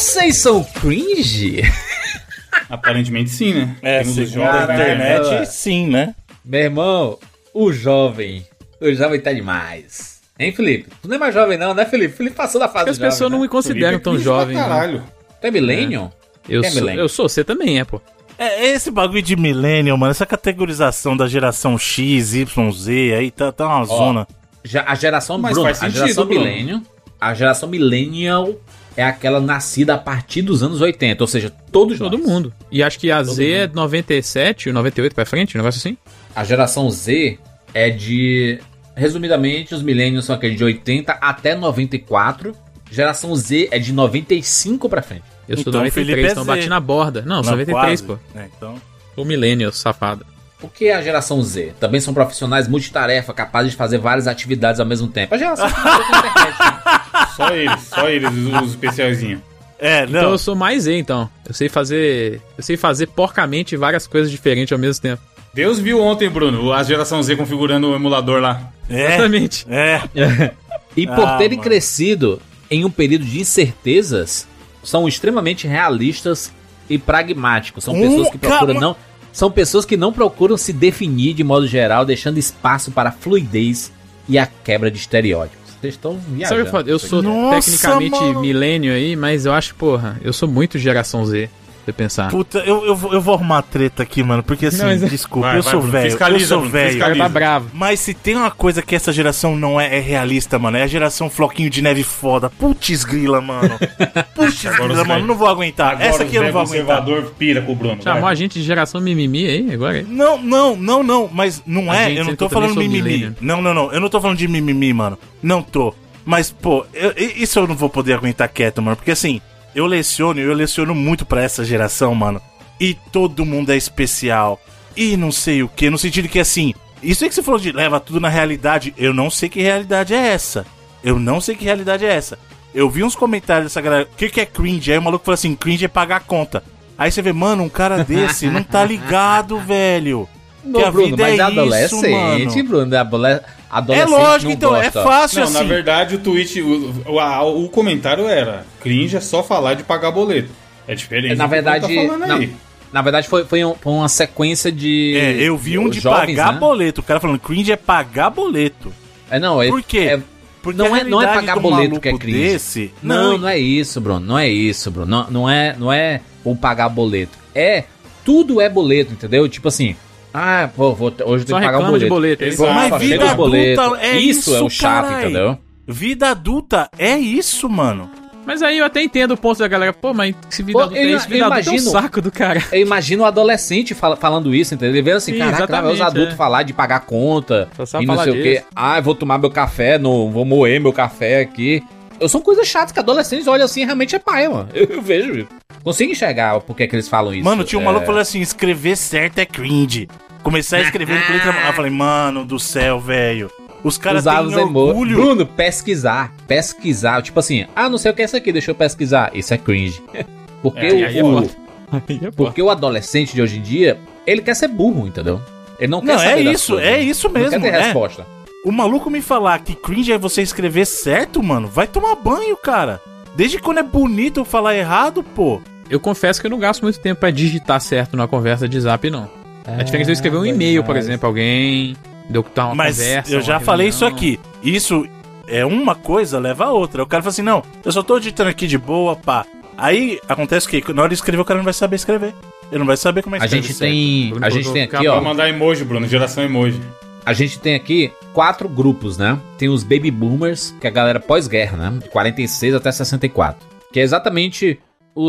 Vocês são cringe? Aparentemente sim, né? É, Temos os segundo a jovens, né? internet, sim, né? Meu irmão, o jovem. O jovem tá demais. Hein, Felipe? Tu não é mais jovem, não, né, Felipe? Felipe passou da fase Porque as jovem, pessoas não né? me consideram Felipe é tão pra jovem. não. Caralho. Tu é millennium? Eu Quem é sou, eu sou, você também é, pô. É, esse bagulho de millennial, mano, essa categorização da geração X, Y, Z, aí tá, tá uma zona. Já, a geração Mas Bruno, faz a geração Bruno. millennium, a geração millennial é aquela nascida a partir dos anos 80, ou seja, todos Todo nós. mundo. E acho que a Z é 97, 98 pra frente, um negócio assim. A geração Z é de resumidamente os millennials são aqueles de 80 até 94. Geração Z é de 95 pra frente. Eu sou Então, 93, Felipe é então Z. bati na borda. Não, Não, 93, quase. pô. É, então... Sou millennial, safado. O que é a geração Z? Também são profissionais multitarefa, capazes de fazer várias atividades ao mesmo tempo. A geração internet, né? Só eles, só eles, os, os especialzinhos. É, Então não. eu sou mais Z, então. Eu sei fazer. Eu sei fazer porcamente várias coisas diferentes ao mesmo tempo. Deus viu ontem, Bruno, a geração Z configurando o emulador lá. É, Exatamente. é. E por Ah, terem mano. crescido em um período de incertezas, são extremamente realistas e pragmáticos. São Hum, pessoas que procuram calma. não. São pessoas que não procuram se definir de modo geral, deixando espaço para a fluidez e a quebra de estereótipos. Vocês estão Sabe o que viajando. eu falo? Eu sou Nossa, tecnicamente mano. milênio aí, mas eu acho, porra, eu sou muito geração Z, você pensar. Puta, eu, eu, vou- eu vou arrumar treta aqui, mano, porque assim, Não, desculpa, Vai, eu vai, sou velho, eu sou velho. O cara fiscaliza. tá bravo. Mas se tem uma coisa que essa geração não é, é realista, mano, é a geração floquinho de neve foda. Putz grila, mano. Putz grila, mano, velho- não vou aguentar. Agora Essa aqui eu não vou o aguentar. conservador pira com o Bruno. Chamou vai. a gente de geração mimimi aí, agora. Não, não, não, não, mas não A é, gente, eu não eu tô falando sou mimimi. Não, não, não, eu não tô falando de mimimi, mano. Não tô. Mas, pô, eu- isso eu não vou poder aguentar quieto, mano, porque assim, eu leciono, eu leciono muito pra essa geração, mano. E todo mundo é especial. E não sei o que, no sentido que assim, isso aí que você falou de leva tudo na realidade, eu não sei que realidade é essa. Eu não sei que realidade é essa. Eu vi uns comentários dessa galera, o que, que é cringe? Aí o maluco falou assim, cringe é pagar a conta. Aí você vê, mano, um cara desse não tá ligado, velho. Não, que a Bruno, vida mas é adolescente, isso, mano. Bruno, adole- É adolescente lógico, não então, é gosta. fácil Não, assim. na verdade o tweet, o, o, a- o comentário era cringe é só falar de pagar boleto. É diferente. Na verdade, tá falando na, verdade foi, foi, um- foi uma sequência de. É, eu vi um de jovens, pagar né? boleto. O cara falando cringe é pagar boleto. É, não, é, Por quê? é- Porque Não a é- não é pagar do boleto que é cringe. Desse, Não, não é isso, Bruno. Não é isso, Bruno. Não, não é, não é o pagar boleto. É tudo é boleto, entendeu? Tipo assim, ah, pô, vou, hoje tenho que pagar o boleto. boleto. é isso? Pô, Exato. Mas vida adulta é isso, é o isso, chato, carai. entendeu? Vida adulta é isso, mano. Mas aí eu até entendo o ponto da galera. Pô, mas se vida Pô, adulta é eu- isso, eu vida adulta é um imagino- saco do cara. Eu imagino o adolescente fala- falando isso, entendeu? Ele vê assim, Sim, caraca, os adultos é. falar de pagar conta Só sabe e não sei o quê. disso. Ah, eu vou tomar meu café, no, vou moer meu café aqui. Eu são coisas chatas que adolescentes olham assim e realmente é pai, mano. Eu, eu vejo. Consigo enxergar o porquê que eles falam isso. Mano, tinha um É, maluco falando assim: escrever certo é cringe. Começar a escrever com letra. Eu falei, mano do céu, velho. Os caras têm os emo- orgulho. Bruno, pesquisar. Pesquisar. Tipo assim, ah, não sei o que é isso aqui, deixa eu pesquisar. Isso é cringe. Porque, É, o, aí é é porque o adolescente de hoje em dia, ele quer ser burro, entendeu? Ele não quer Não, saber é isso, coisas. é isso Não quer mesmo. ter é. resposta. O maluco me falar que cringe é você escrever certo, mano, vai tomar banho, cara. Desde quando é bonito eu falar errado, pô. Eu confesso que eu não gasto muito tempo pra digitar certo numa conversa de zap, não. a diferença é eu escrever um e-mail, por exemplo, alguém, deu que tá uma Mas conversa. eu já falei reunião. isso aqui. Isso é uma coisa, leva a outra. O cara fala assim: não, eu só tô editando aqui de boa, pá. Aí acontece o quê? Na hora de escrever, o cara não vai saber escrever. Ele não vai saber como é que A gente tem, Bruno a gente tem aqui, ó, mandar emoji, Bruno, geração emoji. A gente tem aqui quatro grupos, né? Tem os baby boomers, que é a galera pós-guerra, né? De 46 até 64. Que é exatamente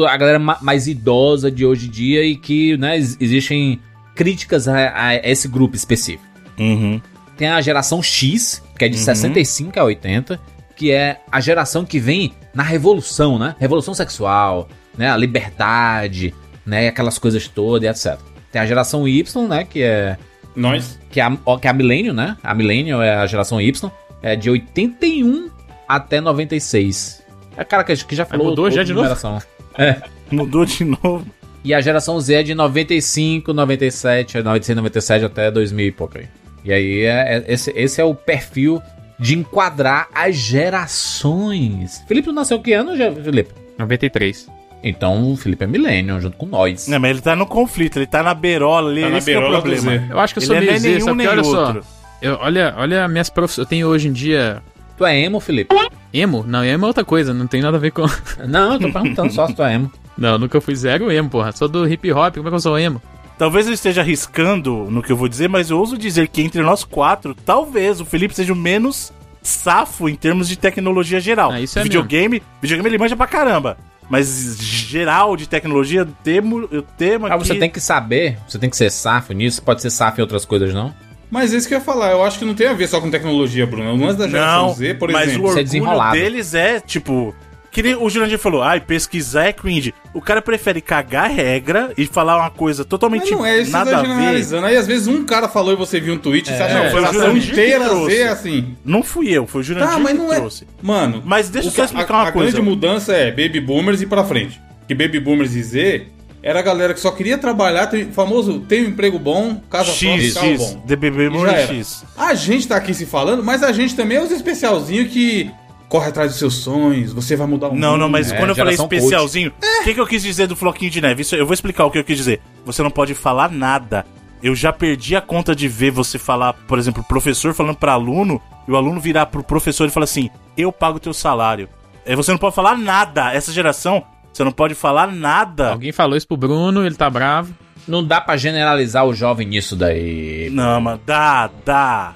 a galera ma- mais idosa de hoje em dia e que, né, ex- existem críticas a, a esse grupo específico. Uhum. Tem a geração X, que é de 65 a 80, que é a geração que vem na revolução, né? Revolução sexual, né? A liberdade, né? Aquelas coisas todas e etc. Tem a geração Y, né? Que é Nós. que é a, que é a Millennium, né? A Millennium é a geração Y, é de 81 até 96. É cara que, que já falou mudou já de novo? numeração. É. Mudou de novo. E a geração Z é de 95, 97, 96, 97 até 2000 e pouco aí. E aí, é, é- esse, esse é o perfil de enquadrar as gerações. Felipe, nasceu que ano, já, Felipe? 93. Então o Felipe é Millennium, junto com nós. Não, mas ele tá no conflito, ele tá na berola ali, Tá na esse que é o berola do problema. Eu acho que eu Ele sou é meio Z, nenhum nem olha só. outro. Eu, olha, olha minhas profissões. Eu tenho hoje em dia. Tu é emo, Felipe? Emo? Não, emo é outra coisa, não tem nada a ver com. Não, eu tô perguntando só se tu é emo. Não, nunca fui zero emo, porra. Sou do hip hop, como é que eu sou emo? Talvez eu esteja arriscando no que eu vou dizer, mas eu ouso dizer que entre nós quatro, talvez o Felipe seja o menos safo em termos de tecnologia geral. Ah, isso é videogame, videogame ele manja pra caramba. Mas geral de tecnologia, temo, eu temo Ah, aqui... você tem que saber, você tem que ser safo nisso, pode ser safo em outras coisas, não? Mas isso que eu ia falar, eu acho que não tem a ver só com tecnologia, Bruno. O lance da geração Não, Z, por mas exemplo. o é orgulho desenrolado. deles é, tipo... Que nem o Jurandir falou, ai, pesquisar é cringe. O cara prefere cagar regra e falar uma coisa Mas totalmente não é, isso nada tá a ver. generalizando. Aí às vezes um cara falou e você viu um tweet e você acha não, que a foi o geração Jurandir que inteira é assim. Não fui eu, foi o Jurandir Tá, mas que não é. trouxe. Mano, Mas deixa eu o só que- explicar a, uma a coisa. grande mudança é Baby Boomers e pra frente. Que Baby Boomers e Z era a galera que só queria trabalhar, tem, famoso, tem um emprego bom, casa X, carro X, bom. DBB era. X. A gente tá aqui se falando, mas a gente também é os especialzinhos que corre atrás dos seus sonhos, você vai mudar o Não, mundo. não, mas É, quando eu falei especialzinho, o que, que eu quis dizer do Floquinho de Neve? Isso, eu vou explicar o que eu quis dizer. Você não pode falar nada. Eu já perdi a conta de ver você falar, por exemplo, professor falando pra aluno, e o aluno virar pro professor e falar assim: Eu pago teu salário. É, Você não pode falar nada. Essa geração, você não pode falar nada. Alguém falou isso pro Bruno, ele tá bravo. Não dá pra generalizar o jovem nisso daí. Não, mano, dá, dá,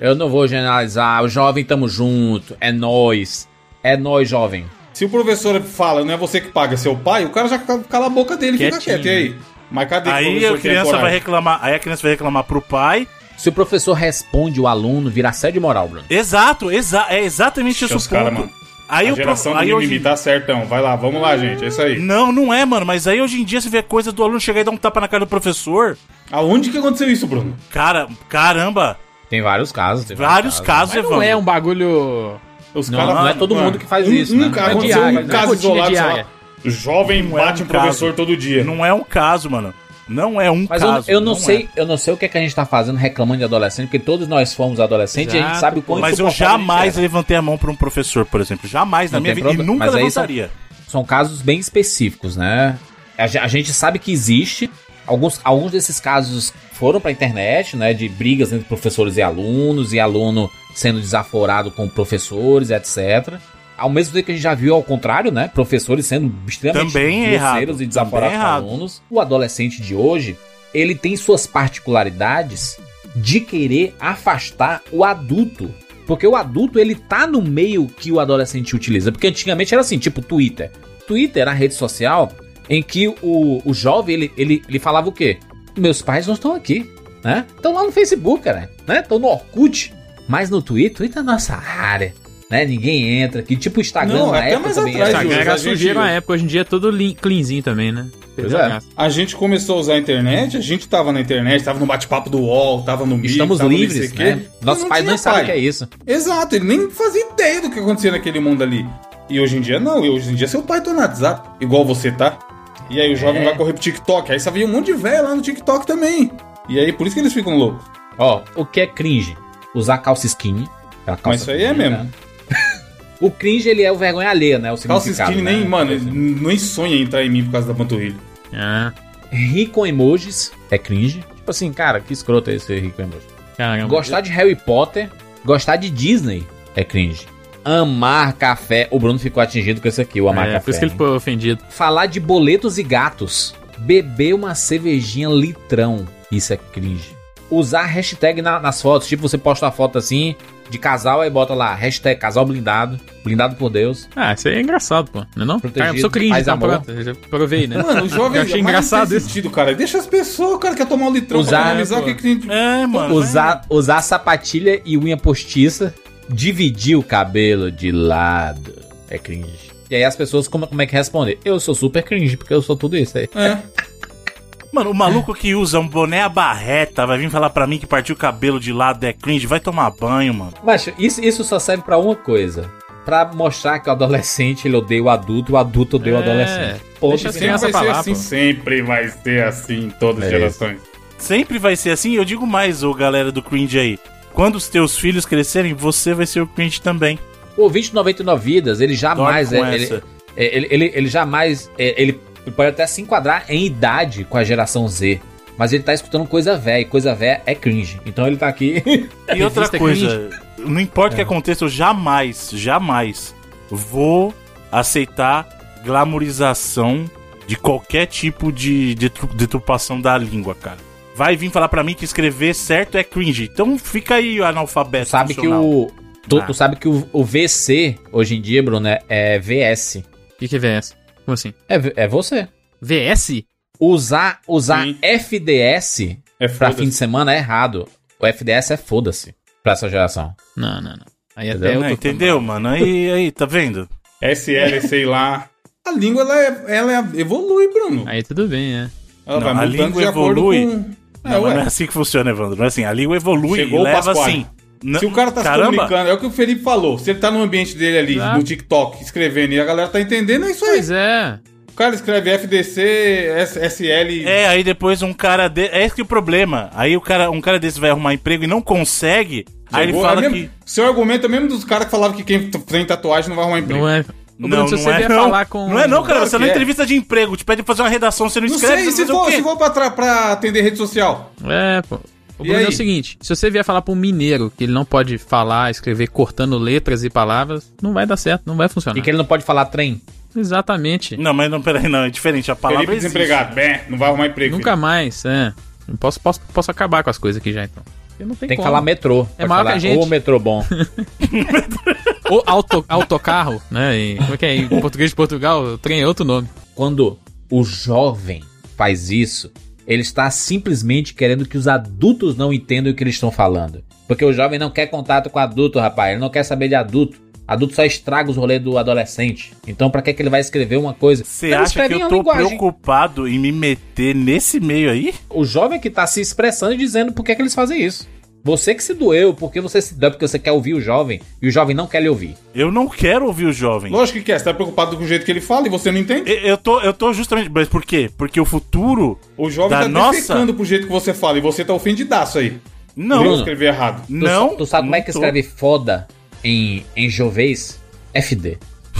Eu não vou generalizar, o jovem tamo junto, é nós. É nós, jovem. Se o professor fala, não é você que paga, é seu pai, o cara já ca- cala a boca dele e fica Quietinho. quieto. E aí? Mas cadê Aí professor a criança vai reclamar, aí a criança vai reclamar pro pai. Se o professor responde, o aluno vira assédio moral, Bruno. Exato, exa é exatamente esse Os o caras, ponto. mano. Aí a o pro- geração do mimimi hoje tá certão. Vai lá, vamos lá, gente. É isso aí. Não, não é, mano. Mas aí hoje em dia você vê coisa do aluno chegar e dar um tapa na cara do professor. Aonde que aconteceu isso, Bruno? Cara, caramba. Tem vários casos. Tem Vários casos, Mas não é um bagulho. Os Não, caras- não é todo mano, mundo que faz um- isso, Um, né? cara, É um né? caso Rotina isolado, sei lá. diária. Jovem Não é bate um um professor caso. todo dia. Não é um caso, mano. Não é um Mas eu, caso. eu não, é. sei, eu não sei o que, é que a gente tá fazendo reclamando de adolescente, porque todos nós fomos adolescentes e a gente sabe o quanto Mas eu a jamais era. levantei a mão pra um professor, por exemplo. Jamais na Não minha tem vida. E problema. nunca Mas aí são- levantaria. São casos bem específicos, né? A, a gente sabe que existe. Alguns, alguns desses casos foram pra internet, né? De brigas entre professores e alunos, e aluno sendo desaforado com professores, etc. Ao mesmo tempo que a gente já viu ao contrário, né? Professores sendo extremamente Também é grosseiros e desaforados Também com alunos. O adolescente de hoje, ele tem suas particularidades de querer afastar o adulto. Porque o adulto, ele tá no meio que o adolescente utiliza. Porque antigamente era assim, tipo Twitter. Twitter era a rede social em que o, o jovem, ele, ele, ele falava o quê? Meus pais não estão aqui, né? Estão lá no Facebook, cara, né? Estão no Orkut. Mas no Twitter, Twitter é nossa área, né? Ninguém entra aqui. Tipo o Instagram Não, na até época mais também atrás, era. Instagram era sujeira na época, hoje em dia é todo cleanzinho também, né? Perdeu é. a gente começou a usar a internet, a gente tava na internet, tava no bate-papo do UOL, tava no Estamos tava livres, não né? Nossos pais tinha não sabem o que é isso. Exato, ele nem fazia ideia do que acontecia naquele mundo ali. E hoje em dia não, e hoje em dia seu pai tá no WhatsApp, igual você tá. E aí o jovem É. vai correr pro TikTok, aí você vê um monte de velho lá no TikTok também. E aí por isso que eles ficam loucos. Ó, o que é cringe? Usar calça skinny. aquela calça Mas isso aí é mesmo. né? o cringe, ele é o vergonha alheia, né? O Calça skinny né? nem, mano, nem sonha em entrar em mim por causa da panturrilha. Ah, Rir com emojis é cringe. Tipo assim, cara, que escroto é esse rir com emoji. caramba. Gostar de Harry Potter, gostar de Disney é cringe. Amar café. O Bruno ficou atingido com esse aqui, o amar É, café. por isso que ele ficou ofendido. Falar de boletos e gatos. Beber uma cervejinha litrão. Isso é cringe. Usar hashtag na- nas fotos. Tipo, você posta uma foto assim de casal, aí bota lá, hashtag casal blindado. Blindado por Deus. Ah, isso aí é engraçado, pô. Não é não? Protegido, Cara, eu sou cringe, amor. pronto. Eu já provei, né? Mano, o jovem Eu achei engraçado isso. sentido, cara. Deixa as pessoas, o cara quer tomar um litrão Usar, pra analisar o que que tem. É, mano. Usar, usar sapatilha e unha postiça. Dividir o cabelo de lado. É cringe. E aí as pessoas, como, como é que respondem? Eu sou super cringe, porque eu sou tudo isso aí. É. Mano, o maluco que usa um boné a barreta vai vir falar pra mim que partiu o cabelo de lado é cringe. Vai tomar banho, mano. Macho, isso, isso só serve pra uma coisa. Pra mostrar que o adolescente ele odeia o adulto e o adulto odeia o É, adolescente. Ponto deixa. Sempre crianças vai ser falar, assim, pô. sempre vai ser assim em todas as É gerações. Sempre vai ser assim. Eu digo mais, ô galera do cringe aí. Quando os teus filhos crescerem, você vai ser o cringe também. O 2099 vidas, ele jamais é. com Ele, é, ele, ele, ele jamais. é, Ele pode até se enquadrar em idade com a geração Z. Mas ele tá escutando coisa velha, e coisa velha é cringe. Então ele tá aqui. E outra Revista coisa, não importa o É. que aconteça, eu jamais, jamais vou aceitar glamorização de qualquer tipo de deturpação da língua, cara. Vai vir falar pra mim que escrever certo é cringe. Então fica aí Tu analfabeto. sabe que funcional. o. Tu, Ah. tu sabe que o, o VC, hoje em dia, Bruno, é, é VS. O que, que é VS? Como assim? É, é você. VS? Usar, usar Sim. FDS É pra fim de semana é errado. O FDS é foda-se pra essa geração. Não, não, não. Aí Entendeu? até eu Não, entendeu, mano? Aí, aí, tá vendo? SL, sei lá. A língua, ela, é- ela é- evolui, Bruno. Aí tudo bem, é. Ela Não, vai a língua de acordo evolui. com... Não, É, não é assim que funciona, Evandro. Não é assim. A língua evolui Chegou e o leva assim. Se o cara tá se Caramba, comunicando, é o que o Felipe falou. Se ele tá no ambiente dele ali, Exato. no TikTok, escrevendo, e a galera tá entendendo, é isso aí. Pois é. O cara escreve FDC, SL. É, aí depois um cara de... É esse que é o problema. Aí o cara, um cara desse vai arrumar emprego e não consegue. Aí ele Jogou- fala é mesmo- que. Seu argumento é mesmo dos caras que falavam que quem tem tatuagem não vai arrumar emprego. Não é. Ô, Bruno, Não, se não você é, vier não. falar com. Não é não, cara. Claro Você que na é. entrevista de emprego, te pede pra fazer uma redação, você não Não escreve, sei, você se for, quê? se for pra, pra atender rede social. É, pô. O Bruno é o seguinte: se você vier falar pra um mineiro que ele não pode falar, escrever cortando letras e palavras, não vai dar certo, não vai funcionar. E que ele não pode falar trem. Exatamente. Não, mas não, peraí, não, é diferente. A palavra Felipe desempregado. Bem, não vai arrumar emprego. Nunca mais, é. Eu posso, posso, posso acabar com as coisas aqui já, então. Porque não tem, Tem que como. falar metrô. É maior que falar, a gente. Ô, metrô bom. Ou auto, autocarro, né? E, como é que é? Em português de Portugal, o trem é outro nome. Quando o jovem faz isso, ele está simplesmente querendo que os adultos não entendam o que eles estão falando. Porque o jovem não quer contato com adulto, rapaz. Ele não quer saber de adulto. Adulto só estraga os rolês do adolescente. Então, pra que, que ele vai escrever uma coisa? Você Ele acha escreve que eu tô linguagem. preocupado em me meter nesse meio aí? O jovem que tá se expressando e dizendo por que, que eles fazem isso. Você que se doeu, porque você se deu, porque você quer ouvir o jovem e o jovem não quer lhe ouvir. Eu não quero ouvir o jovem. Lógico que quer, você tá preocupado com o jeito que ele fala e você não entende? Eu, eu tô, eu tô justamente. Mas por quê? Porque o futuro. O jovem Da tá nossa- pro jeito que você fala e você tá ofendidaço aí. Não, Bruno. escrever errado. Tu, não. sa- tu sabe como é que não tô. escreve foda em, em jovês? FD.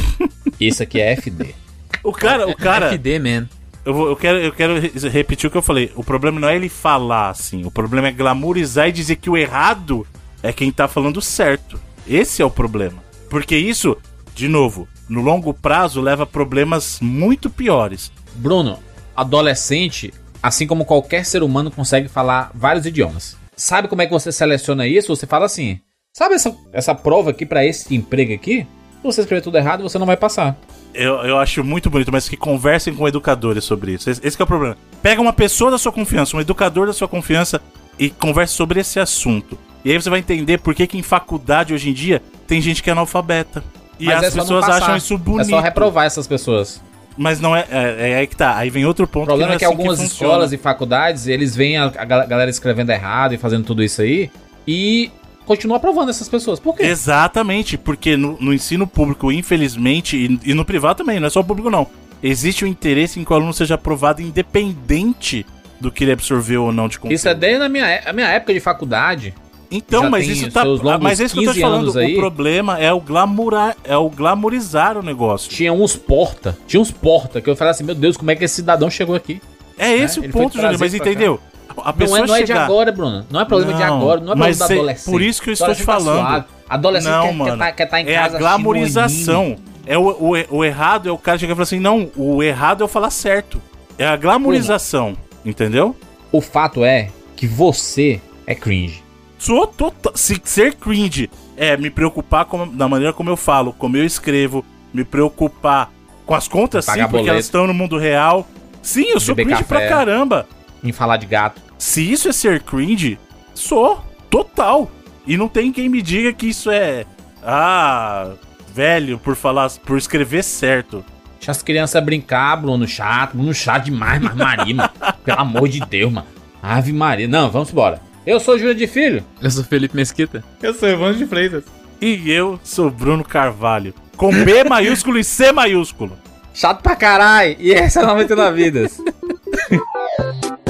Isso aqui é FD. O cara, o cara. FD, man. Eu, vou- eu quero, eu quero re- repetir o que eu falei. O problema não é ele falar assim. O problema é glamourizar e dizer que o errado é quem tá falando certo. Esse é o problema. Porque isso, de novo, no longo prazo leva a problemas muito piores. Bruno, adolescente, assim como qualquer ser humano, consegue falar vários idiomas. Sabe como é que você seleciona isso? Você fala assim: sabe essa, essa prova aqui pra esse emprego aqui? Se você escrever tudo errado, você não vai passar. Eu, eu acho muito bonito, mas que conversem com educadores sobre isso. Esse, esse que é o problema. Pega uma pessoa da sua confiança, um educador da sua confiança e converse sobre esse assunto. E aí você vai entender por que, que em faculdade hoje em dia tem gente que é analfabeta. E Mas as é pessoas acham isso bonito. É só reprovar essas pessoas. Mas não é, é. É aí que tá. Aí vem outro O ponto problema não é que assim algumas funciona. escolas e faculdades, eles veem a, a gal- galera escrevendo errado e fazendo tudo isso aí e continuam aprovando essas pessoas. Por quê? Exatamente, porque no, no ensino público, infelizmente, e, e no privado também, não é só o público não. Existe o interesse em que o aluno seja aprovado independente do que ele absorveu ou não de conteúdo. Isso é desde a minha, é- a minha época de faculdade. Então, Já mas isso tá. Mas é isso que eu tô te 15 falando. anos O aí. problema é o glamourar, é o glamourizar o negócio. Tinha uns porta, tinha uns porta que eu falei assim, meu Deus, como é que esse cidadão chegou aqui? É esse Ele o foi ponto, Júlio, mas pra cá. A Não pessoa é, não é de chegar... agora, Bruno. Não é problema de Não, agora, não é problema da cê- adolescente. por isso que eu estou te tá falando. suave. Adolescente Não, quer, mano. quer, tá, quer tá em é a casa assistindo um glamorização. É o, o, o errado é o cara chegar e falar assim: não, o errado é eu falar certo. É a glamorização. Entendeu? O fato é que você é cringe. Sou total. Se ser cringe é me preocupar com, da maneira como eu falo, como eu escrevo, me preocupar com as contas sim, porque boleto. elas estão no mundo real. Sim, eu sou Beber cringe pra café. caramba. Em falar de gato. Se isso é ser cringe, sou. Total. E não tem quem me diga que isso é. Ah, velho, por falar, por escrever certo. Deixa as crianças brincar, Bruno. Chato, Bruno chato demais, mas Maria, mano. Pelo amor de Deus, mano. Ave Maria. Não, vamos embora. Eu sou Júlio de Filho. Eu sou Felipe Mesquita. Eu sou Evandro de Freitas. E eu sou Bruno Carvalho. Com B maiúsculo e C maiúsculo. Chato pra caralho. E essa é a 99 Vidas.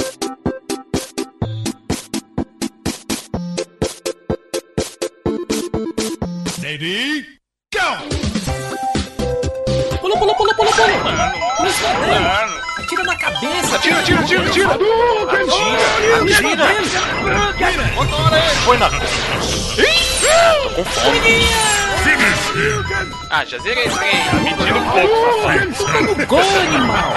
Pula, pula, pula, Atira na cabeça. Atira, atira, atira, atira! Atira! Atira! Motora ele! Foi na. Tô com fome. Ah, já zerei esse trem. Tá mentindo um pouco, papai. Gol, animal.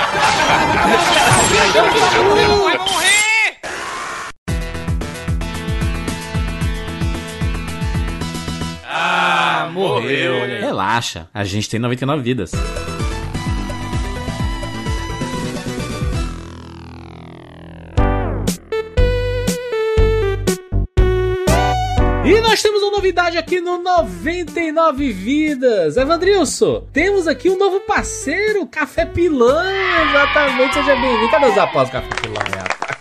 Ah, morreu. Relaxa, a gente tem 99 vidas. E nós temos uma novidade aqui no 99 Vidas. Evandrilson, temos aqui um novo parceiro, Café Pilão. Exatamente, seja bem-vindo. Cadê os após Café Pilão, né?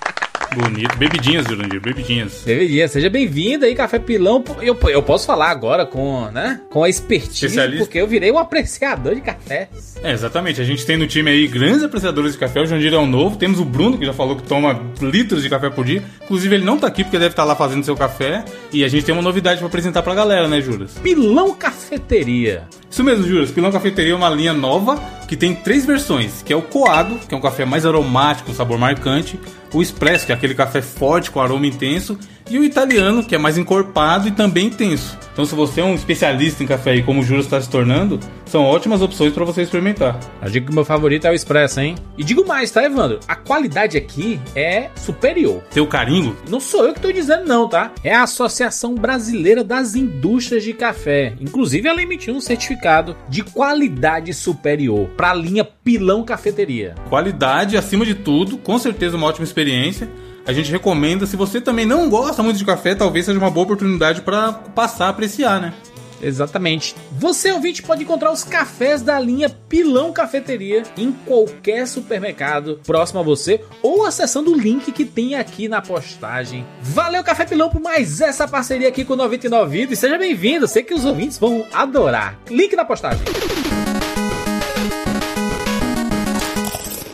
Bonito. Bebidinhas, Jurandir, bebidinhas. Deveria, seja bem-vindo aí, Café Pilão. Eu, eu posso falar agora com, né, com a expertise, porque eu virei um apreciador de café. É, exatamente. A gente tem no time aí grandes apreciadores de café. O Jandir é um novo. Temos o Bruno, que já falou que toma litros de café por dia. Inclusive, ele não tá aqui porque deve estar lá fazendo seu café. E a gente tem uma novidade pra apresentar pra galera, né, Juras? Pilão Cafeteria. Isso mesmo, Juras. Pilão Cafeteria é uma linha nova que tem três versões, que é o coado, que é um café mais aromático, sabor marcante, o expresso, que é aquele café forte com aroma intenso, e o italiano, que é mais encorpado e também intenso. Então, se você é um especialista em café e como o Juras está se tornando, são ótimas opções para você experimentar. Eu digo que o meu favorito é o Expresso, hein? E digo mais, tá, Evandro? A qualidade aqui é superior. Teu carinho, Não sou eu que tô dizendo, não, tá? É a Associação Brasileira das Indústrias de Café. Inclusive, ela emitiu um certificado de qualidade superior para a linha Pilão Cafeteria. qualidade acima de tudo, com certeza uma ótima experiência. A gente recomenda, se você também não gosta muito de café, talvez seja uma boa oportunidade para passar a apreciar, né? Exatamente. Você, ouvinte, pode encontrar os cafés da linha Pilão Cafeteria em qualquer supermercado próximo a você ou acessando o link que tem aqui na postagem. Valeu, Café Pilão, por mais essa parceria aqui com o 99 Vidas. E seja bem-vindo, sei que os ouvintes vão adorar. Link na postagem.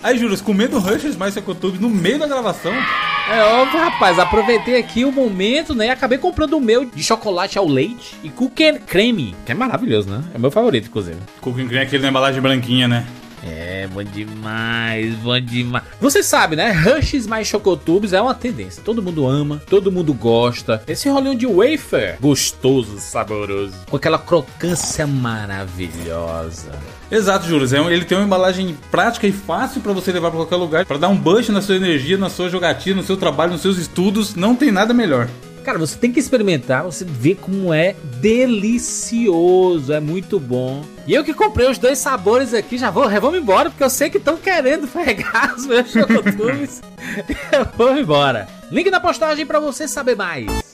Aí, Juras, comendo Rushers mais Secotube no meio da gravação. É óbvio, rapaz. Aproveitei aqui o momento, né? e Acabei comprando o meu de chocolate ao leite e cookie creme, que é maravilhoso, né? É o meu favorito, inclusive. Cooking Cream é aquele na embalagem branquinha, né? É, bom demais, bom demais. Você sabe, né? Rushes mais Chocotubes é uma tendência. Todo mundo ama, todo mundo gosta. Esse rolinho de wafer, gostoso, saboroso, com aquela crocância maravilhosa. Exato, Juras. É ele tem uma embalagem prática e fácil para você levar para qualquer lugar, para dar um boost na sua energia, na sua jogatina, no seu trabalho, nos seus estudos. Não tem nada melhor. Cara, você tem que experimentar, você vê como é delicioso, é muito bom. E eu que comprei os dois sabores aqui, já vou, vou embora, porque eu sei que estão querendo pegar os meus chocotubes. vou embora. Link na postagem para você saber mais.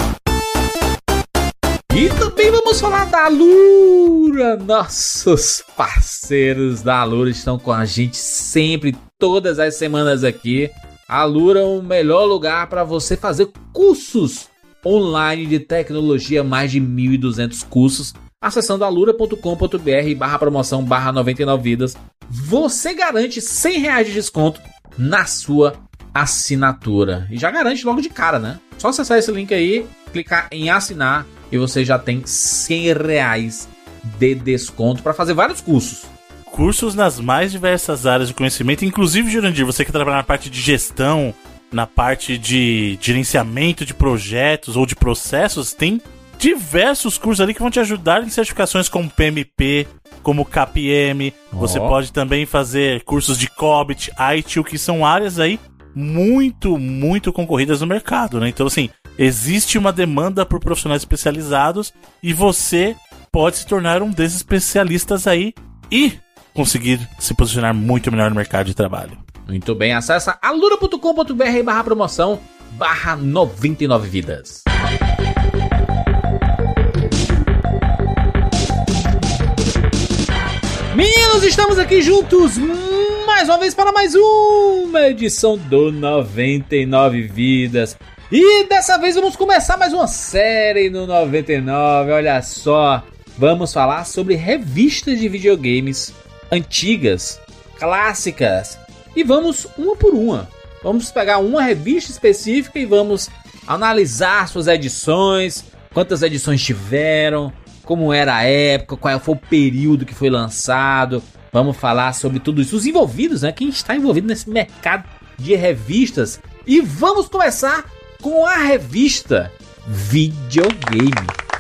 E também vamos falar da Alura. Nossos parceiros da Alura estão com a gente sempre, todas as semanas aqui. A Alura é o melhor lugar para você fazer cursos online de tecnologia, mais de 1.200 cursos. Acessando alura.com.br barra promoção barra 99 vidas, você garante 100 reais de desconto na sua assinatura. E já garante logo de cara, né? Só acessar esse link aí, clicar em assinar e você já tem 100 reais de desconto para fazer vários cursos. Cursos nas mais diversas áreas de conhecimento, inclusive, Jurandir, você que trabalha na parte de gestão, na parte de gerenciamento de projetos ou de processos, tem diversos cursos ali que vão te ajudar em certificações como PMP, como KPM. Você Ó. pode também fazer cursos de COBIT, ITIL, que são áreas aí muito, muito concorridas no mercado, né? Então, assim, existe uma demanda por profissionais especializados e você pode se tornar um desses especialistas aí e conseguir se posicionar muito melhor no mercado de trabalho. Muito bem, acessa alura.com.br barra promoção barra 99 vidas. Meninos, estamos aqui juntos mais uma vez para mais uma edição do 99 Vidas. E dessa vez vamos começar mais uma série no 99. Olha só, vamos falar sobre revistas de videogames antigas, clássicas. E vamos uma por uma. Vamos pegar uma revista específica e vamos analisar suas edições, quantas edições tiveram, como era a época, qual foi o período que foi lançado, Vamos falar sobre tudo isso. Os envolvidos, né? Quem está envolvido nesse mercado de revistas. E vamos começar com a revista Videogame.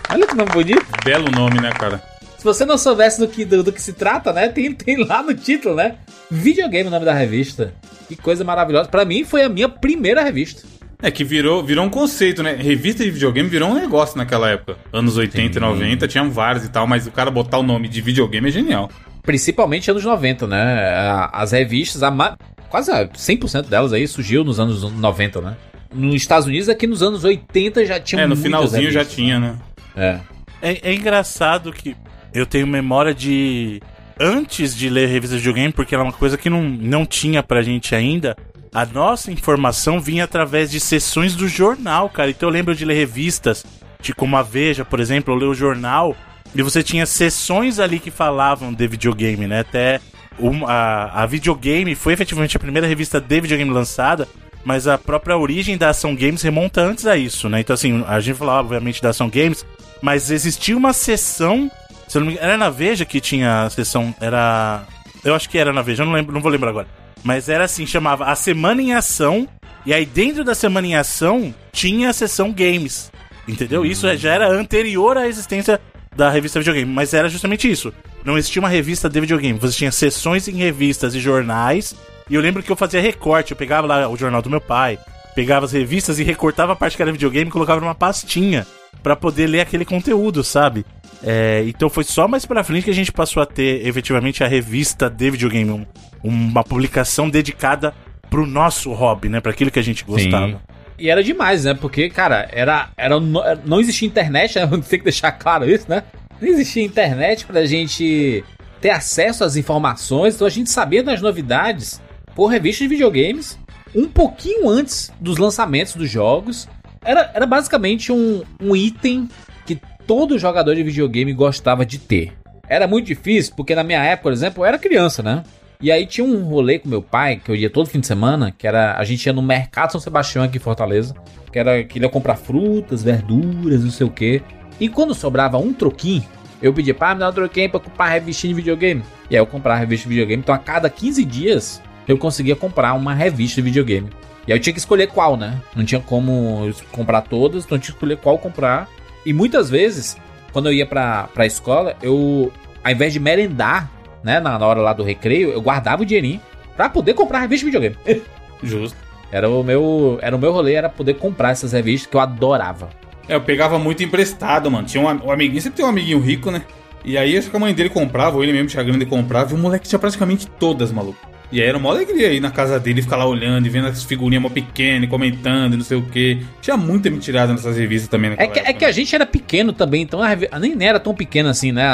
Olha que nome bonito. Belo nome, né, cara? Se você não soubesse do que, do, do que se trata, né? Tem, tem lá no título, né? Videogame, o nome da revista. Que coisa maravilhosa. Pra mim, foi a minha primeira revista. É que virou, virou um conceito, né? Revista de videogame virou um negócio naquela época. Anos 80 Sim. e 90, tinham vários e tal, mas o cara botar o nome de videogame é genial. Principalmente anos 90, né? As revistas, a ma- quase a 100% delas aí surgiu nos anos 90, né? Nos Estados Unidos, aqui nos anos 80 já tinha é, no finalzinho já revistas, tinha, né? É. É, é engraçado que eu tenho memória de. Antes de ler revista de videogame, porque era uma coisa que não, não tinha pra gente ainda. A nossa informação vinha através de sessões do jornal, cara. Então eu lembro de ler revistas, de como a Veja, por exemplo, eu ler o jornal, e você tinha sessões ali que falavam de videogame, né? Até um- a, a videogame foi efetivamente a primeira revista de videogame lançada, mas a própria origem da Ação Games remonta antes a isso, né? Então, assim, a gente falava, obviamente, da Ação Games, mas existia uma sessão. Se eu não me engano, era na Veja que tinha a sessão. Era. Eu acho que era na Veja, eu não, lembro, não vou lembrar agora. Mas era assim, chamava A Semana em Ação. E aí, dentro da Semana em Ação, tinha a sessão Games. Entendeu? Isso já era anterior à existência da revista videogame. Mas era justamente isso. Não existia uma revista de videogame. Você tinha sessões em revistas e jornais. E eu lembro que eu fazia recorte. Eu pegava lá o jornal do meu pai, pegava as revistas e recortava a parte que era videogame e colocava numa pastinha pra poder ler aquele conteúdo, sabe? É, então foi só mais pra frente que a gente passou a ter efetivamente a revista de videogame, uma publicação dedicada pro nosso hobby, né? Pra aquilo que a gente gostava. E era demais, né? Porque, cara, era, era no- não existia internet, né? Tem que deixar claro isso, né? Não existia internet pra gente ter acesso às informações, então a gente sabia das novidades por revista de videogames um pouquinho antes dos lançamentos dos jogos. Era, era basicamente um, um item que todo jogador de videogame gostava de ter. Era muito difícil, porque na minha época, por exemplo, eu era criança, né? E aí tinha um rolê com meu pai, que eu ia todo fim de semana, que era. A gente ia no mercado São Sebastião aqui em Fortaleza. Que era que ele ia comprar frutas, verduras, não sei o quê. E quando sobrava um troquinho, eu pedia, pai, me dá um troquinho pra comprar revistinha de videogame. E aí eu comprava revista de videogame. Então a cada 15 dias eu conseguia comprar uma revista de videogame. E aí eu tinha que escolher qual, né? Não tinha como comprar todas, então eu tinha que escolher qual comprar. E muitas vezes, quando eu ia pra, pra escola, eu, ao invés de merendar, né, na na hora lá do recreio, eu guardava o dinheirinho pra poder comprar revista de videogame. Justo. Era o meu, era o meu rolê, era poder comprar essas revistas que eu adorava. É, eu pegava muito emprestado, mano. Tinha um, um amiguinho, sempre tem um amiguinho rico, né? E aí acho que a mãe dele comprava, ou ele mesmo tinha grana e comprava, e o moleque tinha praticamente todas, maluco. E aí era uma alegria ir na casa dele, ficar lá olhando e vendo as figurinhas mó pequenas, comentando e não sei o que. Tinha muita mentirada nessas revistas também É que, é época, que a né? gente era pequeno também, então a revi- nem era tão pequena assim, né?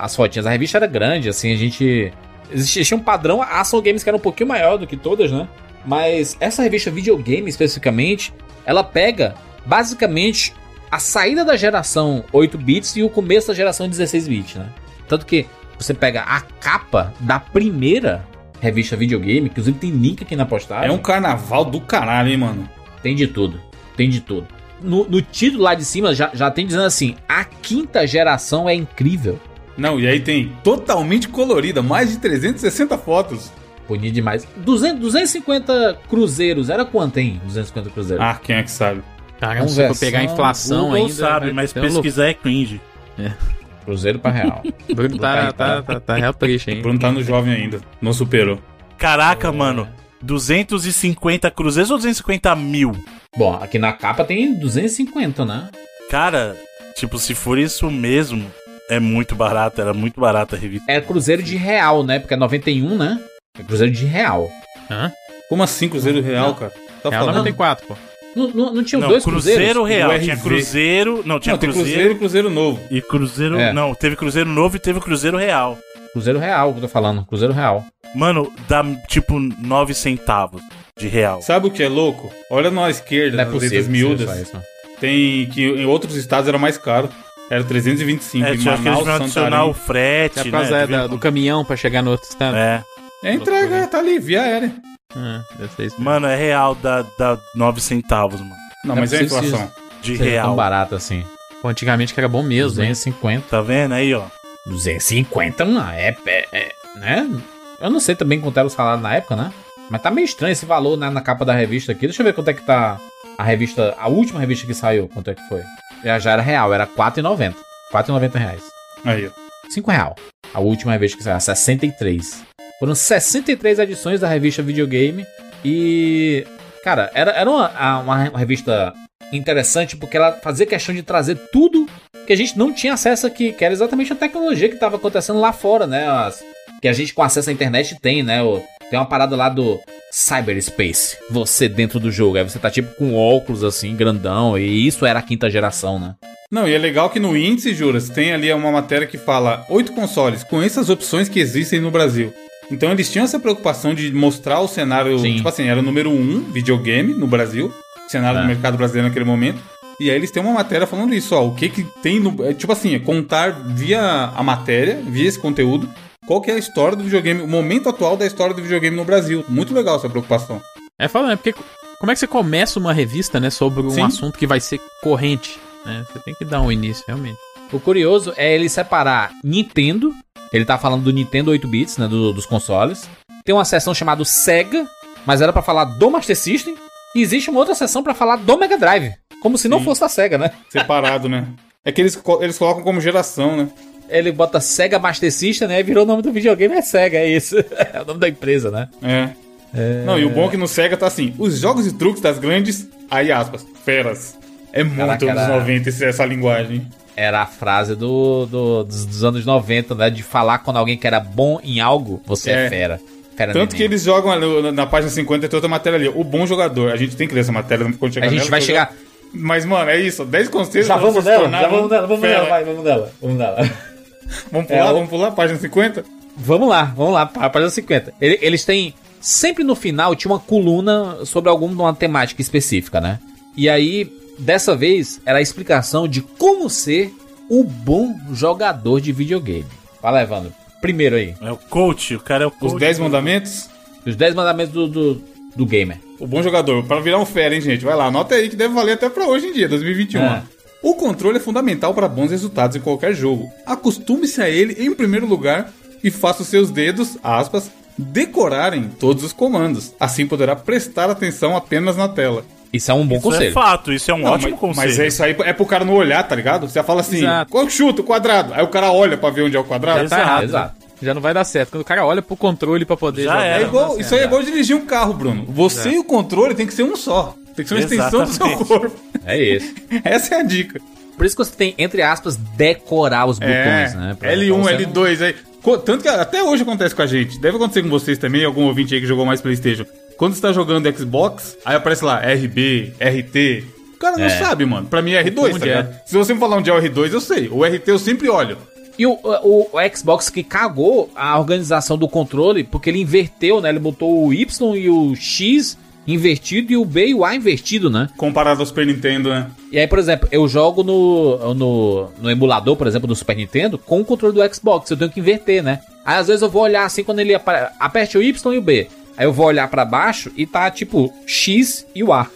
As fotinhas. A revista era grande, assim, a gente. Existia um padrão, a Ação Games que era um pouquinho maior do que todas, né? Mas essa revista videogame especificamente, ela pega basicamente a saída da geração 8 bits e o começo da geração 16 bits, né? Tanto que você pega a capa da primeira revista videogame, que inclusive tem link aqui na postagem. É um carnaval do caralho, hein, mano. Tem de tudo. Tem de tudo. No, no título lá de cima já, já tem dizendo assim: a quinta geração é incrível. Não, e aí tem totalmente colorida, mais de 360 fotos. Bonito demais. 200, 250 cruzeiros. Era quanto, hein? 250 cruzeiros. Ah, quem é que sabe? Caramba, se for Conversão, pegar a inflação Google ainda. sabe, vai mas ter uma pesquisar é cringe. Cruzeiro pra real. Bruno tá, tá, tá, tá real triste, O hein? Bruno tá no jovem ainda. Não superou. Caraca, mano. 250 cruzeiros ou 250 mil? Bom, aqui na capa tem 250, né? Cara, tipo, se for isso mesmo, é muito barato. Era muito barata a revista. É cruzeiro de real, né? Porque é 91, né? É cruzeiro de real. Hã? Como assim, Cruzeiro Real, cara? Tá Real falando? 94, pô. Não, não, não tinha Não, dois Cruzeiro cruzeiros? Real. Tinha. Cruzeiro. Não, tinha Não, Cruzeiro. Cruzeiro e Cruzeiro Novo. E Cruzeiro. É. Não, teve Cruzeiro Novo e teve Cruzeiro Real. Cruzeiro real, que eu tô falando. Cruzeiro real. Mano, dá tipo 9 centavos de real. Sabe o que é louco? Olha na esquerda, Não é nas letras miúdas. isso. Tem que em outros estados era mais caro. Era 325 É, em tinha acho que eles Manaus, adicionar o frete, É né? é, da- do caminhão pra chegar no outro estado. É. É entrega, tá ali, via aérea. Ah, deve ser isso. Mano, é real, dá, dá 9 centavos, mano. Não, Não mas é é a possível inflação. De Seja real. tão barato assim. Pô, antigamente que era bom mesmo, hein? 250. Tá vendo aí, ó? 250 não é, é, é né? Eu não sei também quanto era o salário na época, né? Mas tá meio estranho esse valor né, na capa da revista aqui. Deixa eu ver quanto é que tá a revista, a última revista que saiu, quanto é que foi. Já, já era real, era R$4,90. 4,90 reais. Aí, ó. 5 real. A última revista que saiu, a 63. Foram 63 edições da revista Videogame. E, cara, era, era uma, uma revista interessante porque ela fazia questão de trazer tudo que a gente não tinha acesso aqui, que era exatamente a tecnologia que estava acontecendo lá fora, né? As- que a gente com acesso à internet tem, né? O- tem uma parada lá do cyberspace, você dentro do jogo. Aí você tá tipo com óculos assim, grandão, e isso era a quinta geração, né? Não, e é legal que no índice, Juras, tem ali uma matéria que fala oito consoles com essas opções que existem no Brasil. Então eles tinham essa preocupação de mostrar o cenário, Sim. tipo assim, era o número um videogame no Brasil, cenário É. do mercado brasileiro naquele momento. E aí eles têm uma matéria falando isso, ó, o que que tem no, é, tipo assim, é contar via a matéria, via esse conteúdo, qual que é a história do videogame, o momento atual da história do videogame no Brasil. Muito legal essa preocupação. É falando, é porque como é que você começa uma revista, né, sobre um Sim. assunto que vai ser corrente, né? Você tem que dar um início, realmente. O curioso é ele separar Nintendo, ele tá falando do Nintendo 8 bits, né, do- dos consoles. Tem uma seção chamada Sega, mas era pra falar do Master System. E existe uma outra seção pra falar do Mega Drive, como se não Sim. fosse da Sega, né? Separado, né? É que eles, eles colocam como geração, né? Ele bota Sega Master System, né? E virou o nome do videogame, é Sega, é isso. é o nome da empresa, né? É. Não, e o bom é que no Sega tá assim: os jogos e truques das grandes, aí aspas, feras. É muito Caraca, anos era- 90 esse- essa linguagem. Era a frase do, do- dos, dos anos 90, né? De falar quando alguém que era bom em algo, você é, É. fera. Tanto neném. que eles jogam ali na, na página 50 tem outra matéria ali. O bom jogador. A gente tem que ler essa matéria quando chegar A gente nela, vai chegar. Mas, mano, é isso. 10 conselhos Já vamos nela, já vamos nela, vamos fera. nela, vai, vamos nela, vamos nela. Vamos pular, É, vamos pular, página 50? Vamos lá, vamos lá, pá, página 50. Ele- Eles têm. Sempre no final tinha uma coluna sobre alguma temática específica, né? E aí, dessa vez, era a explicação de como ser o bom jogador de videogame. Fala, Evandro. Primeiro aí, É o coach, o cara é o coach. Os 10 mandamentos? os 10 mandamentos do, do, do gamer. O bom jogador. Pra virar um fera, hein, gente? Vai lá, anota aí que deve valer até pra hoje em dia, 2021. É. O controle é fundamental para bons resultados em qualquer jogo. Acostume-se a ele em primeiro lugar e faça os seus dedos, aspas, decorarem todos os comandos. Assim poderá prestar atenção apenas na tela. Isso é um bom Isso é conselho. fato, isso é um Não, ótimo mas, conselho. mas é isso aí, é pro cara não olhar, tá ligado? Você fala assim, qual chuta o quadrado? Aí o cara olha pra ver onde é o quadrado. Já tá Exato. errado. Exato. Já não vai dar certo. Quando o cara olha pro controle pra poder Já jogar. É igual, isso aí é igual dirigir um carro, Bruno. Você e o controle tem que ser um só. Tem que ser uma extensão do seu corpo. É isso. Essa é a dica. Por isso que você tem, entre aspas, decorar os botões, né? Pra- L1, pra você não- L2, aí. Tanto que até hoje acontece com a gente. Deve acontecer com vocês também, algum ouvinte aí que jogou mais Playstation. Quando você tá jogando Xbox, aí aparece lá RB, RT. O cara não É. sabe, mano. Pra mim é R2, tá Confunde, ligado? Se você me falar onde é o R2, eu sei. O RT eu sempre olho. E o, o, o Xbox que cagou a organização do controle, porque ele inverteu, né? Ele botou o Y e o X invertido e o B e o A invertido, né? Comparado ao Super Nintendo, né? E aí, por exemplo, eu jogo no, no, no emulador, por exemplo, do Super Nintendo, com o controle do Xbox. Eu tenho que inverter, né? Aí às vezes eu vou olhar assim quando ele apare- aperte o Y e o B. Aí eu vou olhar pra baixo e tá tipo X e o A.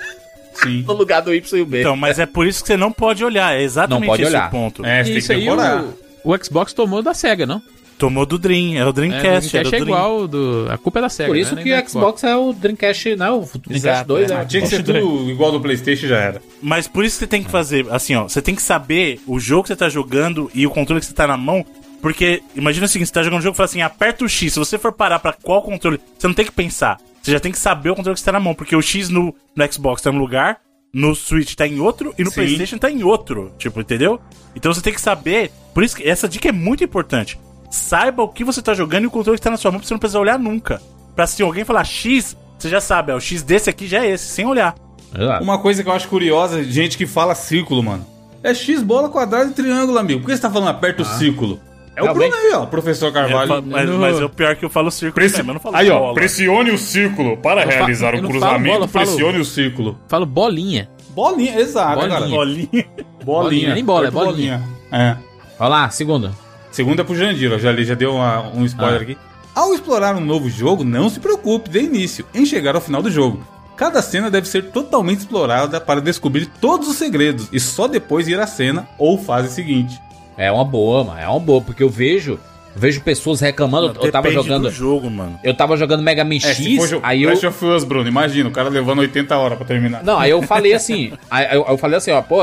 Sim. No lugar do Y e o B. Então, mas é por isso que você não pode olhar. É exatamente Não pode esse olhar. o ponto. É, você E tem isso que aí decorar. o, o Xbox tomou da SEGA, não? Tomou do Dream, é o É, o Dreamcast. é, do Dreamcast é Dream. igual do. A culpa é da SEGA. Por isso né? que o Xbox é o Dreamcast, né? O Dreamcast Exato, 2 é. é. Ah, tinha que ser tudo igual do Playstation já era. Mas por isso que você tem que fazer, assim, ó, você tem que saber o jogo que você tá jogando e o controle que você tá na mão, porque imagina o seguinte, você tá jogando um jogo e fala assim, aperta o X, se você for parar pra qual controle, você não tem que pensar, você já tem que saber o controle que você tá na mão, porque o X no, no Xbox tá num lugar, no Switch tá em outro e no Sim. Playstation tá em outro, tipo, entendeu? Então você tem que saber, por isso que essa dica é muito importante, saiba o que você tá jogando e o controle que tá na sua mão pra você não precisar olhar nunca. Pra se alguém falar X, você já sabe, ó, o X desse aqui já é esse, sem olhar. Exato. Uma coisa que eu acho curiosa, gente que fala círculo, mano. É X, bola, quadrado e triângulo, amigo. Por que você tá falando aperta o círculo? É o Realmente. Bruno aí, ó, professor É, Carvalho. mas, mas é o pior que eu falo círculo Preci- mesmo, eu não falo Aí, ó, bola. pressione o círculo. Para Eu realizar o cruzamento, bola, eu falo- pressione o círculo. Falo bolinha. Bolinha, exato, Bolinha. Bolinha. Bolinha. Bolinha, nem bola, é Aperta bolinha. É. Olha lá, segundo. Segunda é pro Jandir, ó. Já, li- já deu uma- um spoiler Ah. aqui. Ao explorar um novo jogo, não se preocupe de início em chegar ao final do jogo. Cada cena deve ser totalmente explorada para descobrir todos os segredos e só depois ir à cena ou fase seguinte. É uma boa, mano. É uma boa, porque eu vejo Vejo pessoas reclamando. eu tava jogando. do jogo, mano. Eu tava jogando Mega Man É, X, aí eu. Last of Us, Bruno, imagina, o cara levando 80 horas pra terminar. Não, aí eu falei assim. aí eu, eu falei assim, ó, pô,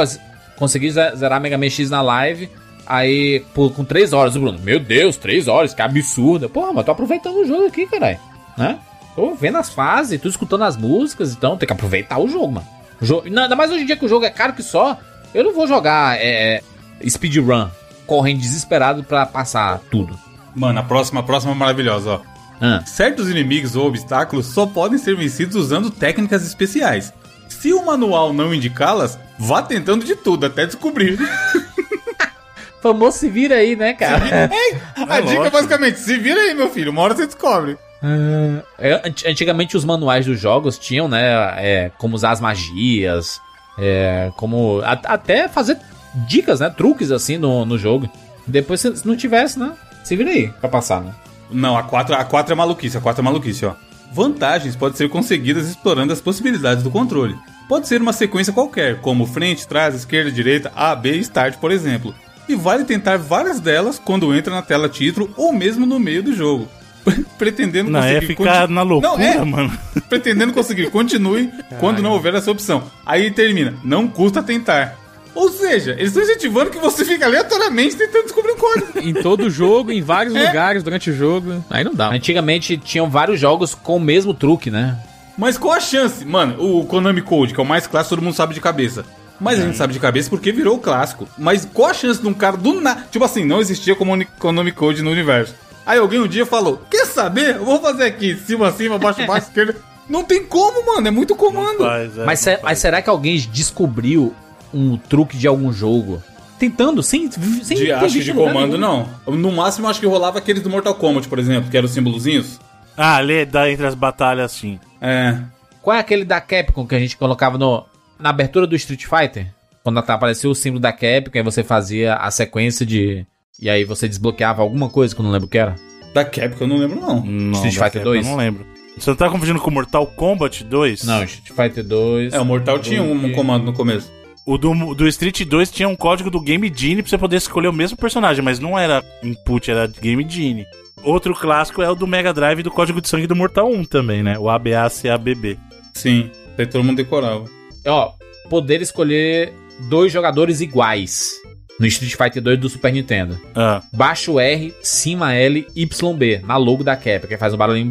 consegui ze- zerar Mega Man X na live. Aí, pô, com 3 horas, o Bruno, meu Deus, 3 horas, que absurdo. Pô, mas tô aproveitando o jogo aqui, caralho. Né? Tô vendo as fases, tô escutando as músicas, então tem que aproveitar o jogo, mano. O jogo, não, ainda mais hoje em dia que o jogo é caro que só. Eu não vou jogar é, speedrun, correndo desesperado pra passar tudo. Mano, a próxima, a próxima é maravilhosa, ó. Ah, Certos inimigos ou obstáculos só podem ser vencidos usando técnicas especiais. Se o manual não indicá-las, vá tentando de tudo até descobrir. famoso se vira aí, né, cara? a dica é basicamente, se vira aí, meu filho, uma hora você descobre. É, ant- antigamente os manuais dos jogos tinham, né, é, como usar as magias, é, como a- até fazer dicas, né, truques assim no, no jogo. Depois se, não tivesse, né, se vira aí pra passar, né. Não, a 4, a 4 é maluquice, a 4 é maluquice, ó. Vantagens podem ser conseguidas explorando as possibilidades do controle. Pode ser uma sequência qualquer, como frente, trás, esquerda, direita, A, B e Start, por exemplo. E vale tentar várias delas quando entra na tela título ou mesmo no meio do jogo. Pretendendo Não, é ficar conti- na loucura, Não, é, mano. pretendendo conseguir. Continue quando não houver essa opção. Aí termina. Não custa tentar. Ou seja, eles estão incentivando que você fique aleatoriamente tentando descobrir um código. Em todo jogo, em vários É. lugares durante o jogo. Aí não dá. Antigamente tinham vários jogos com o mesmo truque, né. Mas qual a chance? Mano, o Konami Code, que é o mais clássico, todo mundo sabe de cabeça. Mas a gente sabe de cabeça porque virou o clássico. Mas qual a chance de um cara do nada. Tipo assim, não existia como Konami Code no universo. Aí alguém um dia falou: Quer saber? Eu vou fazer aqui, cima, cima, baixo, baixo, esquerda. Não tem como, mano. É muito comando. Faz, é, Mas, se- mas será que alguém descobriu um truque de algum jogo? Tentando, sem, sem De, acho de comando, nenhum. não. No máximo, acho que rolava aqueles do Mortal Kombat, por exemplo, que eram os símbolozinhos. Ah, lê dá entre as batalhas sim. É. Qual é aquele da Capcom que a gente colocava no, na abertura do Street Fighter? Quando apareceu o símbolo da Capcom, aí você fazia a sequência de. E aí você desbloqueava alguma coisa que eu não lembro o que era. Da Capcom eu não lembro, não. Não, Street Fighter Capcom 2? Eu não lembro. Você não tá confundindo com Mortal Kombat 2? Não, Street Fighter 2. É, o Mortal tinha um comando no começo. O do, do Street 2 tinha um código do Game Genie pra você poder escolher o mesmo personagem, mas não era input, era Game Genie. Outro clássico é o do Mega Drive do código de sangue do Mortal 1 também, né? O ABACABB. Sim. Daí todo mundo decorava. Ó, poder escolher dois jogadores iguais. No Street Fighter 2 do Super Nintendo. Ah, Baixo R, cima L, YB, na logo da Capcom, que faz um barulhinho.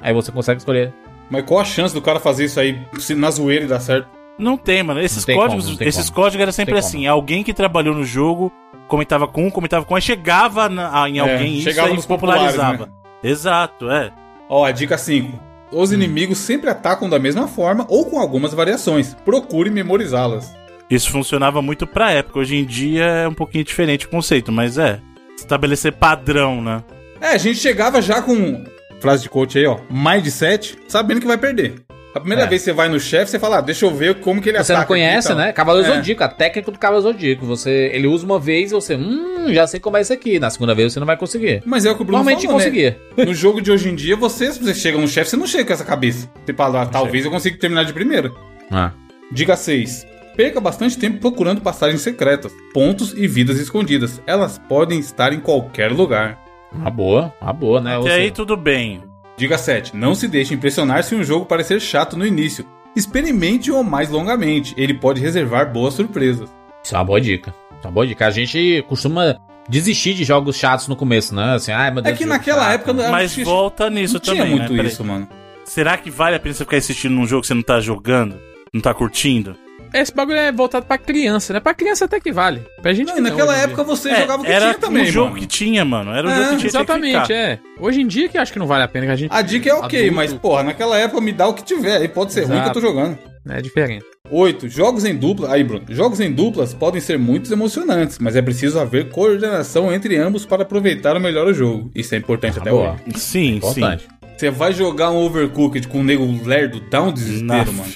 Aí você consegue escolher. Mas qual a chance do cara fazer isso aí se na zoeira e dar certo? não tem, mano. Esses tem códigos, como, esses como. códigos era sempre assim. Alguém que trabalhou no jogo comentava com um, comentava com aí chegava na- em alguém isso chegava aí populares, popularizava. né? Exato, é. Ó, a dica 5. Os inimigos sempre atacam da mesma forma ou com algumas variações. Procure memorizá-las. Isso funcionava muito pra época. Hoje em dia é um pouquinho diferente o conceito, mas é. Estabelecer padrão, né? É, a gente chegava já com. Frase de coach aí, ó. Mindset, sabendo que vai perder. A primeira É. vez que você vai no chefe, você fala, ah, deixa eu ver como que ele Você ataca. não conhece, aqui e tal. né? Cavaleiro É. Zodíaco, a técnica do Cavaleiro Zodíaco. Você, ele usa uma vez e você, hum, já sei como é isso aqui. Na segunda vez você não vai conseguir. Mas é o que o Bruno Normalmente falou, né? No jogo de hoje em dia, você, se você chega no chefe, você não chega com essa cabeça. Você fala, ah, talvez eu consiga terminar de primeira. Ah. Dica 6. Perca bastante tempo procurando passagens secretas, pontos e vidas escondidas. Elas podem estar em qualquer lugar. Uma boa, uma boa, né? Ou Até aí seja, tudo bem. Dica 7. Não se deixe impressionar se um jogo parecer chato no início. Experimente-o mais longamente. Ele pode reservar boas surpresas. Isso é uma boa dica. Isso é uma boa dica. A gente costuma desistir de jogos chatos no começo, né? Assim, ai meu É Deus. que jogo naquela chato. época não Mas que volta nisso não tinha também, muito né? Isso, mano. Será que vale a pena você ficar assistindo num jogo que você não tá jogando? Não tá curtindo? Esse bagulho é voltado pra criança, né? Pra criança até que vale. Pra gente Não, que e não, naquela época dia. você É, jogava o que era tinha também, um jogo mano. que tinha, mano. Era o É, jogo que tinha Exatamente, que é. Hoje em dia que eu acho que não vale a pena que a gente. A dica é ok, adulto, mas porra, naquela época me dá o que tiver. Aí pode ser ruim que eu Exato. tô jogando. É diferente. 8. Jogos em dupla. Aí, Bruno. Jogos em duplas podem ser muito emocionantes, mas é preciso haver coordenação entre ambos para aproveitar o melhor o jogo. Isso é importante até boa. hoje. Sim, sim. Importante. Você vai jogar um Overcooked com um nego lerdo, dá um desespero, Naf. mano.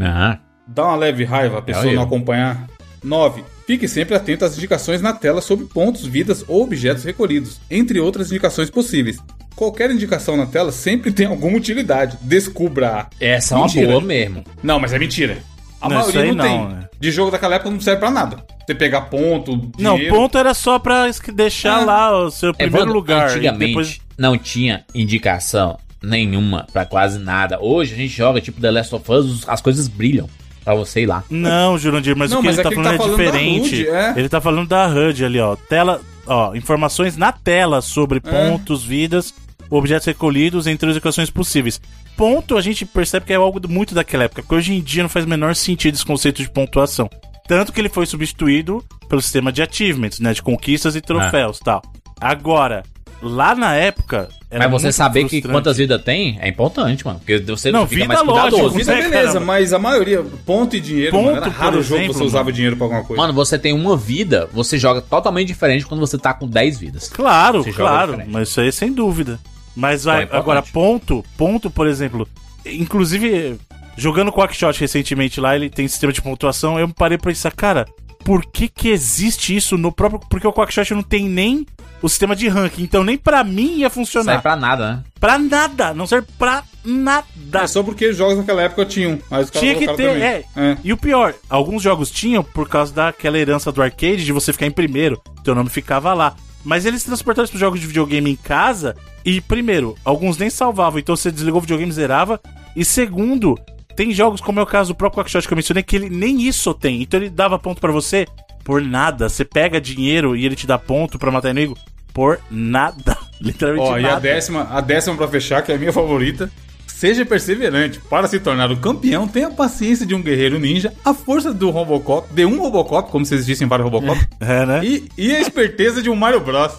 Ah, Dá uma leve raiva a pessoa É não acompanhar. 9. Fique sempre atento às indicações na tela sobre pontos, vidas ou objetos recolhidos, entre outras indicações possíveis. Qualquer indicação na tela sempre tem alguma utilidade. Descubra. essa é uma Mentira. boa mesmo. Não, mas é mentira. A Não, maioria não, não, tem. né? De jogo daquela época não serve pra nada. Você pegar ponto, Não, dinheiro. ponto era só pra deixar É. lá o seu primeiro Evandro, lugar. e Antigamente depois- não tinha indicação nenhuma pra quase nada. Hoje a gente joga tipo The Last of Us, as coisas brilham pra você ir lá. Não, Jurandir, mas Não, o que mas ele é tá que ele falando tá é falando da diferente. HUD, é. Ele tá falando da HUD ali, ó. Tela, ó, informações na tela sobre É. pontos, vidas, objetos recolhidos entre as equações possíveis. Ponto a gente percebe que é algo do- muito daquela época, porque hoje em dia não faz o menor sentido esse conceito de pontuação. Tanto que ele foi substituído pelo sistema de achievements, né, de conquistas e troféus, tal. Agora, lá na época, era Mas você muito saber que frustrante. quantas vidas tem é importante, mano. Porque você Não, fica vida, mais lógico, cuidadoso. Vida, né, beleza, cara? mas a maioria, ponto e dinheiro, Ponto, mano, era raro o jogo que você usava mano. dinheiro pra alguma coisa. Mano, você tem uma vida, você joga totalmente diferente quando você tá com 10 vidas. Claro, Você claro, mas isso aí é sem dúvida. Mas vai, Então é agora, ponto, ponto, por exemplo, inclusive, jogando Quackshot recentemente lá, ele tem sistema de pontuação, eu parei pra pensar, cara, por que que existe isso no próprio... Porque o Quackshot não tem nem o sistema de ranking, então nem pra mim ia Não funcionar. serve pra nada, né? Pra nada, não serve pra nada. É só porque os jogos naquela época tinham. Caras Tinha que ter, é. também. E o pior, alguns jogos tinham por causa daquela herança do arcade de você ficar em primeiro, teu nome ficava lá. Mas eles transportaram isso pros jogos de videogame em casa e, primeiro, alguns nem salvavam, então você desligou o videogame e zerava. E segundo, tem jogos como é o caso do próprio Quackshot que eu mencionei, que ele nem isso tem. Então ele dava ponto pra você por nada. Você pega dinheiro e ele te dá ponto pra matar inimigo por nada. Literalmente Ó, e nada. a décima, a décima pra fechar, que é a minha favorita. Seja perseverante. Para se tornar o campeão, tenha a paciência de um guerreiro ninja, a força do Robocop, de um Robocop, como se existissem vários Robocop, É, né? e, e a esperteza de um Mario Bros.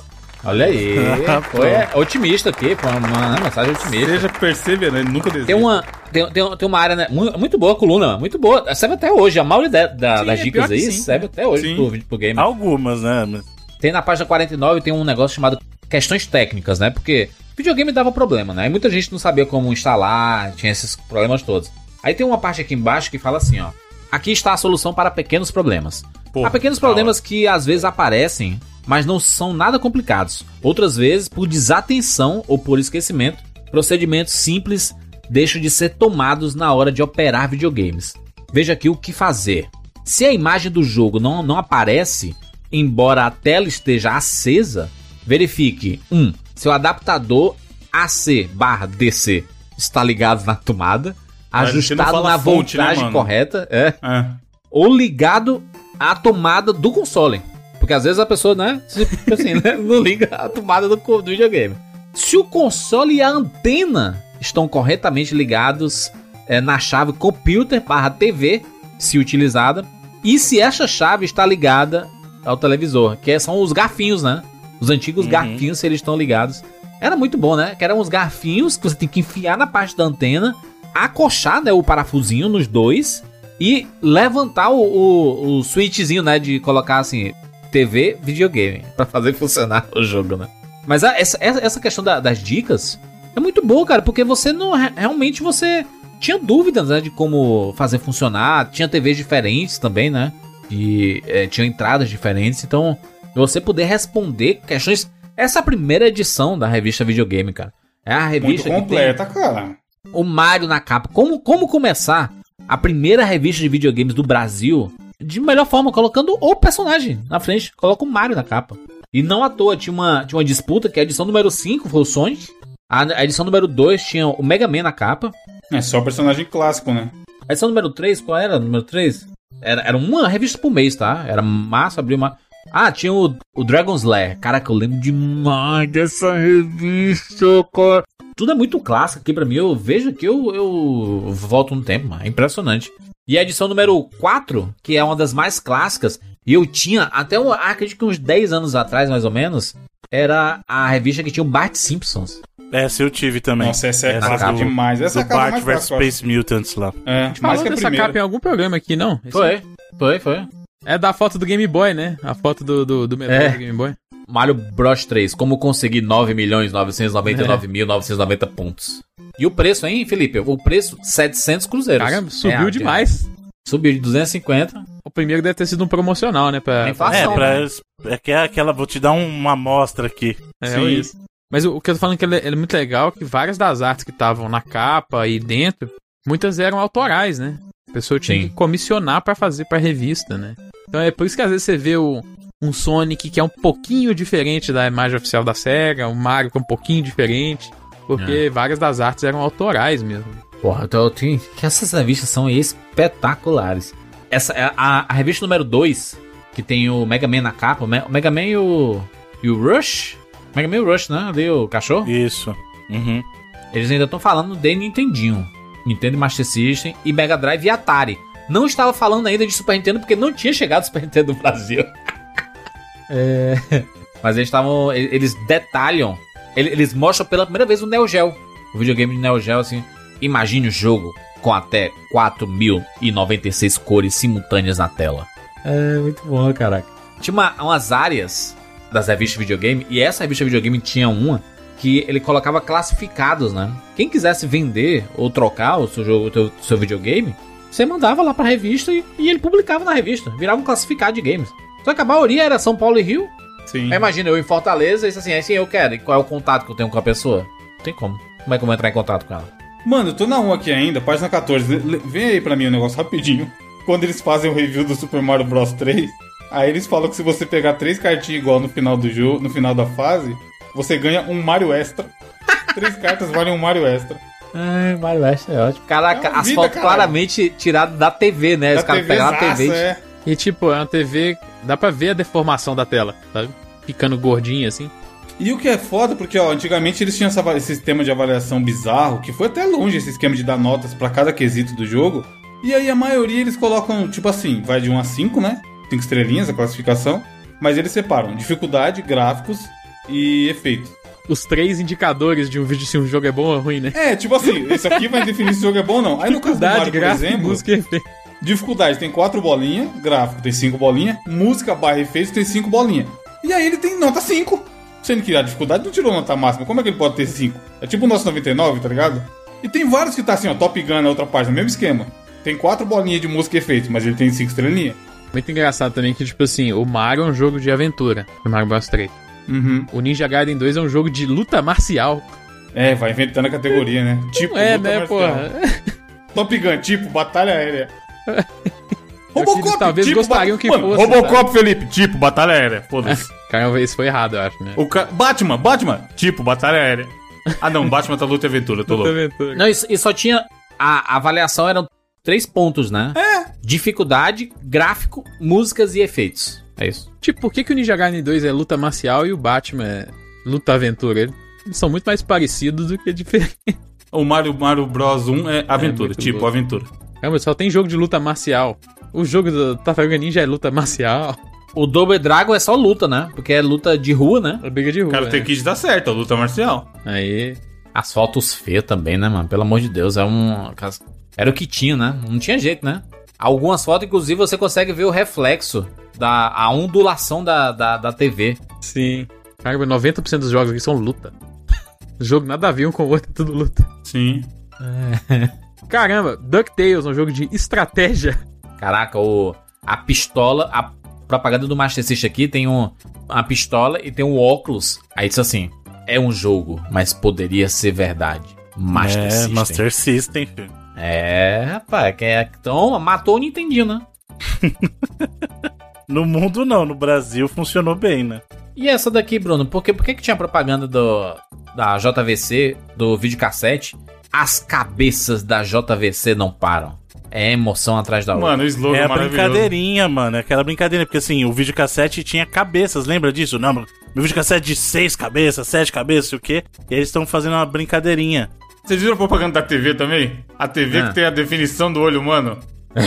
Olha aí. Foi é, otimista aqui, pô, uma, mensagem otimista. Seja perseverante, nunca desista. Tem uma, tem, tem, tem uma área né, mu- muito boa a coluna, muito boa. Serve até hoje. A maioria da- da- Sim, das é dicas que aí sim. serve até hoje Sim. pro, pro game. Algumas, né? Mas- Tem na página 49 tem um negócio chamado questões técnicas, né? Porque videogame dava problema, né? E muita gente não sabia como instalar, tinha esses problemas todos. Aí tem uma parte aqui embaixo que fala assim, ó. Aqui está a solução para pequenos problemas. Pô, Há pequenos problemas que às vezes aparecem, mas não são nada complicados. Outras vezes, por desatenção ou por esquecimento, procedimentos simples deixam de ser tomados na hora de operar videogames. Veja aqui o que fazer. Se a imagem do jogo não, não aparece, embora a tela esteja acesa, verifique 1. Um, seu adaptador AC barra DC está ligado na tomada, Mas ajustado na fonte, né, voltagem mano? correta. É É. ou ligado à tomada do console. Porque às vezes a pessoa, né, tipo assim, né, não liga a tomada do, do videogame. Se o console e a antena estão corretamente ligados é, na chave computer barra TV, se utilizada, e se essa chave está ligada ao televisor, que são os garfinhos, né? Os antigos Uhum. garfinhos, se eles estão ligados. Era muito bom, né? Que eram os garfinhos que você tem que enfiar na parte da antena, acochar né, o parafusinho nos dois e levantar o, o, o switchzinho, né? De colocar assim, TV, videogame, pra fazer funcionar o jogo, né? Mas a- essa, essa questão da- das dicas é muito boa, cara, porque você não. re- Realmente você tinha dúvidas, né? De como fazer funcionar. Tinha TVs diferentes também, né? E é, tinha entradas diferentes. Então, você poder responder questões. Essa é a primeira edição da revista Videogame, cara. É a Muito revista que tem completa, cara. o Mario na capa. Como, como começar a primeira revista de videogames do Brasil de melhor forma, colocando o personagem na frente. Coloca o Mario na capa. E não à toa, tinha uma, tinha uma disputa que a edição número 5 foi o Sonic. A, edição número 2 tinha o Mega Man na capa. É só personagem clássico, né? A edição número 3, qual era? Número 3? Era, era uma revista por mês, tá? Era massa, abriu uma. Ah, tinha o, o Dragon's Lair. Caraca, eu lembro demais dessa revista, cara. Tudo é muito clássico aqui pra mim. Eu vejo que eu, eu volto no tempo, mano. É impressionante. E a edição número 4, que é uma das mais clássicas, e eu tinha até, um, acredito que uns 10 anos atrás, mais ou menos, era a revista que tinha o Bart Simpsons. Essa eu tive também. Nossa, essa é Essa clássica do- demais. Essa é do capa Bart vs. Space Mutants lá. É, A gente falou dessa primeira. capa em algum programa aqui, não? Esse- Foi, foi, foi. É da foto do Game Boy, né? A foto do, do, do metrô É. do Game Boy. Mario Bros 3, como conseguir 9 milhões 999 mil 990 pontos. E o preço, hein, Felipe? O preço, 700 cruzeiros. Cara, subiu É, demais. Subiu de 250. O primeiro deve ter sido um promocional, né? Pra, É inflação. É, pra, é que é aquela. Vou te dar um- uma amostra aqui. É, Sim. isso. Mas o, o que eu tô falando é que ele, ele é muito legal que várias das artes que estavam na capa e dentro, muitas eram autorais, né? A pessoa tinha Sim. que comissionar pra fazer pra revista, né? Então é por isso que às vezes você vê o, um Sonic que é um pouquinho diferente da imagem oficial da SEGA, o Mario que é um pouquinho diferente, porque várias das artes eram autorais mesmo. Porra, então eu tenho. Que essas revistas são espetaculares. Essa é a, a revista número 2, que tem o Mega Man na capa, o Me- o Mega Man e o. E o Rush? Mega Man e o Rush, né? Ali o cachorro. Isso. Uhum. Eles ainda estão falando de Nintendinho. Nintendo Master System e Mega Drive e Atari. Não estava falando ainda de Super Nintendo porque não tinha chegado o Super Nintendo no Brasil. É. Mas eles estavam. Eles detalham. ele- Eles mostram pela primeira vez o Neo Geo. O videogame de Neo Geo, assim. Imagine o jogo com até 4.096 cores simultâneas na tela. É muito bom, caraca. Tinha uma- umas áreas das revistas de videogame, e essa revista de videogame tinha uma que ele colocava classificados, né? Quem quisesse vender ou trocar o seu jogo, o teu- seu videogame, você mandava lá pra revista e, e ele publicava na revista, virava um classificado de games. Só que a maioria era São Paulo e Rio. Sim. Aí imagina, eu em Fortaleza, e disse assim, assim, eu quero. E qual é o contato que eu tenho com a pessoa? Não tem como. Como é que eu vou entrar em contato com ela? Mano, eu tô na 1 aqui ainda, página 14. Le- le- Vem aí pra mim o negócio rapidinho. Quando eles fazem o review do Super Mario Bros 3, aí eles falam que se você pegar três cartinhas igual no final do jogo, no final da fase, você ganha um Mario extra. três cartas valem um Mario extra. Ai, Mario West é ótimo. Caraca, É uma as vida, fotos caralho. claramente tiradas da TV, né? Os Da caras pegaram a TV. é. E tipo, é uma TV, dá pra ver a deformação da tela, sabe? Ficando gordinha assim. E o que é foda, porque ó, antigamente eles tinham essa esse sistema de avaliação bizarro, que foi até longe esse esquema de dar notas pra cada quesito do jogo. E aí a maioria eles colocam, tipo assim, vai de 1 a 5, né? 5 estrelinhas a classificação. Mas eles separam dificuldade, gráficos e efeitos. Os três indicadores de um vídeo se um jogo é bom ou ruim, né? É, tipo assim, esse aqui vai definir se o jogo é bom ou não. Aí no caso do Mario, por gráfico, exemplo, música e efeito. Dificuldade tem 4 bolinhas, gráfico tem 5 bolinhas, música barra efeitos tem 5 bolinhas. E aí ele tem nota 5. Sendo que a dificuldade não tirou nota máxima, como é que ele pode ter 5? É tipo o nosso 99, tá ligado? E tem vários que tá assim, ó, Top Gun na outra página, mesmo esquema. Tem 4 bolinhas de música e efeitos, mas ele tem 5 estrelinhas. Muito engraçado também que, tipo assim, o Mario é um jogo de aventura, o Mario Bros 3. Uhum. O Ninja Gaiden 2 é um jogo de luta marcial. É, vai inventando a categoria, né? Tipo, é, luta né, marcial. porra? Top Gun, tipo, batalha aérea. É eles talvez gostariam que Mano, fosse, Robocop, Felipe, tipo, batalha aérea. Foda-se. Caramba, isso foi errado, eu acho, né? O ca... Batman, Batman, tipo, batalha aérea. Ah não, Batman tá luta e aventura, tô louco. aventura. Não, e só tinha. A, a avaliação eram três pontos, né? É. Dificuldade, gráfico, músicas e efeitos. É isso. Tipo, por que, que o Ninja Gaiden 2 é luta marcial e o Batman é luta aventura? Eles são muito mais parecidos do que diferentes. O Mario, Mario Bros 1 é aventura, muito tipo, aventura. Caramba, só tem jogo de luta marcial. O jogo do Tartaruga Ninja é luta marcial. O Double Dragon é só luta, né? Porque é luta de rua, né? É briga de rua. Cara, né? tem Kid dá certo, a luta marcial. Aí. As fotos feias também, né, mano? Pelo amor de Deus, é um. Era o que tinha, né? Não tinha jeito, né? Algumas fotos, inclusive, você consegue ver o reflexo da a ondulação da, da, da TV. Sim. Caramba, 90% dos jogos aqui são luta. jogo nada a ver um com o outro, é tudo luta. Sim. Caramba, DuckTales, um jogo de estratégia. Caraca, o, a pistola, a propaganda do Master System aqui tem um, a pistola e tem um óculos. Aí diz assim: é um jogo, mas poderia ser verdade. Master é, System. Master System, filho. É, rapaz, que é, então matou o Nintendinho, né? No mundo não, no Brasil funcionou bem, né? E essa daqui, Bruno? Por que, por que, que tinha propaganda do, da JVC, do videocassete? As cabeças da JVC não param. É emoção atrás da outra. Mano, o slogan É brincadeirinha, mano. É aquela brincadeira, porque assim, o videocassete tinha cabeças, lembra disso? Não, mano, meu videocassete de seis cabeças, sete cabeças, o quê? E eles estão fazendo uma brincadeirinha. Vocês viram a propaganda da TV também? A TV Ah. que tem a definição do olho humano.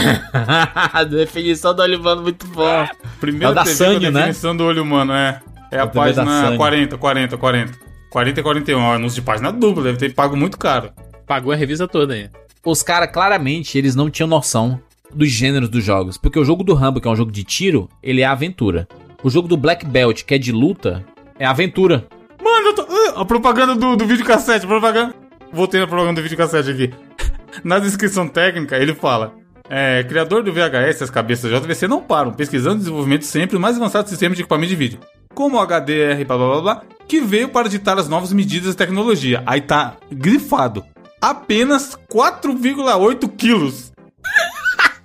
a definição do olho humano muito bom. Primeira É o da TV sangue, com a né? definição do olho humano, é. É a A página sangue. 40, 40, 40. 40 e 41, ó, anúncio de página dupla, deve ter pago muito caro. Pagou a revista toda aí. Os caras, claramente, eles não tinham noção dos gêneros dos jogos. Porque o jogo do Rambo, que é um jogo de tiro, ele é aventura. O jogo do Black Belt, que é de luta, é aventura. Mano, eu tô... Ah, a propaganda do, do videocassete, propaganda... Voltei na propaganda do videocassete aqui. Na descrição técnica, ele fala... É, criador do VHS, as cabeças JVC não param, pesquisando e desenvolvimento sempre o mais avançado sistema de equipamento de vídeo. Como o HDR, blá blá blá blá, que veio para ditar as novas medidas de tecnologia. Aí tá grifado. Apenas 4,8 quilos.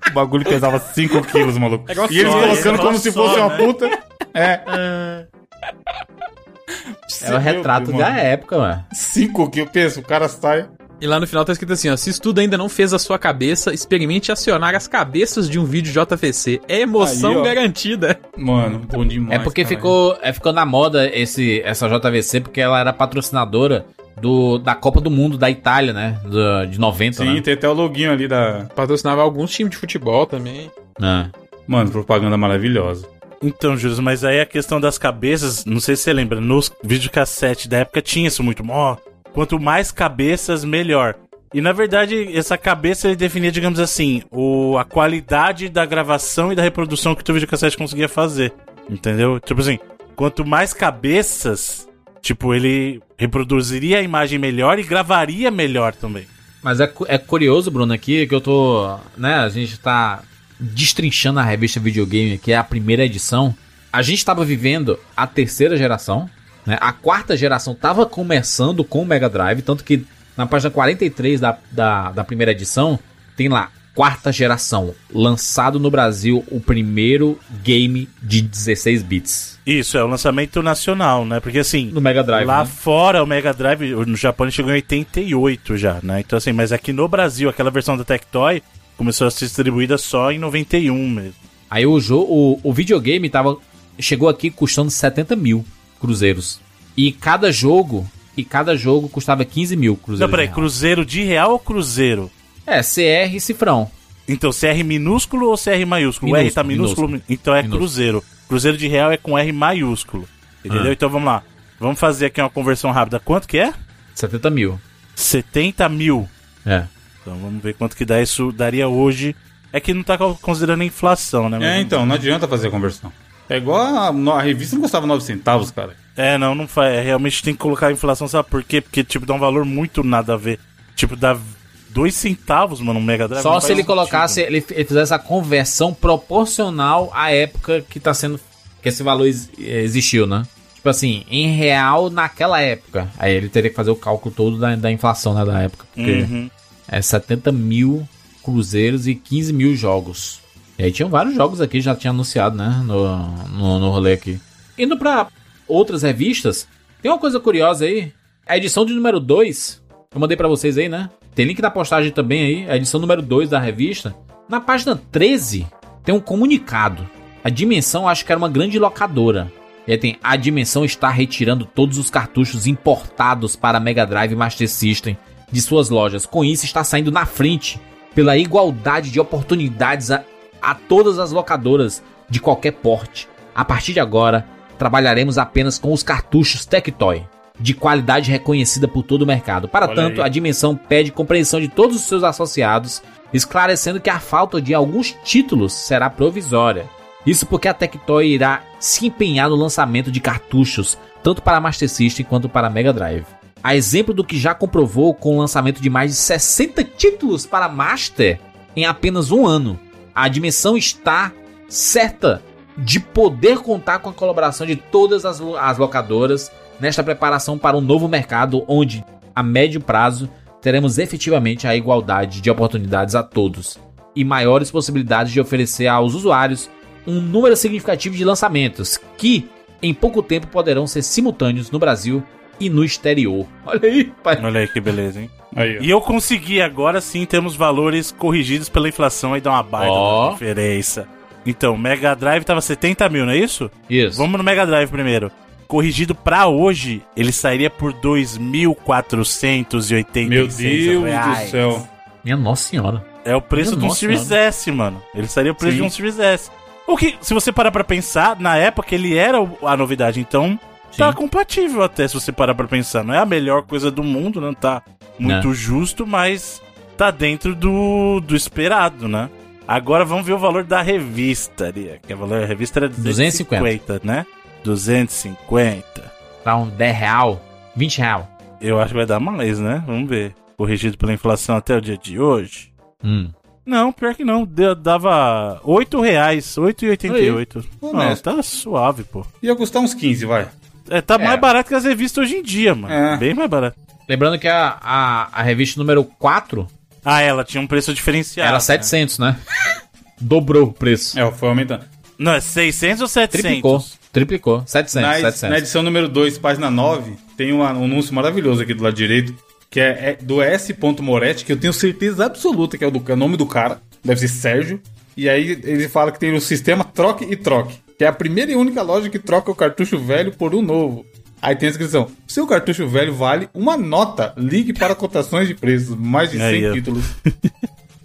O bagulho pesava 5 quilos, maluco. É e eles só, colocando é como se igual fosse só, uma né? puta. É. É o retrato da época, mano. 5 quilos, pensa, o cara sai. E lá no final tá escrito assim, ó. Se isso tudo ainda não fez a sua cabeça, experimente acionar as cabeças de um vídeo JVC. É emoção Aí, garantida. Mano, bom demais. É porque ficou, é, ficou na moda esse, essa JVC, porque ela era patrocinadora do, da Copa do Mundo da Itália, né? Do- de 90, Sim, né? tem até o loginho ali da. Patrocinava alguns times de futebol também. É. Mano, propaganda maravilhosa. Então, Júlio, mas aí a questão das cabeças, não sei se você lembra, nos videocassete da época tinha isso muito. Ó, quanto mais cabeças, melhor. E na verdade, essa cabeça ele definia, digamos assim, o, a qualidade da gravação e da reprodução que o teu videocassete conseguia fazer. Entendeu? Tipo assim, quanto mais cabeças, tipo, ele reproduziria a imagem melhor e gravaria melhor também. Mas é, é curioso, Bruno, aqui que eu tô. Né, a gente tá destrinchando a revista videogame, que é a primeira edição. A gente tava vivendo a terceira geração, né? A quarta geração tava começando com o Mega Drive, tanto que na página 43 da, da, da primeira edição tem lá. Quarta geração, lançado no Brasil o primeiro game de 16 bits. Isso, é o lançamento nacional, né? Porque assim, No Mega Drive. Lá né? fora, o Mega Drive, no Japão, ele chegou em 88 já, né? Então, assim, mas aqui no Brasil, aquela versão da Tectoy começou a ser distribuída só em 91 mesmo. Aí o jogo, o, o videogame tava, chegou aqui custando 70 mil cruzeiros. E cada jogo, e cada jogo custava 15 mil cruzeiros. Não, peraí, cruzeiro de real ou cruzeiro? É, CR e cifrão. Então, CR minúsculo ou CR maiúsculo? o R tá Minúsculo, minúsculo, então é minúsculo. cruzeiro. Cruzeiro de real é com R maiúsculo. Entendeu? Ah. Então vamos lá. Vamos fazer aqui uma conversão rápida. Quanto que é? 70 mil. 70 mil. É. Então vamos ver quanto que dá isso daria hoje. É que não tá considerando a inflação, né? É, então, não adianta fazer a conversão. É igual a, a revista não custava 9 centavos, cara. É, não, não faz. é, Realmente tem que colocar a inflação, sabe por quê? Porque, tipo, dá um valor muito nada a ver. Tipo, dá dois centavos, mano, um Mega Drive. Só se ele sentido. colocasse, ele, ele fizesse a conversão proporcional à época que tá sendo. que esse valor ex- existiu, né? Tipo assim, em real naquela época. Aí ele teria que fazer o cálculo todo da, da inflação, né, da época. Porque Uhum. é 70 mil cruzeiros e 15 mil jogos. E aí tinham vários jogos aqui, já tinha anunciado, né? No, no, no rolê aqui. Indo pra outras revistas, tem uma coisa curiosa aí. A edição de número 2, eu mandei pra vocês aí, né? Tem link na postagem também aí, a edição número 2 da revista. Na página 13, tem um comunicado. A Dimensão acho que era uma grande locadora. E aí tem, a Dimensão está retirando todos os cartuchos importados para Mega Drive Master System de suas lojas. Com isso, está saindo na frente pela igualdade de oportunidades a, a todas as locadoras de qualquer porte. A partir de agora, trabalharemos apenas com os cartuchos Tectoy, de qualidade reconhecida por todo o mercado. Para Olha tanto, aí. a dimensão pede compreensão de todos os seus associados, esclarecendo que a falta de alguns títulos será provisória. Isso porque a Tectoy irá se empenhar no lançamento de cartuchos, tanto para Master System quanto para Mega Drive. A exemplo do que já comprovou com o lançamento de mais de 60 títulos para Master em apenas um ano. A dimensão está certa de poder contar com a colaboração de todas as, as locadoras nesta preparação para um novo mercado onde, a médio prazo, teremos efetivamente a igualdade de oportunidades a todos e maiores possibilidades de oferecer aos usuários um número significativo de lançamentos que, em pouco tempo, poderão ser simultâneos no Brasil e no exterior. Olha aí, pai. Olha aí que beleza, hein? Aí. E eu consegui agora sim temos valores corrigidos pela inflação e dá uma baita Ó. diferença. Então, Mega Drive tava 70 mil, não é isso? Isso. Vamos no Mega Drive primeiro. Corrigido pra hoje, ele sairia por 2.486 Meu Deus reais. do céu. Minha nossa senhora. É o preço Minha de um Series senhora. S, mano. Ele seria o preço Sim. de um Series S. O que, se você parar pra pensar, na época ele era o- a novidade, então tá Sim. compatível até se você parar pra pensar. Não é a melhor coisa do mundo, não tá muito justo, mas tá dentro do, do esperado, né? Agora vamos ver o valor da revista ali. Que a valor da revista era 250. 250, né? 250. Dá um 10 real, 20 real. Eu acho que vai dar mais, né? Vamos ver. Corrigido pela inflação até o dia de hoje. Hum. Não, pior que não. Deu- dava 8 reais, 8,88. Não, tá suave, pô. Ia custar uns 15, vai. É, tá É. mais barato que as revistas hoje em dia, mano. É. Bem mais barato. Lembrando que a, a, a revista número 4 Ah, ela tinha um preço diferenciado. era né? 700, né? dobrou o preço. É, foi aumentando. Não, é 600 ou 700? Triplicou. Triplicou. 700, Na, 700. na edição número 2, página 9, tem um anúncio maravilhoso aqui do lado direito, que é, é do S. Moretti, que eu tenho certeza absoluta que é o, do, é o nome do cara, deve ser Sérgio. E aí ele fala que tem o sistema troque e troque, que é a primeira e única loja que troca o cartucho velho por um novo. Aí tem a descrição: seu cartucho velho vale uma nota. Ligue para cotações de preços, mais de 100 Aí, títulos.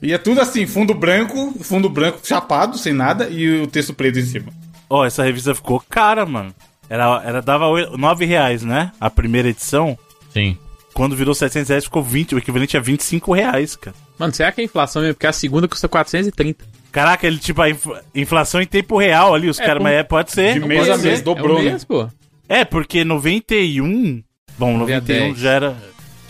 E é tudo assim, fundo branco, fundo branco chapado, sem nada, e o texto preto em cima. Ó, essa revista ficou cara, mano. Era, era, dava oi- 9 reais, né? A primeira edição. Sim. Quando virou 700 reais, ficou 20. O equivalente a 25 reais, cara. Mano, será que é inflação mesmo? Porque a segunda custa 430. Caraca, ele, tipo, a infla- inflação em tempo real ali, os É, caras, mas é, pode ser. de mês a mês, dobrou, é o né? mês, pô. É, porque 91. Bom, 91 10. já era,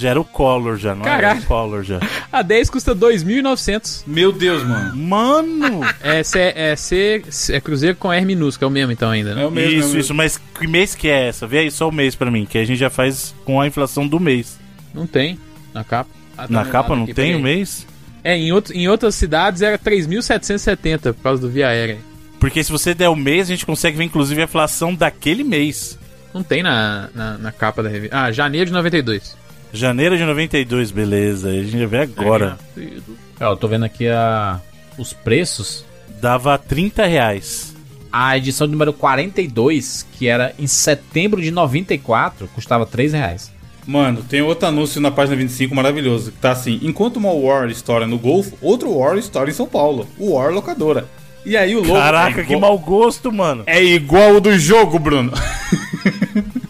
já era o Collor, já, não era Caralho. o Collor já. A 10 custa 2.900. Meu Deus, mano. Mano! É, C, é, C, é Cruzeiro com R minúsculo, é o mesmo então ainda, né? É o mesmo. isso, é o isso, mas que mês que é essa? Vê aí só o mês pra mim, que a gente já faz com a inflação do mês. Não tem na capa. Ah, tá Na capa não aqui, tem o mês? É, em, outro, em outras cidades era 3.770 por causa do via aérea. Porque se você der o mês, a gente consegue ver inclusive a inflação daquele mês. Não tem na, na, na capa da revista. Ah, janeiro de 92. Janeiro de 92, beleza. A gente já vê agora. Ó, eu tô vendo aqui a... os preços. Dava 30 reais. A edição número 42, que era em setembro de 94, custava 3 reais. Mano, tem outro anúncio na página 25 maravilhoso, que tá assim: enquanto uma War estoura no Golfo, outro War estoura em São Paulo. O War locadora. E aí o logo. Caraca, é que igual- mau gosto, mano. É igual o do jogo, Bruno.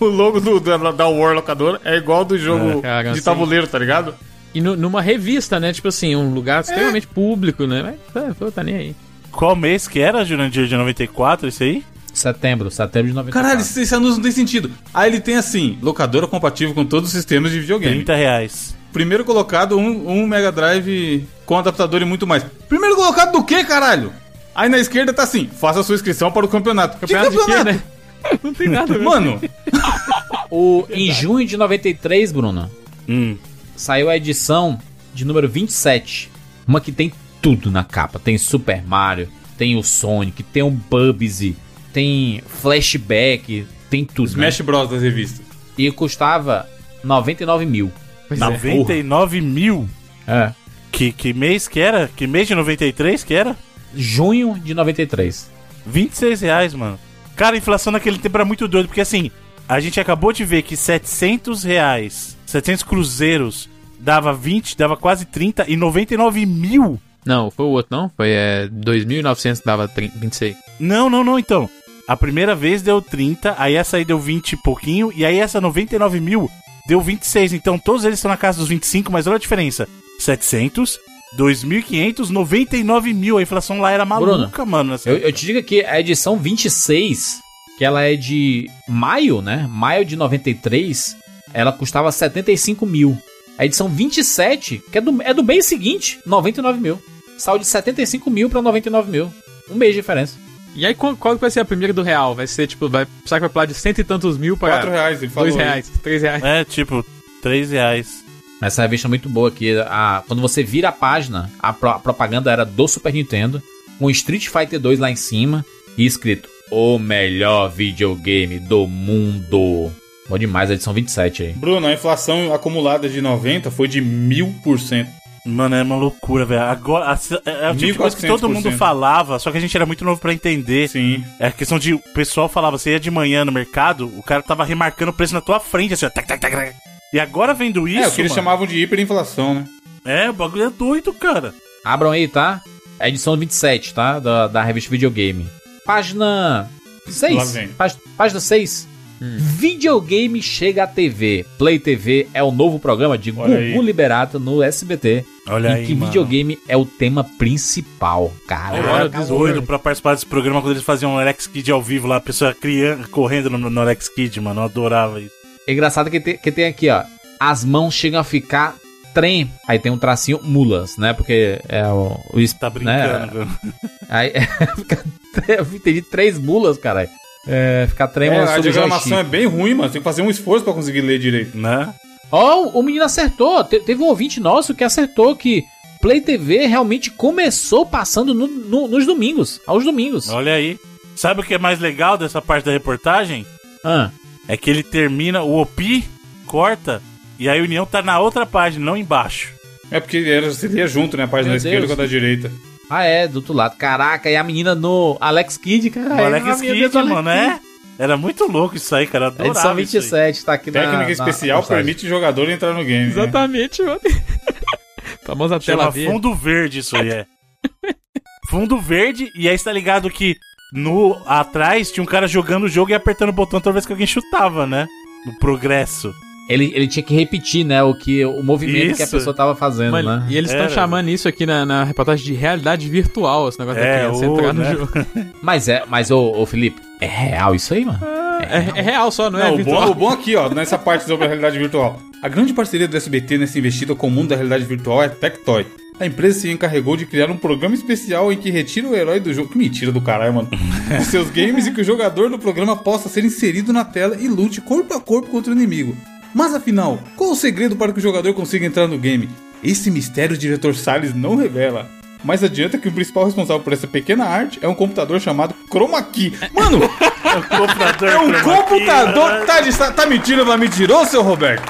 o logo do, da, da War locadora é igual do jogo É, cara, de assim- tabuleiro, tá ligado? E nu- numa revista, né? Tipo assim, um lugar extremamente público, né? Mas, é, pô, tá nem aí. Qual mês que era, Jurandir, de 94, isso aí? Setembro, setembro de 94. Caralho, esse, esse anúncio não tem sentido. Aí ele tem assim: locadora compatível com todos os sistemas de videogame. 30 reais. Primeiro colocado, um, um Mega Drive com adaptador e muito mais. Primeiro colocado do que, caralho? Aí na esquerda tá assim: faça sua inscrição para o campeonato. Campeonato que de quê, campeonato? né? Não tem nada? Mano, O, em junho de 93, Bruno, Hum. saiu a edição de número 27. Uma que tem tudo na capa. Tem Super Mario, tem o Sonic, tem o Bubsy, tem flashback, tem tudo. né? Smash Bros das revistas. E custava 99 mil. Pois é. 99 mil. É. Que, que mês que era? Que mês de 93 que era? Junho de 93. 26 reais, mano. Cara, a inflação naquele tempo era muito doido, porque assim, a gente acabou de ver que 700 reais, 700 cruzeiros, dava 20, dava quase 30 e 99 mil. Não, foi o outro, não? Foi é, 2.900 dava 30, 26. Não, não, não, então. A primeira vez deu 30, aí essa aí deu 20 e pouquinho, e aí essa 99 mil deu 26. Então todos eles estão na casa dos 25, mas olha a diferença. 700, 2.500, 99 mil. A inflação lá era maluca, mano. Eu, eu te digo aqui, a edição 26, que ela é de maio, né? Maio de 93, ela custava 75 mil. A edição 27, que é do, é do mês seguinte, 99 mil. Saiu de 75 mil pra 99 mil. Um mês de diferença. E aí, qual, qual que vai ser a primeira do real? Vai ser, tipo, vai, será que vai pular de cento e tantos mil para 4 reais, ele falou. dois reais, três reais? É, tipo, 3 reais. Essa revista é muito boa aqui. A, quando você vira a página, a, pro- a propaganda era do Super Nintendo, com Street Fighter 2 lá em cima e escrito: O melhor videogame do mundo. Bom demais, a edição 27 aí. Bruno, a inflação acumulada de 90 foi de 1000%. Mano, é uma loucura, velho. Agora, a- é, é o tipo de coisa que todo 1400%. mundo falava, só que a gente era muito novo pra entender. Sim. É a questão de. O pessoal falava, você ia de manhã no mercado, o cara tava remarcando o preço na tua frente, assim, ó. Tac, tac, tac, tac. E agora vendo isso. é, o que eles mano, chamavam de hiperinflação, né? É, o bagulho é doido, cara. Abram aí, tá? A edição 27, tá? Da, da revista Videogame. Página Lá 6. vem. Pá- Página 6. Videogame chega à TV. Play TV é o novo programa de Olha Gugu aí. Liberato no SBT. Olha em aí, que mano. videogame é o tema principal, cara. Eu era doido pra participar desse programa quando eles faziam o Alex Kid ao vivo lá, a pessoa criando, correndo no, no Alex Kid, mano. Eu adorava isso. É engraçado que tem, que tem aqui, ó. As mãos chegam a ficar trem. Aí tem um tracinho mulas, né? Porque é o. o Tá né? brincando, velho. Aí fica, eu entendi três mulas, cara. É, ficar trem É, é, a diagramação é bem ruim, mano. Tem que fazer um esforço pra conseguir ler direito. Né? Ó, o menino acertou. Te- teve um ouvinte nosso que acertou que Play TV realmente começou passando no- no- nos domingos, aos domingos. Olha aí. Sabe o que é mais legal dessa parte da reportagem? Ah, É que ele termina, o OPI corta e a União tá na outra página, não embaixo. É porque era, seria junto, né? A página Meu da esquerda Deus. com a da direita. Ah, é, do outro lado. Caraca, e a menina no Alex Kidd, cara. O Alex a menina Kidd, Alex mano, é? Era muito louco isso aí, cara. Edição Adorava isso aí. 27, tá aqui na... Técnica na- especial na permite o jogador entrar no game. né? Exatamente, mano. Famosa tela Chama verde. fundo verde isso aí, é. fundo verde, e aí você tá ligado que no atrás tinha um cara jogando o jogo e apertando o botão toda vez que alguém chutava, né? No progresso. Ele, ele tinha que repetir, né, o, que, o movimento que a Isso. pessoa tava fazendo, Mano, né? e eles estão chamando isso aqui na, na reportagem de realidade virtual, esse negócio É, da criança ô, entrar no né? jogo. Mas é, mas ô, ô Felipe, é real isso aí, mano? É, é real só, não, é Não, o, virtual. bom, o bom aqui, ó, nessa parte sobre a realidade virtual. A grande parceria do SBT nessa investida com o mundo da realidade virtual é a Tectoy. A empresa se encarregou de criar um programa especial em que retira o herói do jogo. Que mentira do caralho, mano. De seus games e que o jogador do programa possa ser inserido na tela e lute corpo a corpo contra o inimigo. Mas afinal, qual o segredo para que o jogador consiga entrar no game? Esse mistério o diretor Salles não revela. Mas adianta que o principal responsável por essa pequena arte é um computador chamado Chroma Key. Mano, Computador é um chroma key, computador. né? Tá, de, tá mentindo mentiroso, seu Roberto?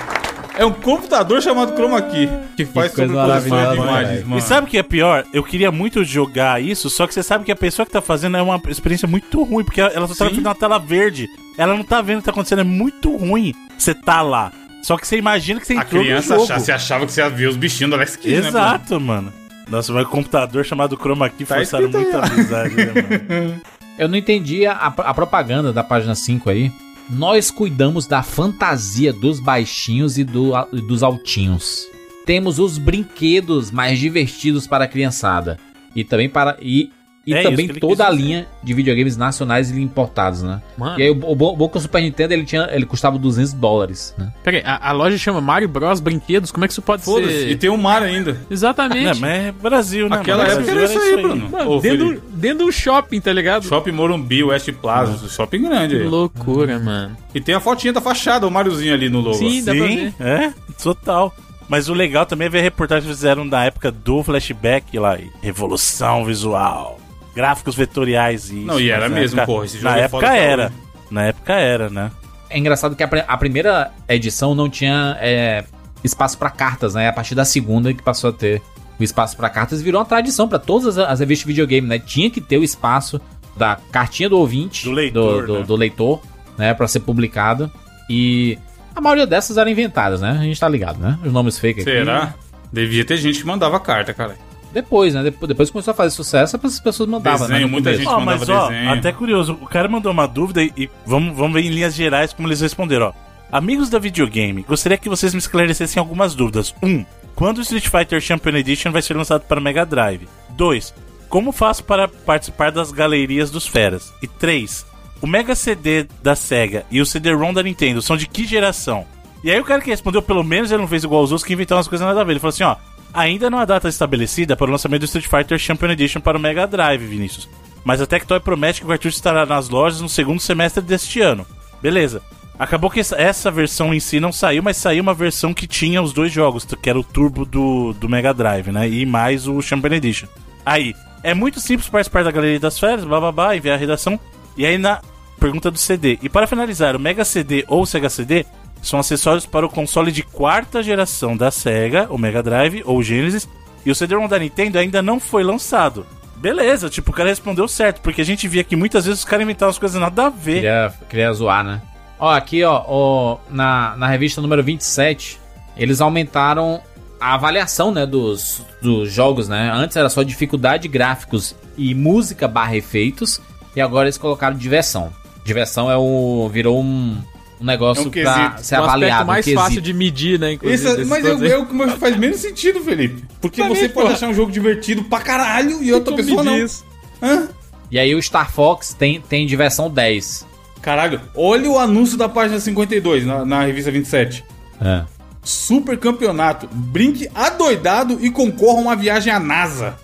É um computador chamado Chroma Key que faz coisa sobreposição de imagens, mano. E sabe o que é pior? Eu queria muito jogar isso, só que você sabe que a pessoa que tá fazendo é uma experiência muito ruim, porque ela só tá vendo uma tela verde. Ela não tá vendo o que tá acontecendo, é muito ruim. Você tá lá. Só que você imagina que você A entrou criança no jogo. achava, você achava que você ia ver os bichinhos do Alex Kidd, né? mano? Exato, mano. Nossa, mas computador chamado Chroma Key Tá forçaram muita amizade, né, mano? Eu não entendi a, a propaganda da página 5 aí. Nós cuidamos da fantasia dos baixinhos e do- dos altinhos. Temos os brinquedos mais divertidos para a criançada. E também para. E, e É também isso toda a dizer. linha de videogames nacionais e importados, né? Mano, E aí o, o, bom- o bom que o Super Nintendo ele, tinha, ele custava 200 dólares, né? peraí, a, a loja chama Mario Bros Brinquedos, como é que isso pode Foda-se. ser? E tem o mar ainda. Exatamente. Não, mas é Brasil, né? Naquela mano? época era isso aí, Bruno. Mano, Ô, dentro, Felipe. dentro de um shopping, tá ligado? Shopping Morumbi, West Plaza, shopping grande Que loucura, mano. E tem a fotinha da fachada, o Mariozinho ali no logo. Sim, dá pra Sim, ver. é, total. Mas o legal também é ver a reportagem que fizeram da época do flashback lá. e Revolução visual. Gráficos vetoriais e isso. Não, e era na mesmo, época- porra, esse jogo Na é época era. hoje. Na época era, né? É engraçado que a, a primeira edição não tinha é, espaço para cartas, né? A partir da segunda que passou a ter o espaço para cartas virou uma tradição para todas as, as revistas de videogame, né? Tinha que ter o espaço da cartinha do ouvinte, Do leitor, do, né? do leitor, né? Para ser publicado. E a maioria dessas eram inventadas, né? A gente tá ligado, né? Os nomes fake aqui. Será? Devia ter gente que mandava carta, cara. Depois, né? Depois, depois começou a fazer sucesso, as pessoas mandavam, Desenho, né? muita gente- Ó, mas mandava ó, desenho. até curioso, o cara mandou uma dúvida e, e vamos, vamos ver em linhas gerais como eles responderam, ó. Amigos da videogame, gostaria que vocês me esclarecessem algumas dúvidas. 1. Um, quando o Street Fighter Champion Edition vai ser lançado para Mega Drive? 2. Como faço para participar das galerias dos feras? E 3. O Mega CD da SEGA e o CD-ROM da Nintendo são de que geração? E aí o cara que respondeu, pelo menos ele não fez igual os outros que inventaram umas coisas nada a ver. Ele falou assim, ó. Ainda não há data estabelecida para o lançamento do Street Fighter Champion Edition para o Mega Drive, Vinícius. Mas a Tectoy promete que o cartucho estará nas lojas no segundo semestre deste ano. Beleza. Acabou que essa, versão em si não saiu, mas saiu uma versão que tinha os dois jogos, que era o Turbo do, do Mega Drive, né? E mais o Champion Edition. Aí, é muito simples participar da Galeria das Férias, blá blá blá, enviar a redação. E aí na pergunta do CD. E para finalizar, o Mega CD ou o Sega CD são acessórios para o console de quarta geração da Sega, o Mega Drive ou o Genesis, e o CD-ROM da Nintendo ainda não foi lançado. Beleza, tipo, o cara respondeu certo, porque a gente via que muitas vezes os caras inventavam as coisas nada a ver. Queria, queria zoar, né? Ó, aqui, ó, ó, na, na revista número 27, eles aumentaram a avaliação, né, dos, dos jogos, né? Antes era só dificuldade, gráficos e música barra efeitos, e agora eles colocaram diversão. Diversão é o... virou um, um negócio É um pra ser aspecto avaliado. um mais quesito. fácil de medir, né? Desses mas é, é o que faz menos sentido, Felipe. Porque Também, você pode pô. achar um jogo divertido pra caralho e outra pessoa não. diz? Hã? E aí o Star Fox tem, tem diversão 10. Caralho, olha o anúncio da página 52 na, na revista 27. É. Super campeonato. Brinque adoidado e concorra a uma viagem à NASA.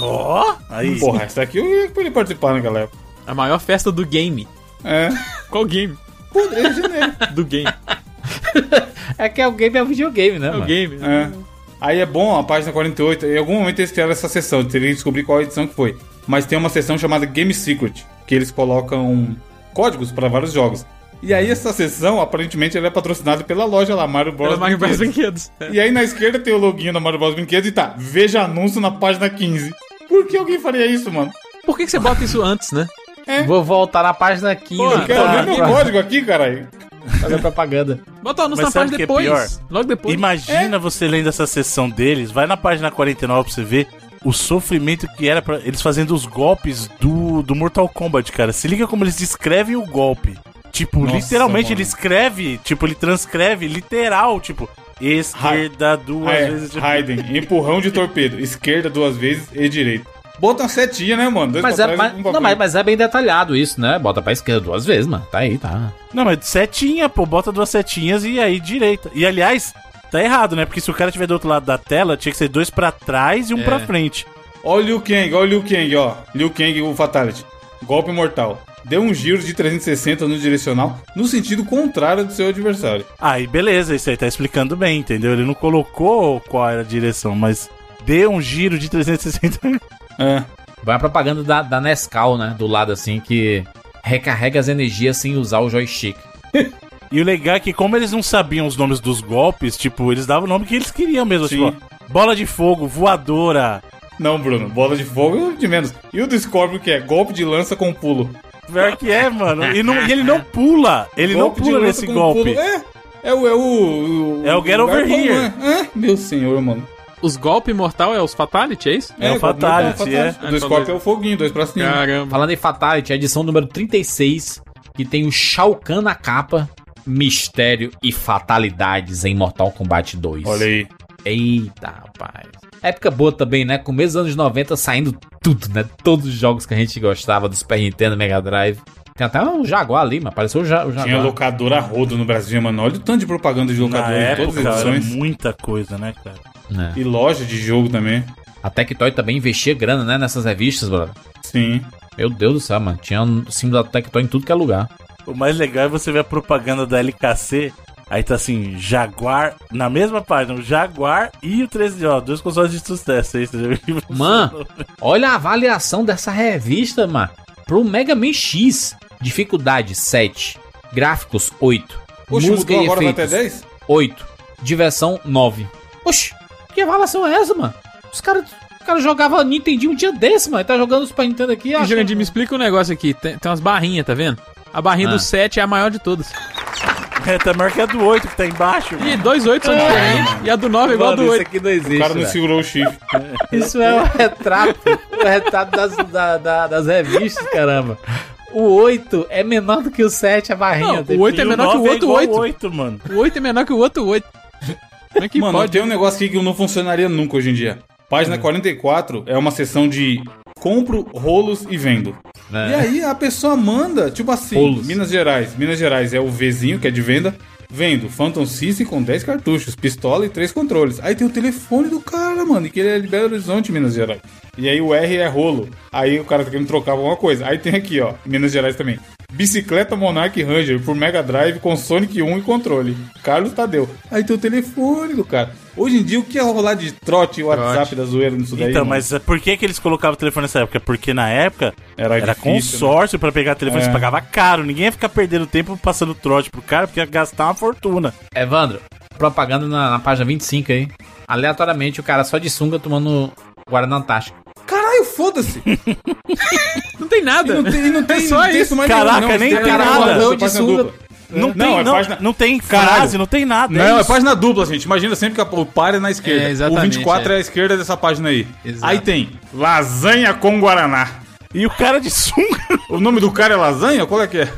Ó, aí. Porra, essa aqui eu ia pra ele participar naquela época. A maior festa do game. É. Qual game? Do game. É que o game é um videogame, né, É o game. É. Aí é bom a página 48. Em algum momento eles criaram essa seção, teria que descobrir qual edição que foi. Mas tem uma seção chamada Game Secret, que eles colocam códigos para vários jogos. E aí essa seção, aparentemente, ela é patrocinada pela loja lá, Mario Bros. Mario Bros. Brinquedos. Brinquedos. E aí na esquerda tem o loginho da Mario Bros. Brinquedos e tá, veja anúncio na página 15. Por que alguém faria isso, mano? Por que, que você bota isso antes, né? Vou voltar na página 15. Pô, Eu quero pra- ver meu código aqui, caralho. fazer propaganda. Bota o anúncio Mas na página é depois. pior? Logo depois. Imagina você lendo essa sessão deles, vai na página 49 pra você ver o sofrimento que era pra eles fazendo os golpes do, do Mortal Kombat, cara. Se liga como eles descrevem o golpe. Tipo, Nossa, literalmente mano. ele escreve, tipo, ele transcreve literal, tipo, esquerda duas É, vezes. Tipo, Raiden, empurrão de torpedo. Esquerda duas vezes e direita. Bota uma setinha, né, mano? Dois Mas pra é, trás, mas, um pra não, mas, mas é bem detalhado isso, né? Bota pra esquerda duas vezes, mano. Tá aí, tá. Não, mas setinha, pô, bota duas setinhas e aí direita. E aliás, tá errado, né? Porque se o cara tiver do outro lado da tela, tinha que ser dois pra trás e um É. pra frente. Olha o Liu Kang, olha o Liu Kang, ó. Liu Kang, o Fatality. Golpe mortal. Deu um giro de 360 no direcional, no sentido contrário do seu adversário. Aí, beleza, isso aí tá explicando bem, entendeu? Ele não colocou qual era a direção, mas deu um giro de 360. É. Vai a propaganda da, da Nescau, né? Do lado assim, que recarrega as energias sem usar o joystick. E o legal é que, como eles não sabiam os nomes dos golpes, tipo, eles davam o nome que eles queriam mesmo. Sim. Tipo, bola de fogo, voadora. Não, Bruno, bola de fogo de menos. E o do Scorpion, que é golpe de lança com pulo. Pior que é, mano. E, não- e ele não pula. Ele golpe não pula nesse golpe. pulo. É, é o. É o, É o Get Over Here. É, meu senhor, mano. Os golpes mortal é os Fatality, é isso? É o golpe Fatality, mortal, é. O do Scorpion é o foguinho, dois pra cima. Caramba. Falando em Fatality, a edição número 36, que tem o Shao Kahn na capa, Mistério e Fatalidades em Mortal Kombat 2. Olha aí. Eita, rapaz. Época boa também, né? Começo dos anos 90 saindo tudo, né? Todos os jogos que a gente gostava do Super Nintendo, Mega Drive. Tem até um Jaguar ali, mas apareceu o, ja o Tinha Jaguar. locadora a rodo no Brasil, mano. Olha o tanto de propaganda de Na locadora em todas as era edições. muita coisa, né, cara? É. E loja de jogo também. A Tectoy também investia grana, né? Nessas revistas, brother. Sim. Meu Deus do céu, mano. Tinha um símbolo da Tectoy em tudo que é lugar. O mais legal é você ver a propaganda da LKC. Aí tá assim, Jaguar, na mesma página, o Jaguar e o 13, ó, dois consoles de sucesso. Aí, você já viu? Mano, olha a avaliação dessa revista, mano. Pro Mega Man X. Dificuldade 7. Gráficos 8. Oxe, Música mudou e agora efeitos 10? 8. Diversão 9. Oxi, que avaliação é essa, mano? Os caras os cara jogavam Nintendo um dia desse, mano. Tá jogando Super Nintendo aqui. E, Jurandir, me explica um negócio aqui. Tem, tem umas barrinhas, tá vendo? A barrinha Ah. do 7 é a maior de todas. É, tá maior que a do 8 que tá embaixo. E dois 8 são diferentes. E a do 9 é igual a do Mano, 8. isso aqui não existe. O cara não segurou o chifre. Isso é o retrato. o retrato das, da- da- das revistas, caramba. O 8 é menor do que o 7, a barrinha. Não, o 8 é E menor que o é outro igual 8. ao 8, mano. O 8 é menor que o outro 8. Como é que Mano, pode? tem um negócio aqui que não funcionaria nunca hoje em dia. Página 44 é uma seção de compro rolos e vendo. É. E aí a pessoa manda, tipo assim, Rolos. Minas Gerais. Minas Gerais é o Vzinho, que é de venda. Vendo Phantom System com 10 cartuchos, pistola e 3 controles. Aí tem o telefone do cara, mano, e que ele é de Belo Horizonte, Minas Gerais. E aí o R é rolo. Aí o cara tá querendo trocar alguma coisa. Aí tem aqui, ó, Minas Gerais também. Bicicleta Monarch Ranger por Mega Drive com Sonic 1 e controle. Carlos Tadeu. Aí tem o telefone do cara. Hoje em dia, o que é rolar de trote e WhatsApp da zoeira nisso daí? Então, mano? mas por que, que eles colocavam o telefone nessa época? Porque na época Era era, difícil, consórcio pra pegar telefone, É. você pagava caro. Ninguém ia ficar perdendo tempo passando trote pro cara, porque ia gastar uma fortuna. Evandro, propaganda na, na página 25 aí. Aleatoriamente, o cara só de sunga tomando Guaraná Antártica. Caralho, foda-se! Não tem nada. E não tem, e não tem, só não tem isso. mais Caraca, não. nem tem nada. Não, de sunga. dupla. Não, Não, tem, é não, página- não tem Caralho. frase, não tem nada. Não, é isso. página dupla, gente. Imagina sempre que o par é na esquerda. É, o 24 é. é. a esquerda dessa página aí. Exato. Aí tem lasanha com guaraná. E o cara de sunga. O nome do cara é lasanha? Qual é que é?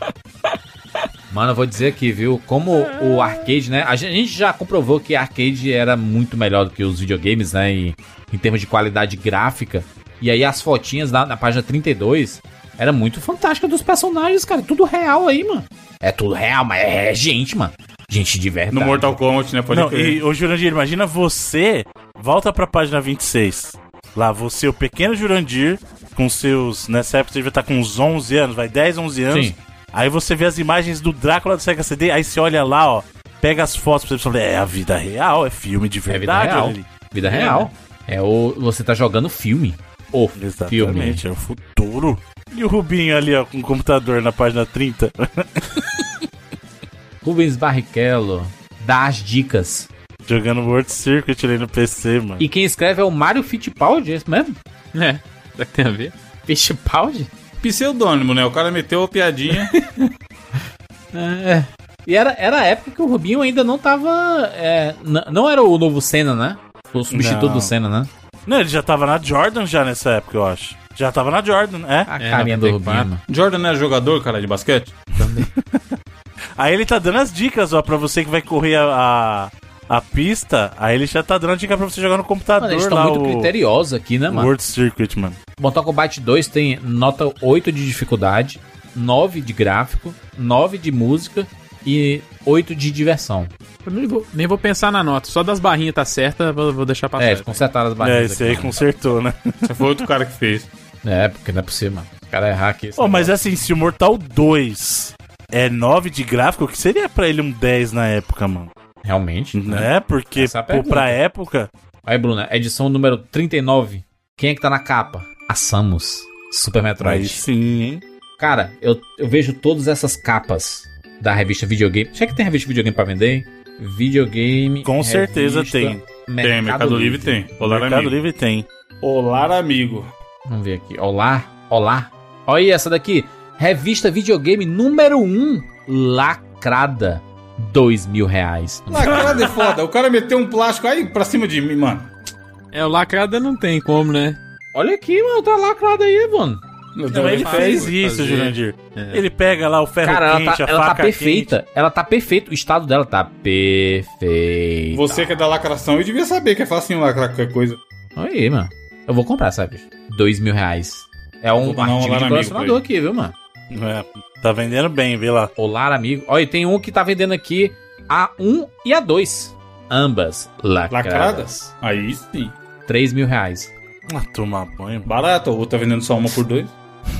Mano, eu vou dizer aqui, viu? Como o arcade, né? A gente, já comprovou que arcade era muito melhor do que os videogames, né? E, em termos de qualidade gráfica. E aí as fotinhas na, na página 32 era muito fantástica dos personagens, cara. Tudo real aí, mano. É tudo real, mas é, gente, mano. Gente de verdade. No Mortal Kombat, né? Pode Não, crer. e, ô Jurandir, imagina você, volta pra página 26. Lá, você, o pequeno Jurandir, com seus. Nessa época você devia estar com uns 11 anos, vai, 10, 11 anos. Sim. Aí você vê as imagens do Drácula do Sega CD, aí você olha lá, ó. pega as fotos pra você falar, é a vida real, é filme de É vida verdade. real. olha ali. Vida real. É o. Você tá jogando filme. O filme. Exatamente, é o futuro. E o Rubinho ali, ó, com o computador na página 30. Rubens Barrichello dá as dicas. Jogando World Circuit ali no PC, mano. E quem escreve é o Mário Fittipaldi, é isso mesmo? É, será que tem a ver? Fittipaldi? Pseudônimo, né? O cara meteu a piadinha. É. E era, era a época que o Rubinho ainda não tava. é, não era o novo Senna, né? O substituto Não. do Senna, né? Não, ele já tava na Jordan já nessa época, eu acho. Já tava na Jordan, é? A É, carinha do 94. Rubinho. Jordan não é jogador, cara, de basquete? Aí ele tá dando as dicas, ó, pra você que vai correr a, a, a pista. Aí ele já tá dando a dica pra você jogar no computador Mano, eles estão lá, muito o criteriosos aqui, né, mano? World Circuit, mano. Mortal Kombat 2 tem nota 8 de dificuldade, 9 de gráfico, 9 de música e 8 de diversão. Eu nem vou, nem vou pensar na nota, só das barrinhas tá certa, vou, vou deixar passar. É, eles consertaram as É, barreiras. esse aí aqui, consertou, né? Esse foi outro cara que fez. É, porque não é possível, mano. Os caras errar aqui. Ô, mas assim, se o Mortal 2 é 9 de gráfico, o que seria pra ele um 10 na época, mano? Realmente. Né? Porque, Essa é pô, pra época. Aí, Bruna, edição número 39. Quem é que tá na capa? A Samus. Super Metroid. Aí sim, hein? Cara, eu, eu vejo todas essas capas da revista Videogame. Será que tem revista Videogame pra vender? hein? Videogame. Com certeza tem. tem, Mercado Livre tem. Olá, Mercado amigo. Livre tem. Olá, amigo. Vamos ver aqui. Olá, olá. Olha essa daqui. Revista Videogame número 1. Lacrada. Dois mil reais. Lacrada é foda. O cara meteu um plástico aí pra cima de mim, mano. É, o lacrada não tem como, né? Olha aqui, mano. Tá lacrada aí, mano. Não, ele faz, fez vai isso, fazer. Jurandir. É. Ele pega lá o ferro Cara, ela quente, tá, a ela tá faca perfeita. Ela tá perfeita. O estado dela tá perfeito. Você que é da lacração, eu devia saber que é facinho lacrar qualquer coisa. Olha aí, mano. Eu vou comprar, sabe? Dois mil reais. É um artigo de colecionador aqui, viu, mano? É, tá vendendo bem, vê lá. Olá, amigo. Olha, tem um que tá vendendo aqui a 1 e a 2. Ambas lacradas. Lacradas? Aí sim. 3 mil reais. Ah, tomar banho. Barato, ou tá vendendo só uma por dois?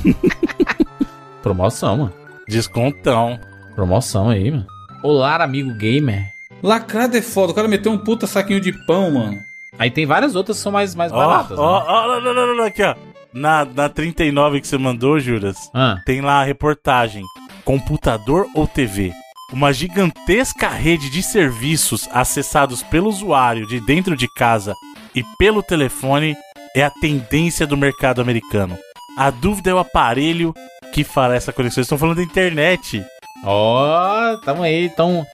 Promoção, mano. Descontão. Promoção aí, mano. Olá, amigo gamer. Lacrada é foda. O cara meteu um puta saquinho de pão, mano. Aí tem várias outras que são mais, mais Ó, baratas. ó, né? ó, não, não, não, não, aqui, ó. Na, na 39 que você mandou, Juras, Ah, tem lá a reportagem. Computador ou TV? Uma gigantesca rede de serviços acessados pelo usuário de dentro de casa e pelo telefone é a tendência do mercado americano. A dúvida é o aparelho que fará essa conexão. Estão falando da internet. Ó, tamo aí, tão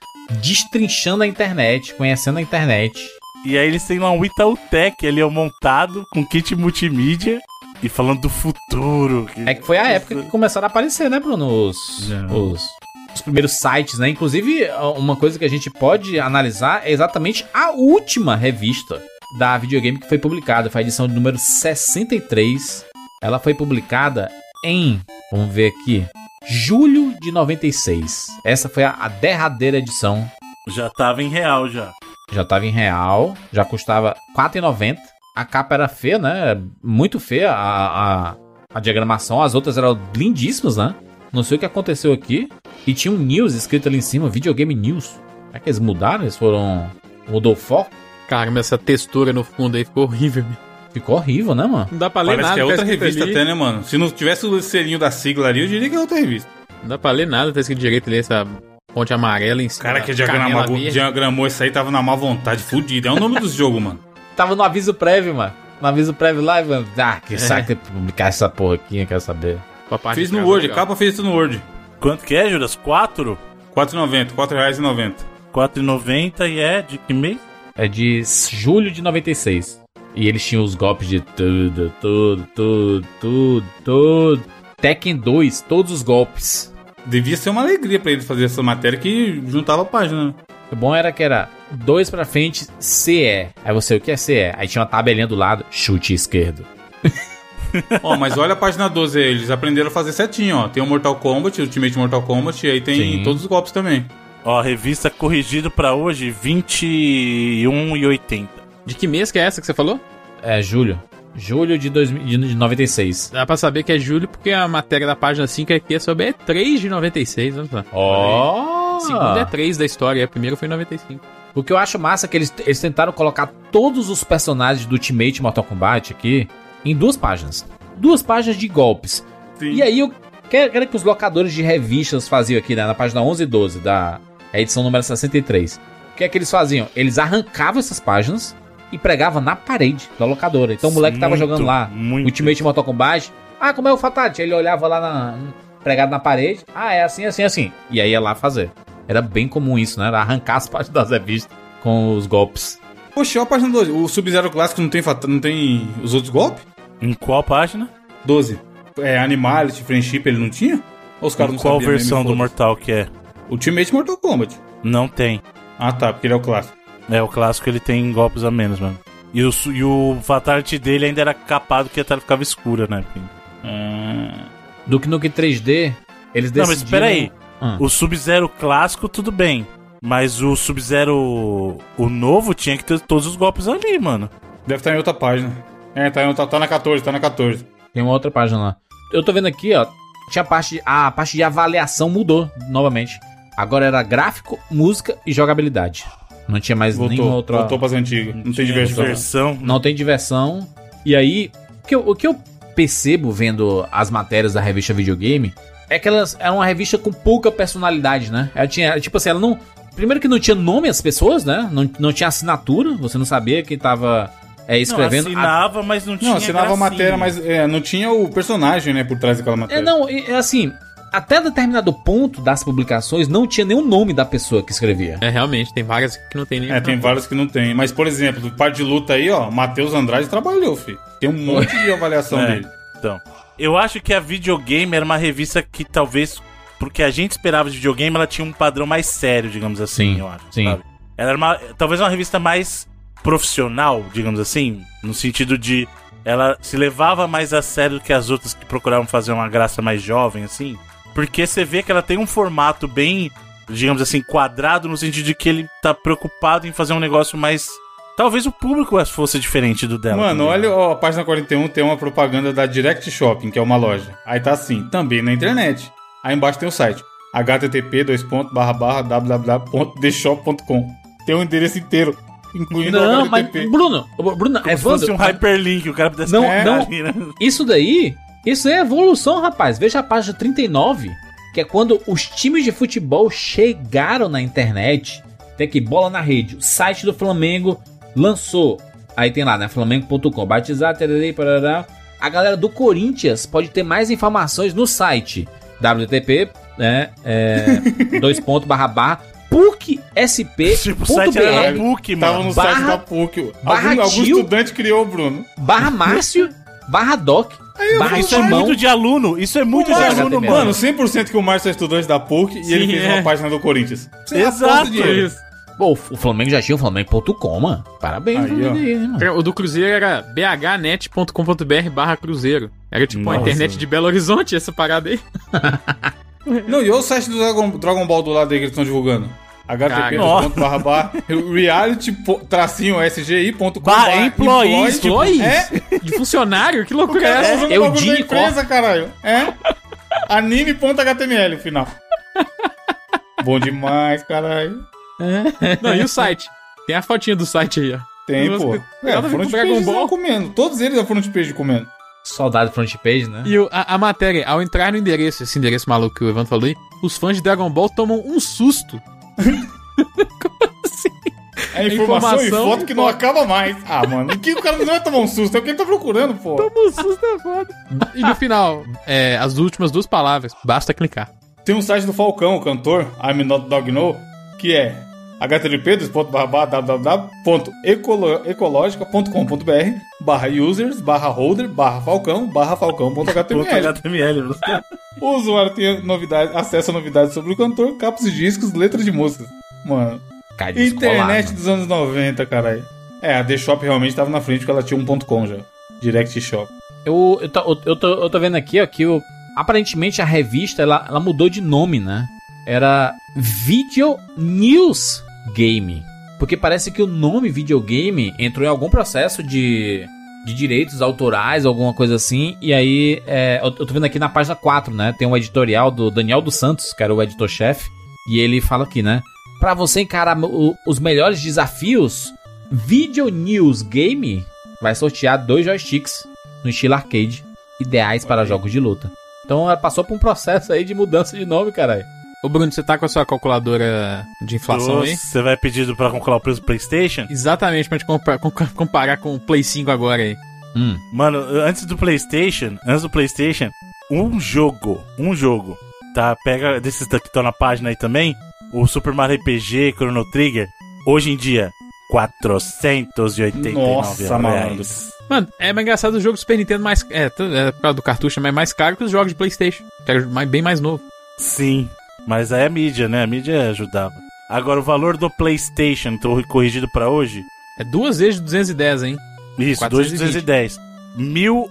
destrinchando a internet, conhecendo a internet. E aí eles têm lá um Itautec ali ó, montado com kit multimídia e falando do futuro. É que foi a época que começaram a aparecer, né, Bruno? Os, Não. os, os primeiros sites, né? Inclusive, uma coisa que a gente pode analisar é exatamente a última revista da videogame que foi publicada. Foi a edição de número 63. Ela foi publicada em, vamos ver aqui, julho de 96. Essa foi a, a derradeira edição. Já tava em real já. Já tava em real, já custava R$ 4,90. A capa era feia, né? Muito feia a, a, a diagramação. As outras eram lindíssimas, né? Não sei o que aconteceu aqui. E tinha um news escrito ali em cima, videogame news. Será que eles mudaram? Eles foram... Mudou o foco? Caramba, essa textura no fundo aí ficou horrível. meu. Ficou horrível, né, mano? Não dá pra ler Parece nada. que é tá outra revista ali. até, né, mano? Se não tivesse o selinho da sigla ali, eu diria que é outra revista. Não dá pra ler nada, tá escrito direito ali, essa ponte amarela em O cima. cara que da canela diagramou, verde. diagramou isso aí tava na má vontade, fudido. É o nome dos jogos, mano. Tava no aviso prévio, mano. No aviso prévio lá, mano. Ah, que saco de publicar essa porra aqui, eu quero saber. De no Word, legal. capa fez isso no Word. Quanto que é, Juras? 4? R$ 4,90, R$ 4,90. 4,90 e é de que mês? É de julho de 96. E eles tinham os golpes de tudo, tudo, tudo, tudo, tudo. Tekken 2, todos os golpes. Devia ser uma alegria pra ele fazer essa matéria que juntava a página. né? O bom era que era dois pra frente, CE. Aí você, o que é CE? Aí tinha uma tabelinha do lado, chute esquerdo. Ó, mas olha a página 12 aí, eles aprenderam a fazer certinho, ó. Tem o Mortal Kombat, o Ultimate Mortal Kombat, e aí tem Sim. todos os golpes também. Ó, revista corrigido pra hoje, 21,80. De que mês que é essa que você falou? É, julho. Julho de, 2000, de de 96. Dá pra saber que é julho porque a matéria da página 5 aqui é sobre E3 de 96. Olha só. Ó! Segundo é 3 da história, a primeira foi em 95. O que eu acho massa é que eles, eles tentaram colocar todos os personagens do Ultimate Mortal Kombat aqui em duas páginas. Duas páginas de golpes. Sim. E aí, o que era que os locadores de revistas faziam aqui, né, na página 11 e 12 da edição número 63? O que é que eles faziam? Eles arrancavam essas páginas e pregavam na parede da locadora. Então o moleque tava Muito, jogando lá muito. Ultimate Mortal Kombat. Ah, como é o Fatality? Ele olhava lá na, pregado na parede. Ah, é assim, assim, assim. E aí ia lá fazer. Era bem comum isso, né? Era arrancar as páginas das revistas com os golpes. Poxa, olha a página 12. O Sub-Zero clássico não tem, não tem os outros golpes? Em qual página? 12. É, Animality, Friendship, ele não tinha? Ou os caras não qual sabiam mesmo, versão do? Mortal que é? Ultimate Mortal Kombat. Não tem. Ah, tá, porque ele é o clássico. É, o clássico ele tem golpes a menos, mano. E o, e o Fatality dele ainda era capado que a tela ficava escura, né? Ah, Duke Nukem 3D, eles Não, decidiram... mas espera Ah. O Sub-Zero clássico, tudo bem. Mas o Sub-Zero, o novo, tinha que ter todos os golpes ali, mano. deve estar em outra página. É, tá, em outra- tá na 14, tá na 14. Tem uma outra página lá. Eu tô vendo aqui, ó. Tinha a parte, a parte de avaliação mudou novamente. Agora era gráfico, música e jogabilidade. Não tinha mais nenhuma Voltou, outra. voltou pras antigas. Não tem diversão. Diversão. Não tem diversão. E aí, o que, eu, o que eu percebo vendo as matérias da revista Videogame é que elas é uma revista com pouca personalidade, né? Ela tinha, tipo assim, ela não. Primeiro que não tinha nome as pessoas, né? Não, não tinha assinatura, você não sabia quem tava é, escrevendo. Não, assinava, mas não tinha Não, assinava a matéria, mas é, não tinha o personagem, né, por trás daquela É, matéria. não, é é assim, até determinado ponto das publicações não tinha nenhum nome da pessoa que escrevia. É, realmente, tem vagas que não tem nem. É, tem vários que não tem. Mas, por exemplo, parte de luta aí, ó, Matheus Andrade trabalhou, filho. Tem um monte de avaliação É. dele. Então, eu acho que a Videogame era uma revista que talvez, porque a gente esperava de videogame, ela tinha um padrão mais sério, digamos assim, Sim, eu acho. sim. sabe? Ela era uma, talvez uma revista mais profissional, digamos assim, no sentido de ela se levava mais a sério do que as outras que procuravam fazer uma graça mais jovem, assim. Porque você vê que ela tem um formato bem, digamos assim, quadrado, no sentido de que ele tá preocupado em fazer um negócio mais. Talvez o público fosse diferente do dela. Mano, também. olha, ó, a página 41 tem uma propaganda da Direct Shopping, que é uma loja. Aí tá assim, também na internet. Aí embaixo tem o site http www.theshop.com Tem o endereço inteiro, incluindo Não, o mas. Bruno, Bruno, Como se fosse um Evandro, hyperlink, o cara pudesse Não, não. ali, né? Isso daí, isso é evolução, rapaz. Veja a página 39, que é quando os times de futebol chegaram na internet. Tem aqui, bola na rede. O site do Flamengo lançou. Aí tem lá, né? Flamengo.com. Batizar, tererê, parará. A galera do Corinthians pode ter mais informações no site www, né? É, dois pontos barra barra PUC-SP.br Tipo, o site era PUC, Tava mano. no Barra- site da PUC. barra algum, algum estudante criou o Bruno. barra Márcio barra Doc barra Isso é muito de aluno. Isso é muito de aluno, mano. Mano, 100% que o Márcio é estudante da PUC e ele Sim, fez é. uma página do Corinthians. Você Exato. Isso. Pô, o Flamengo já tinha o Flamengo.com, mano. Parabéns, Aí, Flamengo aí, né, mano? O do Cruzeiro era bhnet.com.br barra Cruzeiro. Era tipo a Nossa. internet de Belo Horizonte, essa parada aí. Não, e olha o site do Dragon, Dragon Ball do lado aí que eles estão divulgando. http Nossa. barra barra reality po- tracinho sgi.com Bah, employees, employee, employees? É, De funcionário? Que o loucura é cara essa? é o o Dini empresa, caralho. É. Anime.html, final. Bom demais, caralho. Não, e o site? Tem a fotinha do site aí, ó. Tem, pô. É, ver front page Ball. comendo. Todos eles é front page comendo. Saudade do front page, né? E o- a, a matéria, ao entrar no endereço, esse endereço maluco que o Evandro falou aí, os fãs de Dragon Ball tomam um susto. É informação, e Informação foto e que não foto. acaba mais. Ah, mano, o que o cara não vai tomar um susto? É o que ele tá procurando, pô. Um susto é foda. E no final, é, as últimas duas palavras, basta clicar. Tem um site do Falcão, o cantor, I'm Not Dog No, que é http www.ecologica.com.br barra users, barra holder, barra falcão, barra Ponto falcão.html. HTML. O usuário tem novidade, acesso a novidades sobre o cantor, capas de discos, letras de músicas. Mano, internet dos anos 90, caralho. É, a The Shop realmente tava na frente porque ela tinha um ponto .com já. Direct Shop. Eu, eu, tô, eu, tô, eu tô vendo aqui, ó, que o, aparentemente a revista, ela, ela mudou de nome, né? Era Video News Game. Porque parece que o nome videogame entrou em algum processo de, de direitos autorais, alguma coisa assim. E aí, é, eu, eu tô vendo aqui na página 4, né? Tem um editorial do Daniel dos Santos, que era o editor-chefe. E ele fala aqui, né? Pra você encarar o- os melhores desafios, Video News Game vai sortear dois joysticks no estilo arcade, ideais para jogos de luta. Então ela passou por um processo aí de mudança de nome, caralho. Ô Bruno, você tá com a sua calculadora de inflação aí? Você vai pedir pra calcular o preço do PlayStation? Exatamente, pra gente compa- com- comparar com o Play 5 agora aí. Hum. Mano, antes do PlayStation, antes do PlayStation, um jogo, um jogo, tá? Pega desses que estão na página aí também, o Super Mario RPG, Chrono Trigger, hoje em dia, 489 Nossa, reais. Mano, é mais engraçado o jogo do Super Nintendo mais. É, é por causa do cartucho, mas é mais caro que os jogos de PlayStation. Que mais- bem mais novo. Sim, mas aí a mídia, né? A mídia ajudava. Agora, o valor do PlayStation, tô corrigido pra hoje, É duas vezes de 210, hein? isso, 420. 2.210,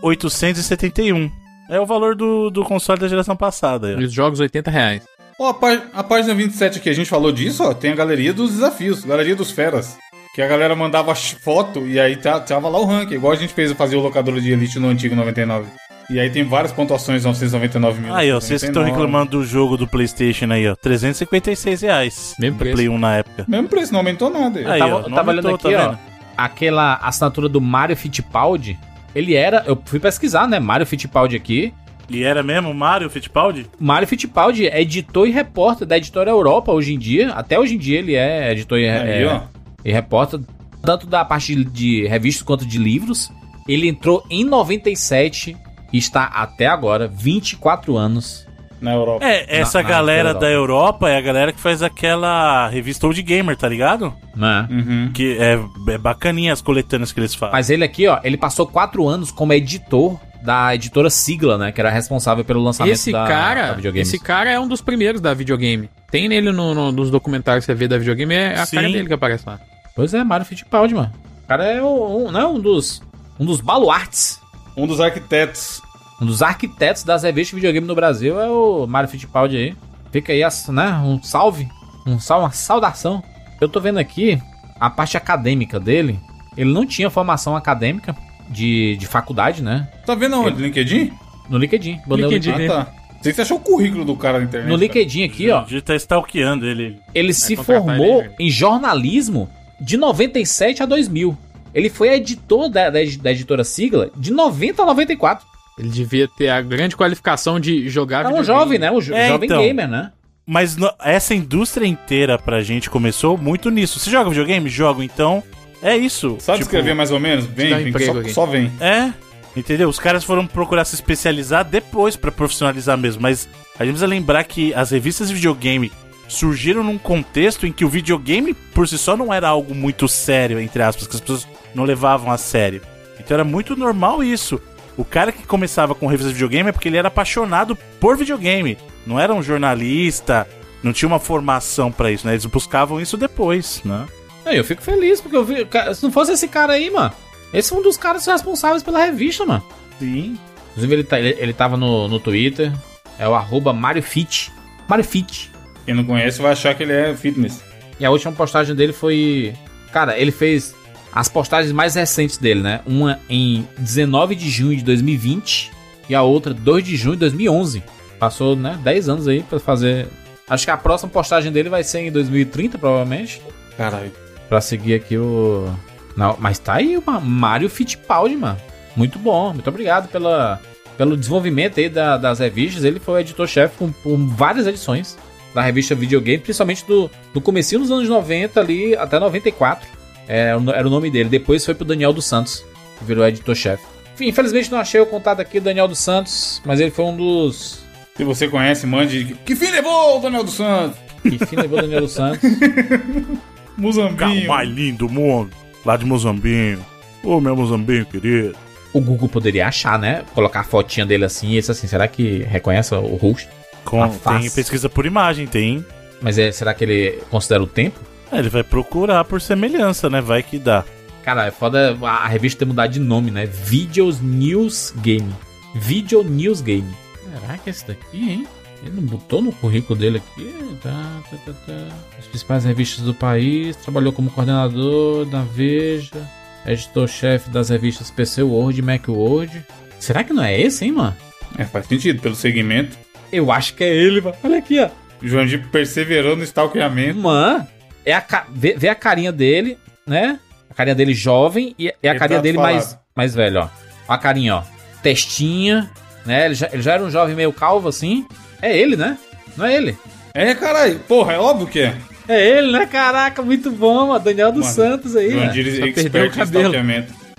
1.871. É o valor do, do console da geração passada. E os jogos 80 reais. Ó, a, pá- a página 27 aqui, a gente falou disso, ó. Tem a galeria dos desafios, galeria dos feras. Que a galera mandava foto e aí tá- tava lá o ranking. Igual a gente fez fazer o locador de Elite no antigo 99. E aí tem várias pontuações, 999 mil. Aí, ó, vocês que estão reclamando do jogo do PlayStation aí, ó, 356 reais. Mesmo preço. Play 1 na época. Mesmo preço, não aumentou nada. Aí, tava, ó, eu tava olhando aumentou, aqui, tá ó. Aquela assinatura do Mario Fittipaldi. Ele era. Eu fui pesquisar, né? Mario Fittipaldi aqui. E era mesmo Mario Fittipaldi? Mário Fittipaldi é editor e repórter da editora Europa hoje em dia. Até hoje em dia ele é editor e, Aí, é, e repórter, tanto da parte de revistas quanto de livros. Ele entrou em 97 e está até agora, 24 anos. Na Europa. É, essa na galera Europa. da Europa é a galera que faz aquela revista Old Gamer, tá ligado? Né? Uhum. Que é, é bacaninha as coletâneas que eles fazem. Mas ele aqui, ó, ele passou 4 anos como editor da editora Sigla, né? Que era responsável pelo lançamento Esse da, cara, da videogame. esse cara é um dos primeiros da videogame. Tem nele no, no- nos documentários que você vê da videogame, é a Sim. cara dele que aparece lá. Pois é, Mário Fittipaldi, mano. O cara é um, um, né, um dos um dos baluartes Um dos arquitetos. Um dos arquitetos das revistas de videogame no Brasil é o Mário Fittipaldi aí. Fica aí, né? Um salve. Um sal, uma saudação. Eu tô vendo aqui a parte acadêmica dele. Ele não tinha formação acadêmica de, de faculdade, né? Tá vendo onde? LinkedIn? No LinkedIn. Botei o LinkedIn. link. Ah, tá. Sei que você achou o currículo do cara na internet. No cara. LinkedIn aqui, ó. A gente tá stalkeando ele. Ele se formou ele, em jornalismo de 97 a 2000. Ele foi editor da, da, da editora Sigla de 90 a 94. Ele devia ter a grande qualificação de jogar É um videogame. jovem, né? Um jo- É, jovem então. gamer, né? Mas no- essa indústria inteira pra gente começou muito nisso. Você joga videogame? Jogo, então. É isso. Sabe Tipo, escrever mais ou menos? Vem, vem emprego só, só vem. É, entendeu? Os caras foram procurar se especializar depois pra profissionalizar mesmo, mas a gente precisa lembrar que as revistas de videogame surgiram num contexto em que o videogame por si só não era algo muito sério, entre aspas, que as pessoas não levavam a sério. Então era muito normal isso. O cara que começava com revistas de videogame é porque ele era apaixonado por videogame, não era um jornalista, não tinha uma formação pra isso, né? Eles buscavam isso depois, né? Aí eu fico feliz, porque eu vi. Se não fosse esse cara aí, mano. Esse é um dos caras responsáveis pela revista, mano. Sim. Inclusive, ele, tá, ele, ele tava no, no Twitter. É o arroba MarioFit. MarioFit. Quem não conhece vai achar que ele é fitness. E a última postagem dele foi. Cara, ele fez as postagens mais recentes dele, né? Uma em 19 de junho de 2020 e a outra 2 de junho de 2011. Passou, né? 10 anos aí pra fazer. Acho que a próxima postagem dele vai ser em 2030, provavelmente. Caralho. Pra seguir aqui o. Não, mas tá aí o Ma- Mario Fittipaldi, mano. Muito bom. Muito obrigado pela, pelo desenvolvimento aí da- das revistas. Ele foi editor-chefe por, por várias edições da revista Videogame, principalmente do, do comecinho dos anos 90 ali até 94. É, o- era o nome dele. Depois foi pro Daniel dos Santos, que virou editor-chefe. Enfim, infelizmente não achei o contato aqui do Daniel dos Santos, mas ele foi um dos. Se você conhece, mande. Que fim levou o Daniel dos Santos? Que fim levou o Daniel dos Santos. Muzambinho. mais lindo do mundo, lá de Mozambinho. Ô, meu Mozambinho querido. O Google poderia achar, né? Colocar a fotinha dele assim e esse assim. Será que reconhece o rosto? Com, A tem pesquisa por imagem, tem. Mas é, será que ele considera o tempo? É, ele vai procurar por semelhança, né? Vai que dá. Cara, é foda a, revista ter mudado de nome, né? Videos News Game. Video News Game. Caraca, esse daqui, hein? Ele não botou no currículo dele aqui? Tá, tá, tá, tá. As principais revistas do país. Trabalhou como coordenador da Veja. Editor-chefe das revistas PC World e Mac World. Será que não é esse, hein, mano? É, faz sentido, pelo segmento. Eu acho que é ele, mano. Olha aqui, ó. O Jurandir perseverou no stalkeamento. Mano, é a, vê, vê a carinha dele, né? A carinha dele jovem e é a carinha dele falado. mais, mais velho, ó. A carinha, ó. Testinha, né? Ele já, ele já era um jovem meio calvo assim. É ele, né? Não é ele? É, caralho. Porra, é óbvio que é. É ele, né? Caraca, muito bom, mano. Daniel dos Santos aí, né? Expert perdeu o cabelo.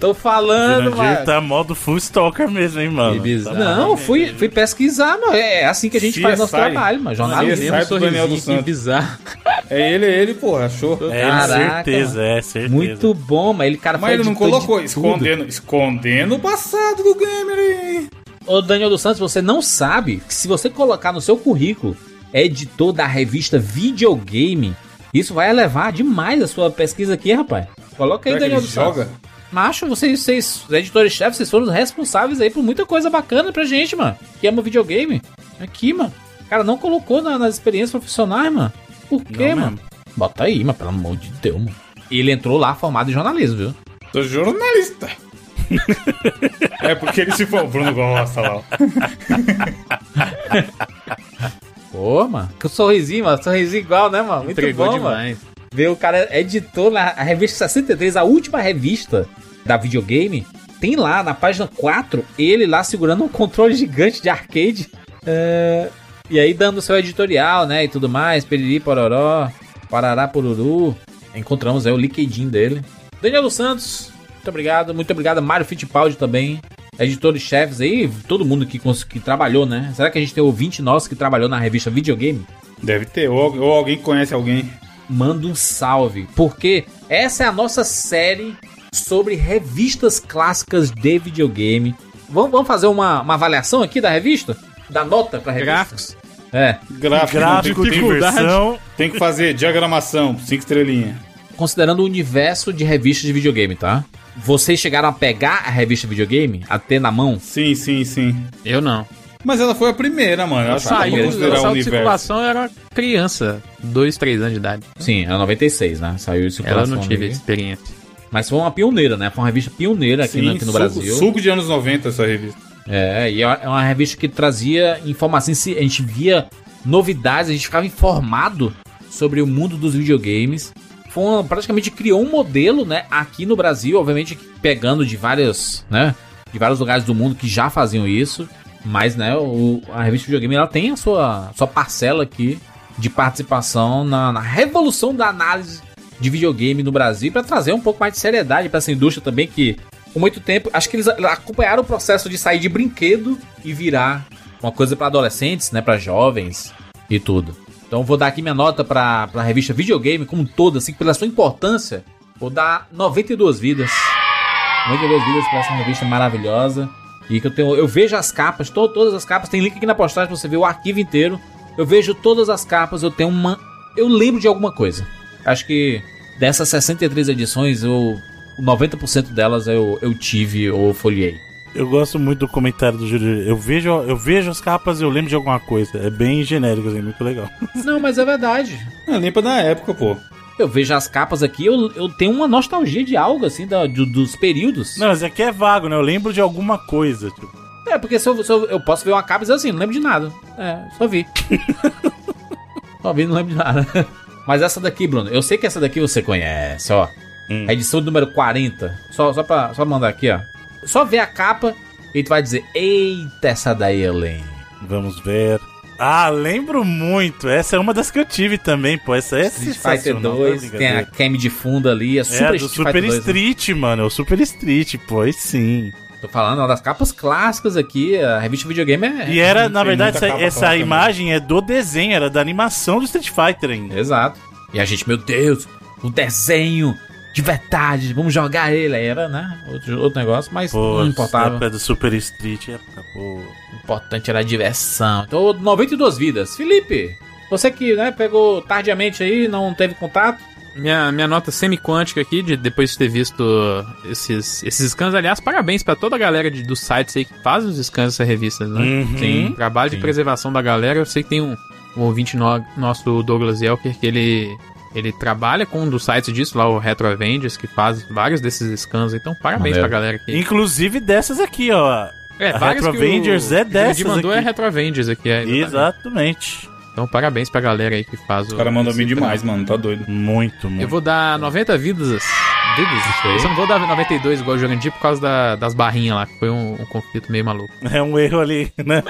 Tô falando, Jurandir mano. tá modo full stalker mesmo, hein, mano. Que bizarro. Não, fui, fui pesquisar, mano. É assim que a gente CSI. faz nosso trabalho, mano. Jornalismo. Sorrisinho, que Santos. bizarro. É ele, é ele, porra, achou. É, Caraca, certeza, é, certeza. Muito bom, mas ele, cara, Mas ele não colocou, escondendo, escondendo o passado do gamer aí. Ô, Daniel dos Santos, você não sabe que se você colocar no seu currículo editor da revista Videogame, isso vai elevar demais a sua pesquisa aqui, rapaz. Coloca aí, Será Daniel dos joga? Macho, vocês, vocês, os editores-chefes, vocês foram os responsáveis aí por muita coisa bacana pra gente, mano. Que ama videogame. Aqui, mano. Cara, não colocou na- nas experiências profissionais, mano. Por quê, Não mano? Bota aí, mano, pelo amor de Deus, mano. E ele entrou lá formado em jornalismo, viu? Sou jornalista. é porque ele se for. O Bruno gosta lá. ó. Pô, mano. Que sorrisinho, mano. Sorrisinho igual, né, mano? Muito Entregou bom, mano. Ver o cara editou na revista 63, a última revista da videogame. Tem lá, na página 4, ele lá segurando um controle gigante de arcade. É, e aí dando seu editorial, né? E tudo mais. Periri, pororó, parará, poruru. Encontramos aí o LinkedIn dele. Daniel dos Santos, muito obrigado. Muito obrigado Mário Fittipaldi também. Editores-chefes aí, todo mundo que, que trabalhou, né? Será que a gente tem ouvinte nosso que trabalhou na revista Videogame? Deve ter, ou, ou alguém conhece alguém. Manda um salve, porque essa é a nossa série sobre revistas clássicas de videogame. Vamos, vamos fazer uma, uma avaliação aqui da revista? Da nota pra revista? Gráficos. É. Gráfico, Gráfico, tem, tem, tem que fazer diagramação, cinco estrelinhas. Considerando o universo de revistas de videogame, tá? Vocês chegaram a pegar a revista videogame? A ter na mão? Sim, sim, sim. Eu não. Mas ela foi a primeira, mano. Saiu, ela o saiu de circulação, eu era criança, 2, 3 anos de idade. Sim, é 96, né? Saiu de Ela circulação não tive ali. experiência. Mas foi uma pioneira, né? Foi uma revista pioneira aqui, Sim, no, aqui no suco, Brasil. Suco de anos 90 essa revista. É, e é uma revista que trazia informações, a gente via novidades, a gente ficava informado sobre o mundo dos videogames. Foi uma- praticamente criou um modelo, né, aqui no Brasil, obviamente pegando de vários, né, de vários lugares do mundo que já faziam isso, mas, né, o- a revista videogame ela tem a sua, sua parcela aqui de participação na, na revolução da análise de videogame no Brasil para trazer um pouco mais de seriedade para essa indústria também que por muito tempo acho que eles acompanharam o processo de sair de brinquedo e virar uma coisa para adolescentes, né, para jovens e tudo. Então vou dar aqui minha nota para a revista Videogame como um todo, assim, pela sua importância, vou dar 92 vidas. 92 vidas para essa revista maravilhosa. E que eu tenho, eu vejo as capas, to- todas as capas, tem link aqui na postagem pra você ver o arquivo inteiro. Eu vejo todas as capas, eu tenho uma, eu lembro de alguma coisa. Acho que dessas 63 edições, eu 90% delas eu, eu tive ou folhei. Eu gosto muito do comentário do Júlio. Eu vejo, eu vejo as capas e eu lembro de alguma coisa. É bem genérico, assim, muito legal. Não, mas é verdade. É limpa da época, pô. Eu vejo as capas aqui, eu, eu tenho uma nostalgia de algo, assim, da- do- dos períodos. Não, mas aqui é vago, né? Eu lembro de alguma coisa. Tipo. É, porque se eu, se eu, eu posso ver uma capa e dizer assim, não lembro de nada. É, só vi. só vi, não lembro de nada. Mas essa daqui, Bruno, eu sei que essa daqui você conhece, ó. Hum. A edição número 40. Só, só, pra, só mandar aqui, ó. Só ver a capa e tu vai dizer, eita, essa daí eu lembro. Vamos ver. Ah, lembro muito. Essa é uma das que eu tive também, pô. Essa é Street Fighter sensacional. 2, tá tem a ligado? cam de fundo ali, é É, Super do Street Super Fighter 2. né? Street, mano. É o Super Street, pô. Sim. Tô falando, ó, das capas clássicas aqui, a revista videogame é... E era, na verdade, essa, essa imagem é do desenho, era da animação do Street Fighter ainda. Exato. E a gente, meu Deus, o desenho de verdade, vamos jogar ele. Aí era, né? Outro, outro negócio, mas Pô, não importava. época do Super Street, época, pô. O importante era a diversão. Então, 92 vidas. Felipe, você que né, pegou tardiamente aí, não teve contato. Minha, minha nota semi-quântica aqui, de, depois de ter visto esses, esses scans. Aliás, parabéns pra toda a galera de, dos sites aí que fazem os scans dessa revista, né? Uhum. Sim. Trabalho de Sim. preservação da galera. Eu sei que tem um, um ouvinte no- nosso, o Douglas Elker, que ele, ele trabalha com um dos sites disso, lá o Retro Avengers, que faz vários desses scans. Então, parabéns Maneiro. pra galera aqui. Inclusive dessas aqui, ó. É, a Retro que o- Avengers é que o dessas mandou aqui. é Retro Avengers aqui. É, exatamente. Então, parabéns pra galera aí que faz O cara mandou bem demais, mano. Tá doido. Muito, muito. Eu vou dar 90 vidas. Vidas? Eu só não vou dar 92 igual o Jurandir por causa da- das barrinhas lá, que foi um, um conflito meio maluco. É um erro ali, né?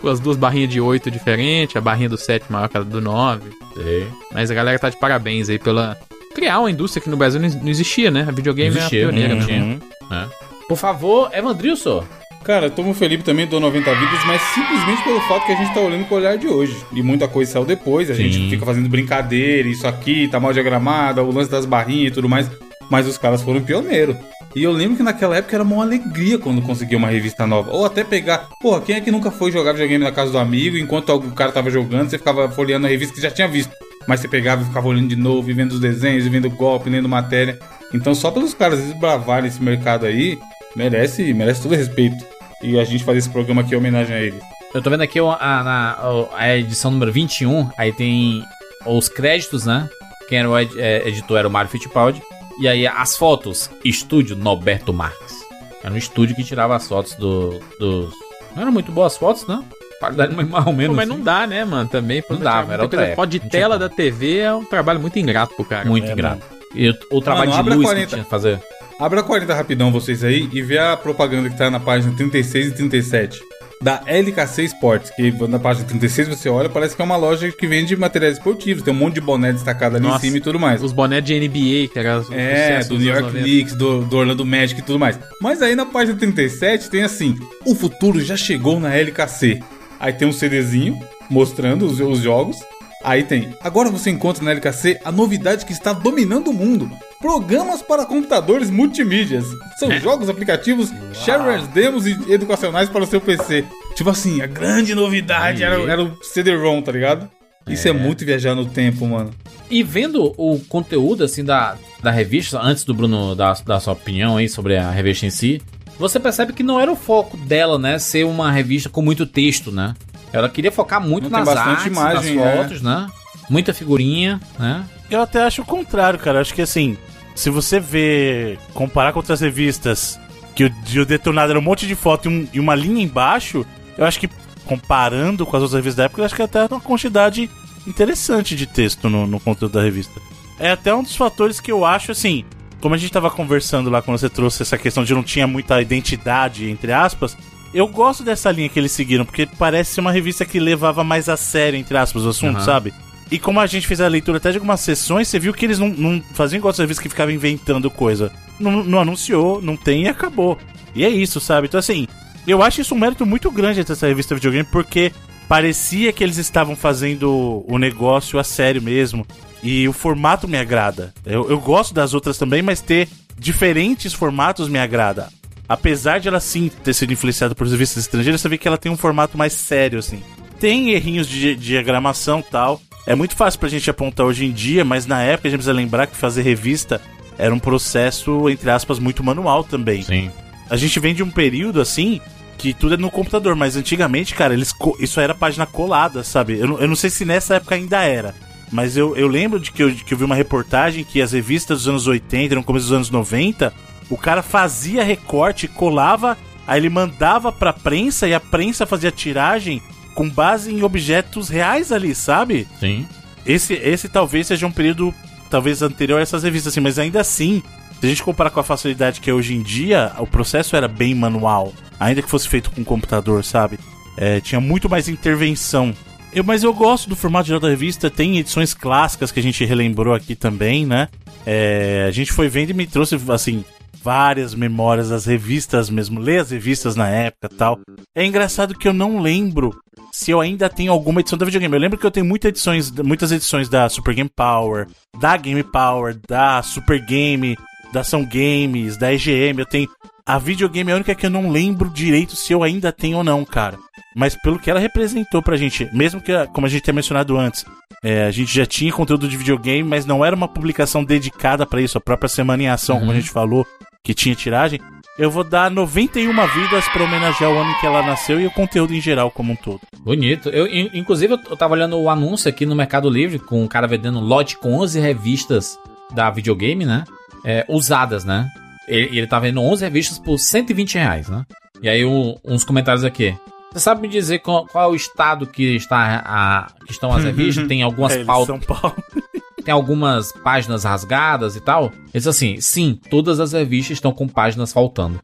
Com as duas barrinhas de 8 diferentes, a barrinha do 7 maior que a do 9. Sei. Mas a galera tá de parabéns aí pela. Criar uma indústria que no Brasil não existia, né? A videogame Existia, é a pioneira. né? Uhum. É. Por favor, Evandrilson. Cara, Tomo Felipe também dou 90 vidas, mas simplesmente pelo fato que a gente tá olhando com o olhar de hoje. E muita coisa saiu depois, a Sim. gente fica fazendo brincadeira, isso aqui, tá mal diagramado, o lance das barrinhas e tudo mais. Mas os caras foram pioneiros. E eu lembro que naquela época era uma alegria quando conseguia uma revista nova. Ou até pegar. Porra, quem é que nunca foi jogar videogame na casa do amigo enquanto o cara tava jogando, você ficava folheando a revista que já tinha visto. Mas você pegava e ficava olhando de novo, vendo os desenhos, vendo golpe, lendo matéria. Então, só pelos caras desbravarem esse mercado aí, merece, merece todo respeito. E a gente fazer esse programa aqui em homenagem a ele. Eu tô vendo aqui o- a, na- o- a edição número 21, aí tem os créditos, né? Quem era o é, editor era o Mário Fittipaldi. E aí as fotos, estúdio Norberto Marques. Era um estúdio que tirava as fotos do, dos... Não eram muito boas foas, né? Qualidade mais ou Pô, menos. mas assim. não dá, né, mano? Também. Não dava, era outra época, Foto de não tela da TV é um trabalho muito ingrato pro cara. Muito É, ingrato. E o, o trabalho Mano, de luz 40. que tinha que fazer. Abra 40 rapidão vocês aí e vê a propaganda que tá na página 36 e 37 da LKC Sports, que na página 36 você olha, parece que é uma loja que vende materiais esportivos, tem um monte de boné destacado ali Nossa, em cima e tudo mais. Os bonés de NBA, que era É, do New York 90. Knicks, do, do Orlando Magic e tudo mais. Mas aí na página 37 tem assim: o futuro já chegou na LKC. Aí tem um CDzinho mostrando os, os jogos. Aí tem, agora você encontra na LKC a novidade que está dominando o mundo. Programas para computadores multimídias. São jogos, aplicativos, shareware, demos e educacionais para o seu PC. Tipo assim, a grande novidade era, era o CD-ROM, tá ligado? Isso é. muito viajar no tempo, mano. E vendo o conteúdo, assim, da, da revista, antes do Bruno dar, dar sua opinião aí sobre a revista em si, você percebe que não era o foco dela, né? Ser uma revista com muito texto, né? Ela queria focar muito Não, tem nas bastante artes, imagem, nas é. fotos, né? Muita figurinha, né? Eu até acho o contrário, cara. Eu acho que assim, se você vê, comparar com outras revistas, que o, de- o detonado era um monte de foto e, um- e uma linha embaixo, eu acho que comparando com as outras revistas da época, eu acho que até era uma quantidade interessante de texto no, no conteúdo da revista. É até um dos fatores que eu acho assim. Como a gente tava conversando lá quando você trouxe essa questão de não tinha muita identidade, entre aspas, eu gosto dessa linha que eles seguiram, porque parece ser uma revista que levava mais a sério, entre aspas, o assunto, Aham. sabe? E como a gente fez a leitura até de algumas sessões, você viu que eles não, não faziam igual revistas que ficavam inventando coisa. Não, não anunciou, não tem e acabou. E é isso, sabe? Então, assim, eu acho isso um mérito muito grande dessa revista videogame, porque parecia que eles estavam fazendo o negócio a sério mesmo. E o formato me agrada. Eu, eu gosto das outras também, mas ter diferentes formatos me agrada. Apesar de ela sim ter sido influenciada por revistas estrangeiras, você vê que ela tem um formato mais sério, assim. Tem errinhos de diagramação e tal. É muito fácil pra gente apontar hoje em dia, mas na época a gente precisa lembrar que fazer revista era um processo, entre aspas, muito manual também. Sim. A gente vem de um período assim que tudo é no computador, mas antigamente, cara, eles isso era página colada, sabe? Eu não, eu não sei se nessa época ainda era, mas eu, eu lembro de que eu, de que eu vi uma reportagem que as revistas dos anos 80, no começo dos anos 90, o cara fazia recorte, colava, aí ele mandava pra prensa e a prensa fazia tiragem com base em objetos reais ali, sabe? Sim. Esse, esse talvez seja um período talvez anterior a essas revistas, assim, mas ainda assim, se a gente comparar com a facilidade que é hoje em dia, o processo era bem manual, ainda que fosse feito com computador, sabe? É, tinha muito mais intervenção. Eu, mas eu gosto do formato geral da revista, tem edições clássicas que a gente relembrou aqui também, né? É, a gente foi vendo e me trouxe, assim, várias memórias das revistas mesmo, ler as revistas na época tal. É engraçado que eu não lembro se eu ainda tenho alguma edição da videogame. Eu lembro que eu tenho muitas edições, muitas edições da Super Game Power, da Game Power, da Super Game, da Ação Games, da EGM. Eu tenho. A videogame é a única que eu não lembro direito se eu ainda tenho ou não, cara. Mas pelo que ela representou pra gente, mesmo que, como a gente tinha mencionado antes, é, a gente já tinha conteúdo de videogame, mas não era uma publicação dedicada pra isso, a própria Semana em Ação, como a gente falou, que tinha tiragem. Eu vou dar 91 vidas pra homenagear o ano em que ela nasceu e o conteúdo em geral como um todo. Bonito. Eu, in- inclusive, eu, tava olhando o anúncio aqui no Mercado Livre com um cara vendendo um lote com 11 revistas da videogame, né? É, usadas, né? Ele, ele tá vendendo 11 revistas por 120 reais, né? E aí um- uns comentários aqui. Você sabe me dizer qual, qual é o estado que, está a, que estão as revistas? Tem algumas É, pautas. São Paulo. tem algumas páginas rasgadas e tal. Eles assim, sim, todas as revistas estão com páginas faltando.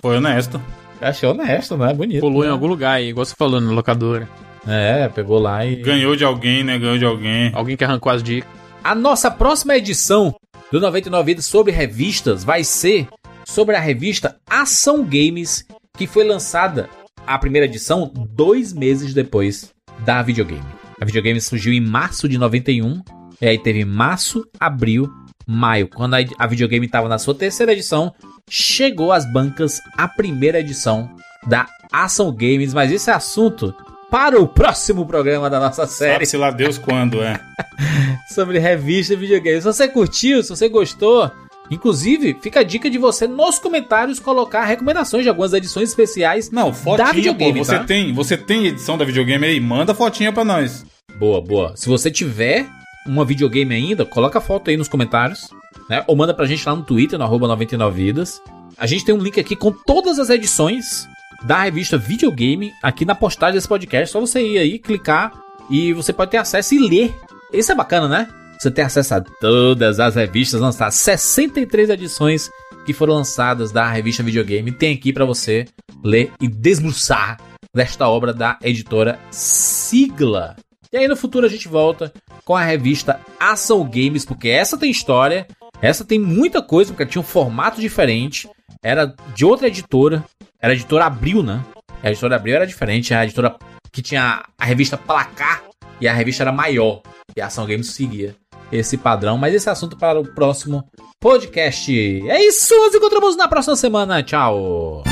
Foi honesto. Achei honesto, né? Bonito. Pulou em né? algum lugar aí, igual você falou na locadora. É, pegou lá e. Ganhou de alguém, né? Ganhou de alguém. Alguém que arrancou as dicas. A nossa próxima edição do 99 Vidas sobre revistas vai ser sobre a revista Ação Games, que foi lançada a primeira edição dois meses depois da videogame. A videogame surgiu em março de 91, e aí teve março, abril, maio. Quando a, videogame estava na sua terceira edição, chegou às bancas a primeira edição da Ação Games, mas esse assunto para o próximo programa da nossa série Sabe-se lá Deus quando, é. sobre revista e videogame. Se você curtiu, se você gostou, inclusive, fica a dica de você nos comentários colocar recomendações de algumas edições especiais Não, da fotinha, videogame, pô. Você tá? tem, você tem edição da videogame aí? Manda fotinha pra nós. Boa, boa. Se você tiver uma videogame ainda, coloca a foto aí nos comentários, né? Ou manda pra gente lá no Twitter, no arroba 99vidas. A gente tem um link aqui com todas as edições da revista Videogame aqui na postagem desse podcast. Só você ir aí, clicar e você pode ter acesso e ler. Isso é bacana, né? Você tem acesso a todas as revistas lançadas, 63 edições que foram lançadas da revista Videogame. Tem aqui pra você ler e desbruçar desta obra da editora Sigla. E aí no futuro a gente volta com a revista Ação Games, porque essa tem história, essa tem muita coisa, porque tinha um formato diferente, era de outra editora, era a editora Abril, né? A editora Abril era diferente, a editora que tinha a revista Placar e a revista era maior, e a Ação Games seguia esse padrão, mas esse assunto para o próximo podcast. É isso, nos encontramos na próxima semana. Tchau.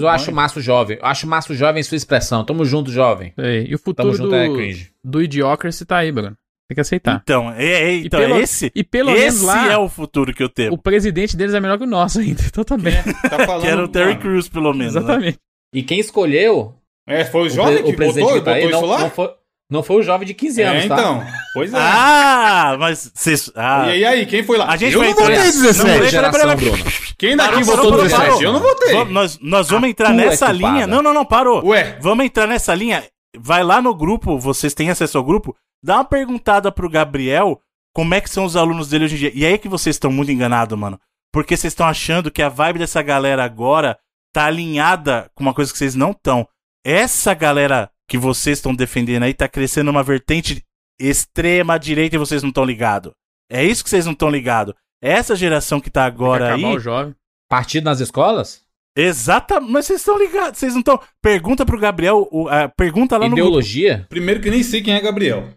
Pois eu acho massa o jovem. Eu acho massa o jovem em sua expressão. Tamo junto, jovem. É, e o Tamo futuro junto do, é cringe. do Idiocracy tá aí, Bruno. Tem que aceitar. Então, é, é, E então pelo- esse, e pelo menos esse lá, é o futuro que eu o temo. presidente deles é melhor que o nosso ainda. Então tá bem. Tá falando. Que era o Terry Crews, pelo menos. né? Exatamente. E quem escolheu É, foi o o, jovem pre- que o presidente botou, que tá botou aí isso não, lá? não foi, não foi o jovem de 15 anos, é, tá? então. Pois é. Ah, mas vocês. Ah, E aí, aí, quem foi lá? a gente eu vai não entrar votei nessa- 17. Não, peraí, geração, peraí, peraí. Bruno. Quem daqui Parou, votou parou, 17? parou. Eu não votei. Vamos- nós, nós vamos entrar é nessa culpada. linha. Não, não, não, parou. Ué, Vamos entrar nessa linha. Vai lá no grupo, vocês têm acesso ao grupo. Dá uma perguntada pro Gabriel como é que são os alunos dele hoje em dia. E aí que vocês estão muito enganados, mano. Porque vocês estão achando que a vibe dessa galera agora tá alinhada com uma coisa que vocês não estão. Essa galera que vocês estão defendendo aí tá crescendo uma vertente extrema direita e vocês não estão ligados. É isso que vocês não estão ligados. Essa geração que tá Tem que agora acabar aí. o jovem. Partido nas escolas? Exatamente, mas vocês estão ligados, vocês não estão. Pergunta pro Gabriel, o- a- pergunta lá no grupo. Ideologia? primeiro que nem sei quem é Gabriel.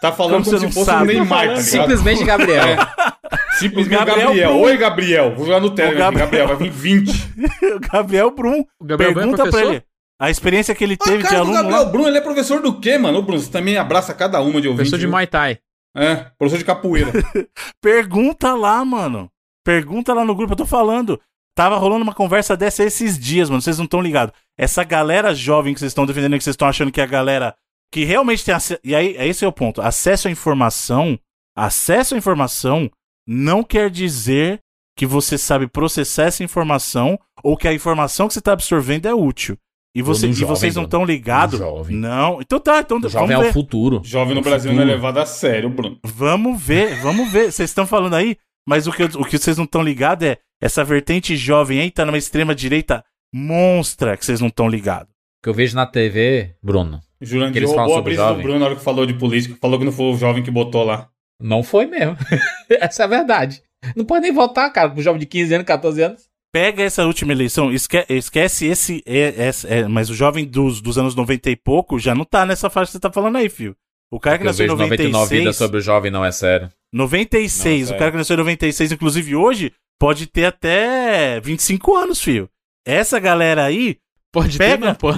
Tá falando Como como, você se não fosse sabe? o Neymar, Tá? Simplesmente Gabriel. Simplesmente O Gabriel Gabriel. Brum. Oi, Gabriel. Vou jogar no Telegram. Gab- Gabriel, vai vir 20. o Gabriel Brum. O Gabriel Brum é pergunta pra ele. A experiência que ele teve de aluno Gabriel lá. Bruno, ele é professor do quê, mano? Ô, Bruno, você também abraça cada uma de ouvinte. Professor de viu? Muay Thai. É, professor de capoeira. Pergunta lá, mano. Pergunta lá no grupo, eu tô falando. Tava rolando uma conversa dessa esses dias, mano. Vocês não estão ligados. Essa galera jovem que vocês estão defendendo, que vocês estão achando que é a galera que realmente tem acesso. E aí, esse é o ponto. Acesso à informação. Acesso à informação não quer dizer que você sabe processar essa informação ou que a informação que você tá absorvendo é útil. E, você, no e jovem, vocês não estão ligados. No jovem. Não. Então tá, então O vamos jovem é ver. o futuro. Jovem no O Brasil não é futuro. levado a sério, Bruno. Vamos ver, vamos ver. Vocês estão falando aí, mas o que, o que vocês não estão ligados é essa vertente jovem aí tá numa extrema direita monstra que vocês não estão ligados. que eu vejo na TV, Bruno, Que Jurandir eles falam roubou a sobre brisa do jovem. Bruno na hora que falou de política. Falou que não foi o jovem que botou lá. não foi mesmo. Essa é a verdade. Não pode nem votar, cara, com um jovem de 15 anos, 14 anos. Pega essa última eleição, esque- esquece esse. É, esse- é, mas o jovem dos, dos anos 90 e pouco já não tá nessa faixa que você tá falando aí, filho. O cara que eu nasceu em vejo 99 vidas 96. sobre o jovem não é sério. 96, Não, o sério. cara que nasceu em 96, inclusive hoje, pode ter até 25 anos, filho. Essa galera aí. Pode Pega. ter, não, pô.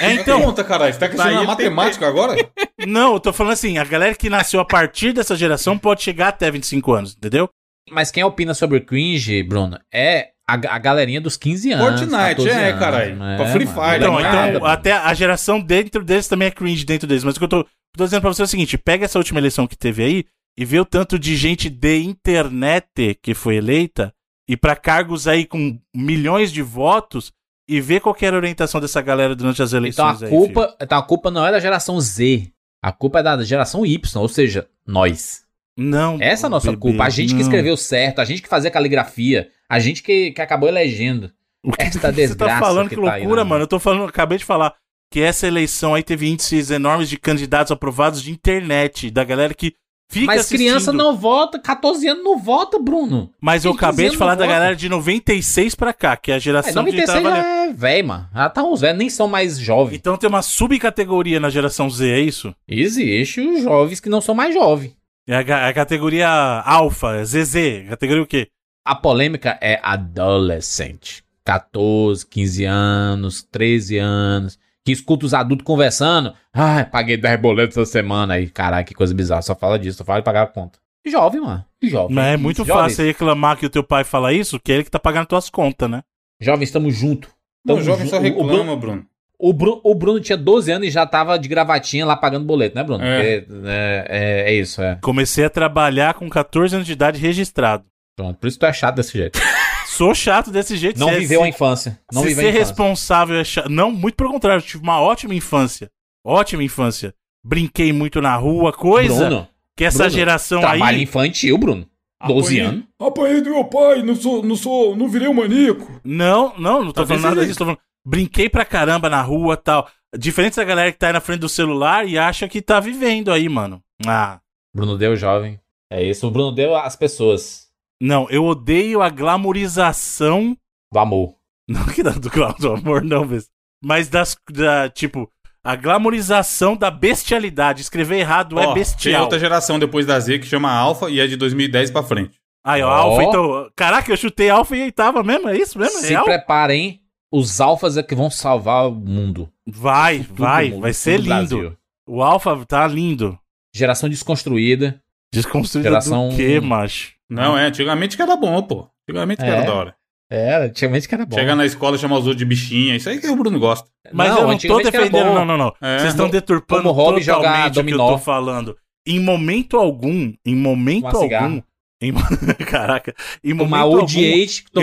É, então. Conta, caralho. Você tá questionando Daí a matemática agora? Não, eu tô falando assim, a galera que nasceu a partir dessa geração pode chegar até 25 anos, entendeu? Mas quem opina sobre o cringe, Bruno, é a, a galerinha dos 15 anos. Fortnite, 14 é, caralho. né, Pra Free mano? Fire, Então, não é então nada, até a geração dentro deles também é cringe dentro deles. Mas o que eu tô, tô dizendo pra você é o seguinte: pega essa última eleição que teve aí e vê o tanto de gente de internet que foi eleita e pra cargos aí com milhões de votos e vê qual que era a orientação dessa galera durante as Então a eleições aí, culpa, então a culpa não é da geração Z. A culpa é da geração Y, ou seja, nós. Não. Essa é a nossa bebê, culpa. A gente que não. escreveu certo, a gente que fazia caligrafia, a gente que, que acabou elegendo. O que Esta você tá falando que que tá aí, loucura, mano. Eu tô falando, acabei de falar que essa eleição aí teve índices enormes de candidatos aprovados de internet, da galera que fica Mas assistindo. criança não vota, 14 anos não vota, Bruno. Mas eu acabei de falar da vota. galera de 96 pra cá, que é a É, geração que 96 tava já é velho, mano. Já tá uns velhos, nem são mais jovens. Então tem uma subcategoria na geração Z, é isso? Existe os jovens que não são mais jovens. É a, ga- a categoria alfa, ZZ, categoria o quê? A polêmica é adolescente. 14, 15 anos, 13 anos. Que escuta os adultos conversando. Ai, paguei 10 boletos essa semana aí. Caralho, que coisa bizarra. Só fala disso, só fala de pagar a conta. Jovem, mano. Jovem. Mas é muito jovem. fácil reclamar que o teu pai fala isso, que é ele que tá pagando tuas contas, né? Jovens, estamos juntos. Não, o Tamo jovem só junto. O- o Bruno- reclama, Bruno. O Bruno, o Bruno tinha 12 anos e já tava de gravatinha lá pagando boleto, né, Bruno? É. Porque, é, é, é isso, é. Comecei a trabalhar com 14 anos de idade registrado. Pronto, por isso tu é chato desse jeito. Sou chato desse jeito. Não é- viveu se- a infância. Não se viveu ser a infância. responsável é chato. Não, muito pelo contrário, eu tive uma ótima infância. Ótima infância. Brinquei muito na rua, coisa Bruno, que essa Bruno, geração trabalho aí. infantil, Bruno. 12 Apanhei- anos. Apanhei do meu pai, não sou, não sou, não virei um maníaco. Não, não, não tô Tá falando nada disso. Tô falando, brinquei pra caramba na rua tal. Diferente da galera que tá aí na frente do celular e acha que tá vivendo aí, mano. Ah. Bruno deu jovem. É isso. O Bruno deu às pessoas Não, eu odeio a glamorização. do amor. Não que da- do, do amor, não, mas. Mas das. Da, tipo, a glamorização da bestialidade. Escrever errado é Ó, Tem bestial. outra geração depois da Z que chama Alpha e é de 2010 pra frente. Aí, ó, Ó. Alfa, então. Caraca, eu chutei Alfa e aí tava mesmo? É isso mesmo? Se real? preparem. Os alfas é que vão salvar o mundo. Vai, Futuro vai, do mundo, vai ser do lindo. Brasil. O Alpha tá lindo. Geração desconstruída. Desconstruída Geração- do quê, macho? Não, é, antigamente que era bom, pô. Antigamente que É. era da hora. É, antigamente que era bom. Chegar na escola e chamar os outros de bichinha. Isso aí que o Bruno gosta. Mas eu não tô antigamente que era defendendo, bom. não, não, não. É. Vocês estão deturpando como totalmente o que eu tô falando. Em momento algum, em momento cigarro. Em... caraca, em Tomar eu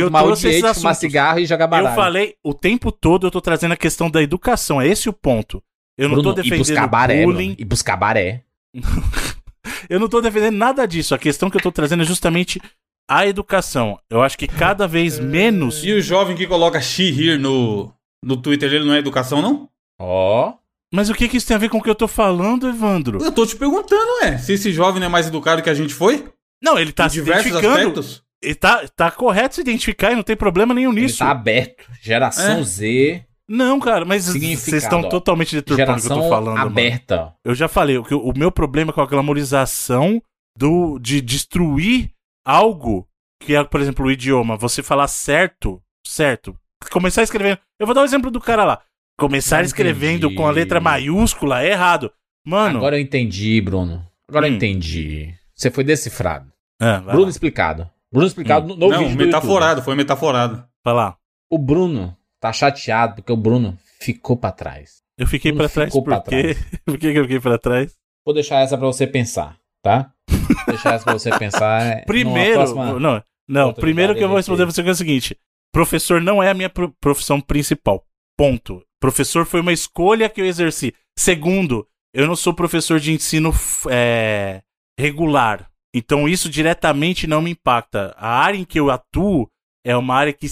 tomar odiate, fumar cigarro e jogar baralho. eu falei o tempo todo, eu tô trazendo a questão da educação, é esse o ponto. Eu não Bruno, tô e pros defendendo cabaré, bullying, e pros cabaré. eu não tô defendendo nada disso. A questão que eu tô trazendo é justamente a educação. Eu acho que cada vez menos E o jovem que coloca she here no, no Twitter dele não é educação, não? Ó. Mas o que, que isso tem a ver com o que eu tô falando, Evandro? Eu tô te perguntando, é. Se esse jovem não é mais educado que a gente foi? Não, ele tá em se identificando. aspectos? Ele tá, tá correto se identificar e não tem problema nenhum Ele nisso. tá aberto. Geração É. Z. Não, cara, mas vocês estão ó. totalmente deturpando o que eu tô falando. mano. aberta. Eu já falei, o, que eu- o meu problema é com a glamorização do, de destruir algo que é, por exemplo, o idioma. Você falar certo, certo. Começar escrevendo. Eu vou dar o exemplo do cara lá. Começar Não escrevendo entendi. com a letra maiúscula é errado. Mano. Agora eu entendi, Bruno. Agora eu Hum. entendi. Você foi decifrado. Ah, vai Bruno lá, explicado. Bruno explicado no, no não, metaforado, foi metaforado. vai lá. O Bruno tá chateado porque o Bruno ficou pra trás. Eu fiquei Bruno pra trás ficou pra por quê? Por que eu fiquei pra trás? Vou deixar essa pra você pensar, tá? Vou deixar essa pra você pensar. é, numa Primeiro, próxima- não, não, primeiro que eu vou responder você é o seguinte: professor não é a minha pro- profissão principal. Ponto. Professor foi uma escolha que eu exerci. Segundo, eu não sou professor de ensino é, regular. Então isso diretamente não me impacta. A área em que eu atuo é uma área que,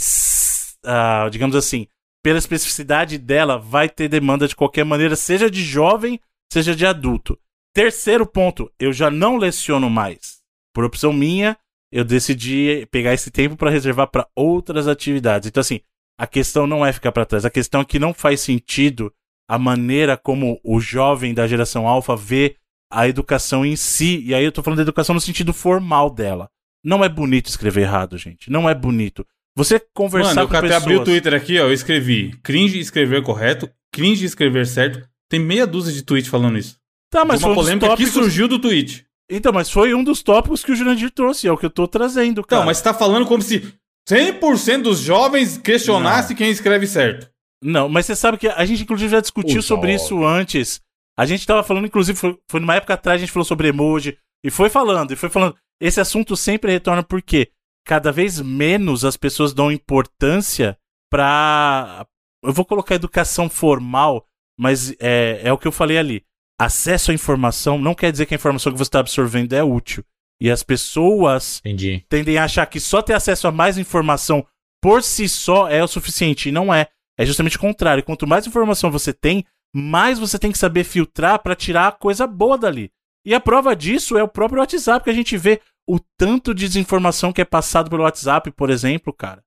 ah, digamos assim, pela especificidade dela, vai ter demanda de qualquer maneira, seja de jovem, seja de adulto. Terceiro ponto, eu já não leciono mais. Por opção minha, eu decidi pegar esse tempo para reservar para outras atividades. Então, assim, a questão não é ficar para trás. A questão é que não faz sentido a maneira como o jovem da geração alfa vê a educação em si. E aí eu tô falando da educação no sentido formal dela. Não é bonito escrever errado, gente. Não é bonito. Você conversar Mano, eu com até pessoas... abri o Twitter aqui, ó. Eu escrevi cringe escrever correto, cringe escrever certo. Tem meia dúzia de tweets falando isso. Tá, mas foi uma um dos polêmica tópicos... que surgiu do tweet. Então, mas foi um dos tópicos que o Jurandir trouxe. É o que eu tô trazendo, cara. Então, mas você tá falando como se 100% dos jovens questionasse quem escreve certo. Não, mas você sabe que a gente, inclusive, já discutiu O sobre jovem. isso antes. A gente tava falando, inclusive, foi, foi numa época atrás, a gente falou sobre emoji. E foi falando, e foi falando. Esse assunto sempre retorna porque cada vez menos as pessoas dão importância pra. Eu vou colocar educação formal, mas é, é o que eu falei ali. Acesso à informação não quer dizer que a informação que você está absorvendo é útil. E as pessoas Entendi. tendem a achar que só ter acesso a mais informação por si só é o suficiente. E não é. É justamente o contrário. Quanto mais informação você tem, mais você tem que saber filtrar para tirar a coisa boa dali. E a prova disso é o próprio WhatsApp, que a gente vê o tanto de desinformação que é passado pelo WhatsApp, por exemplo, cara.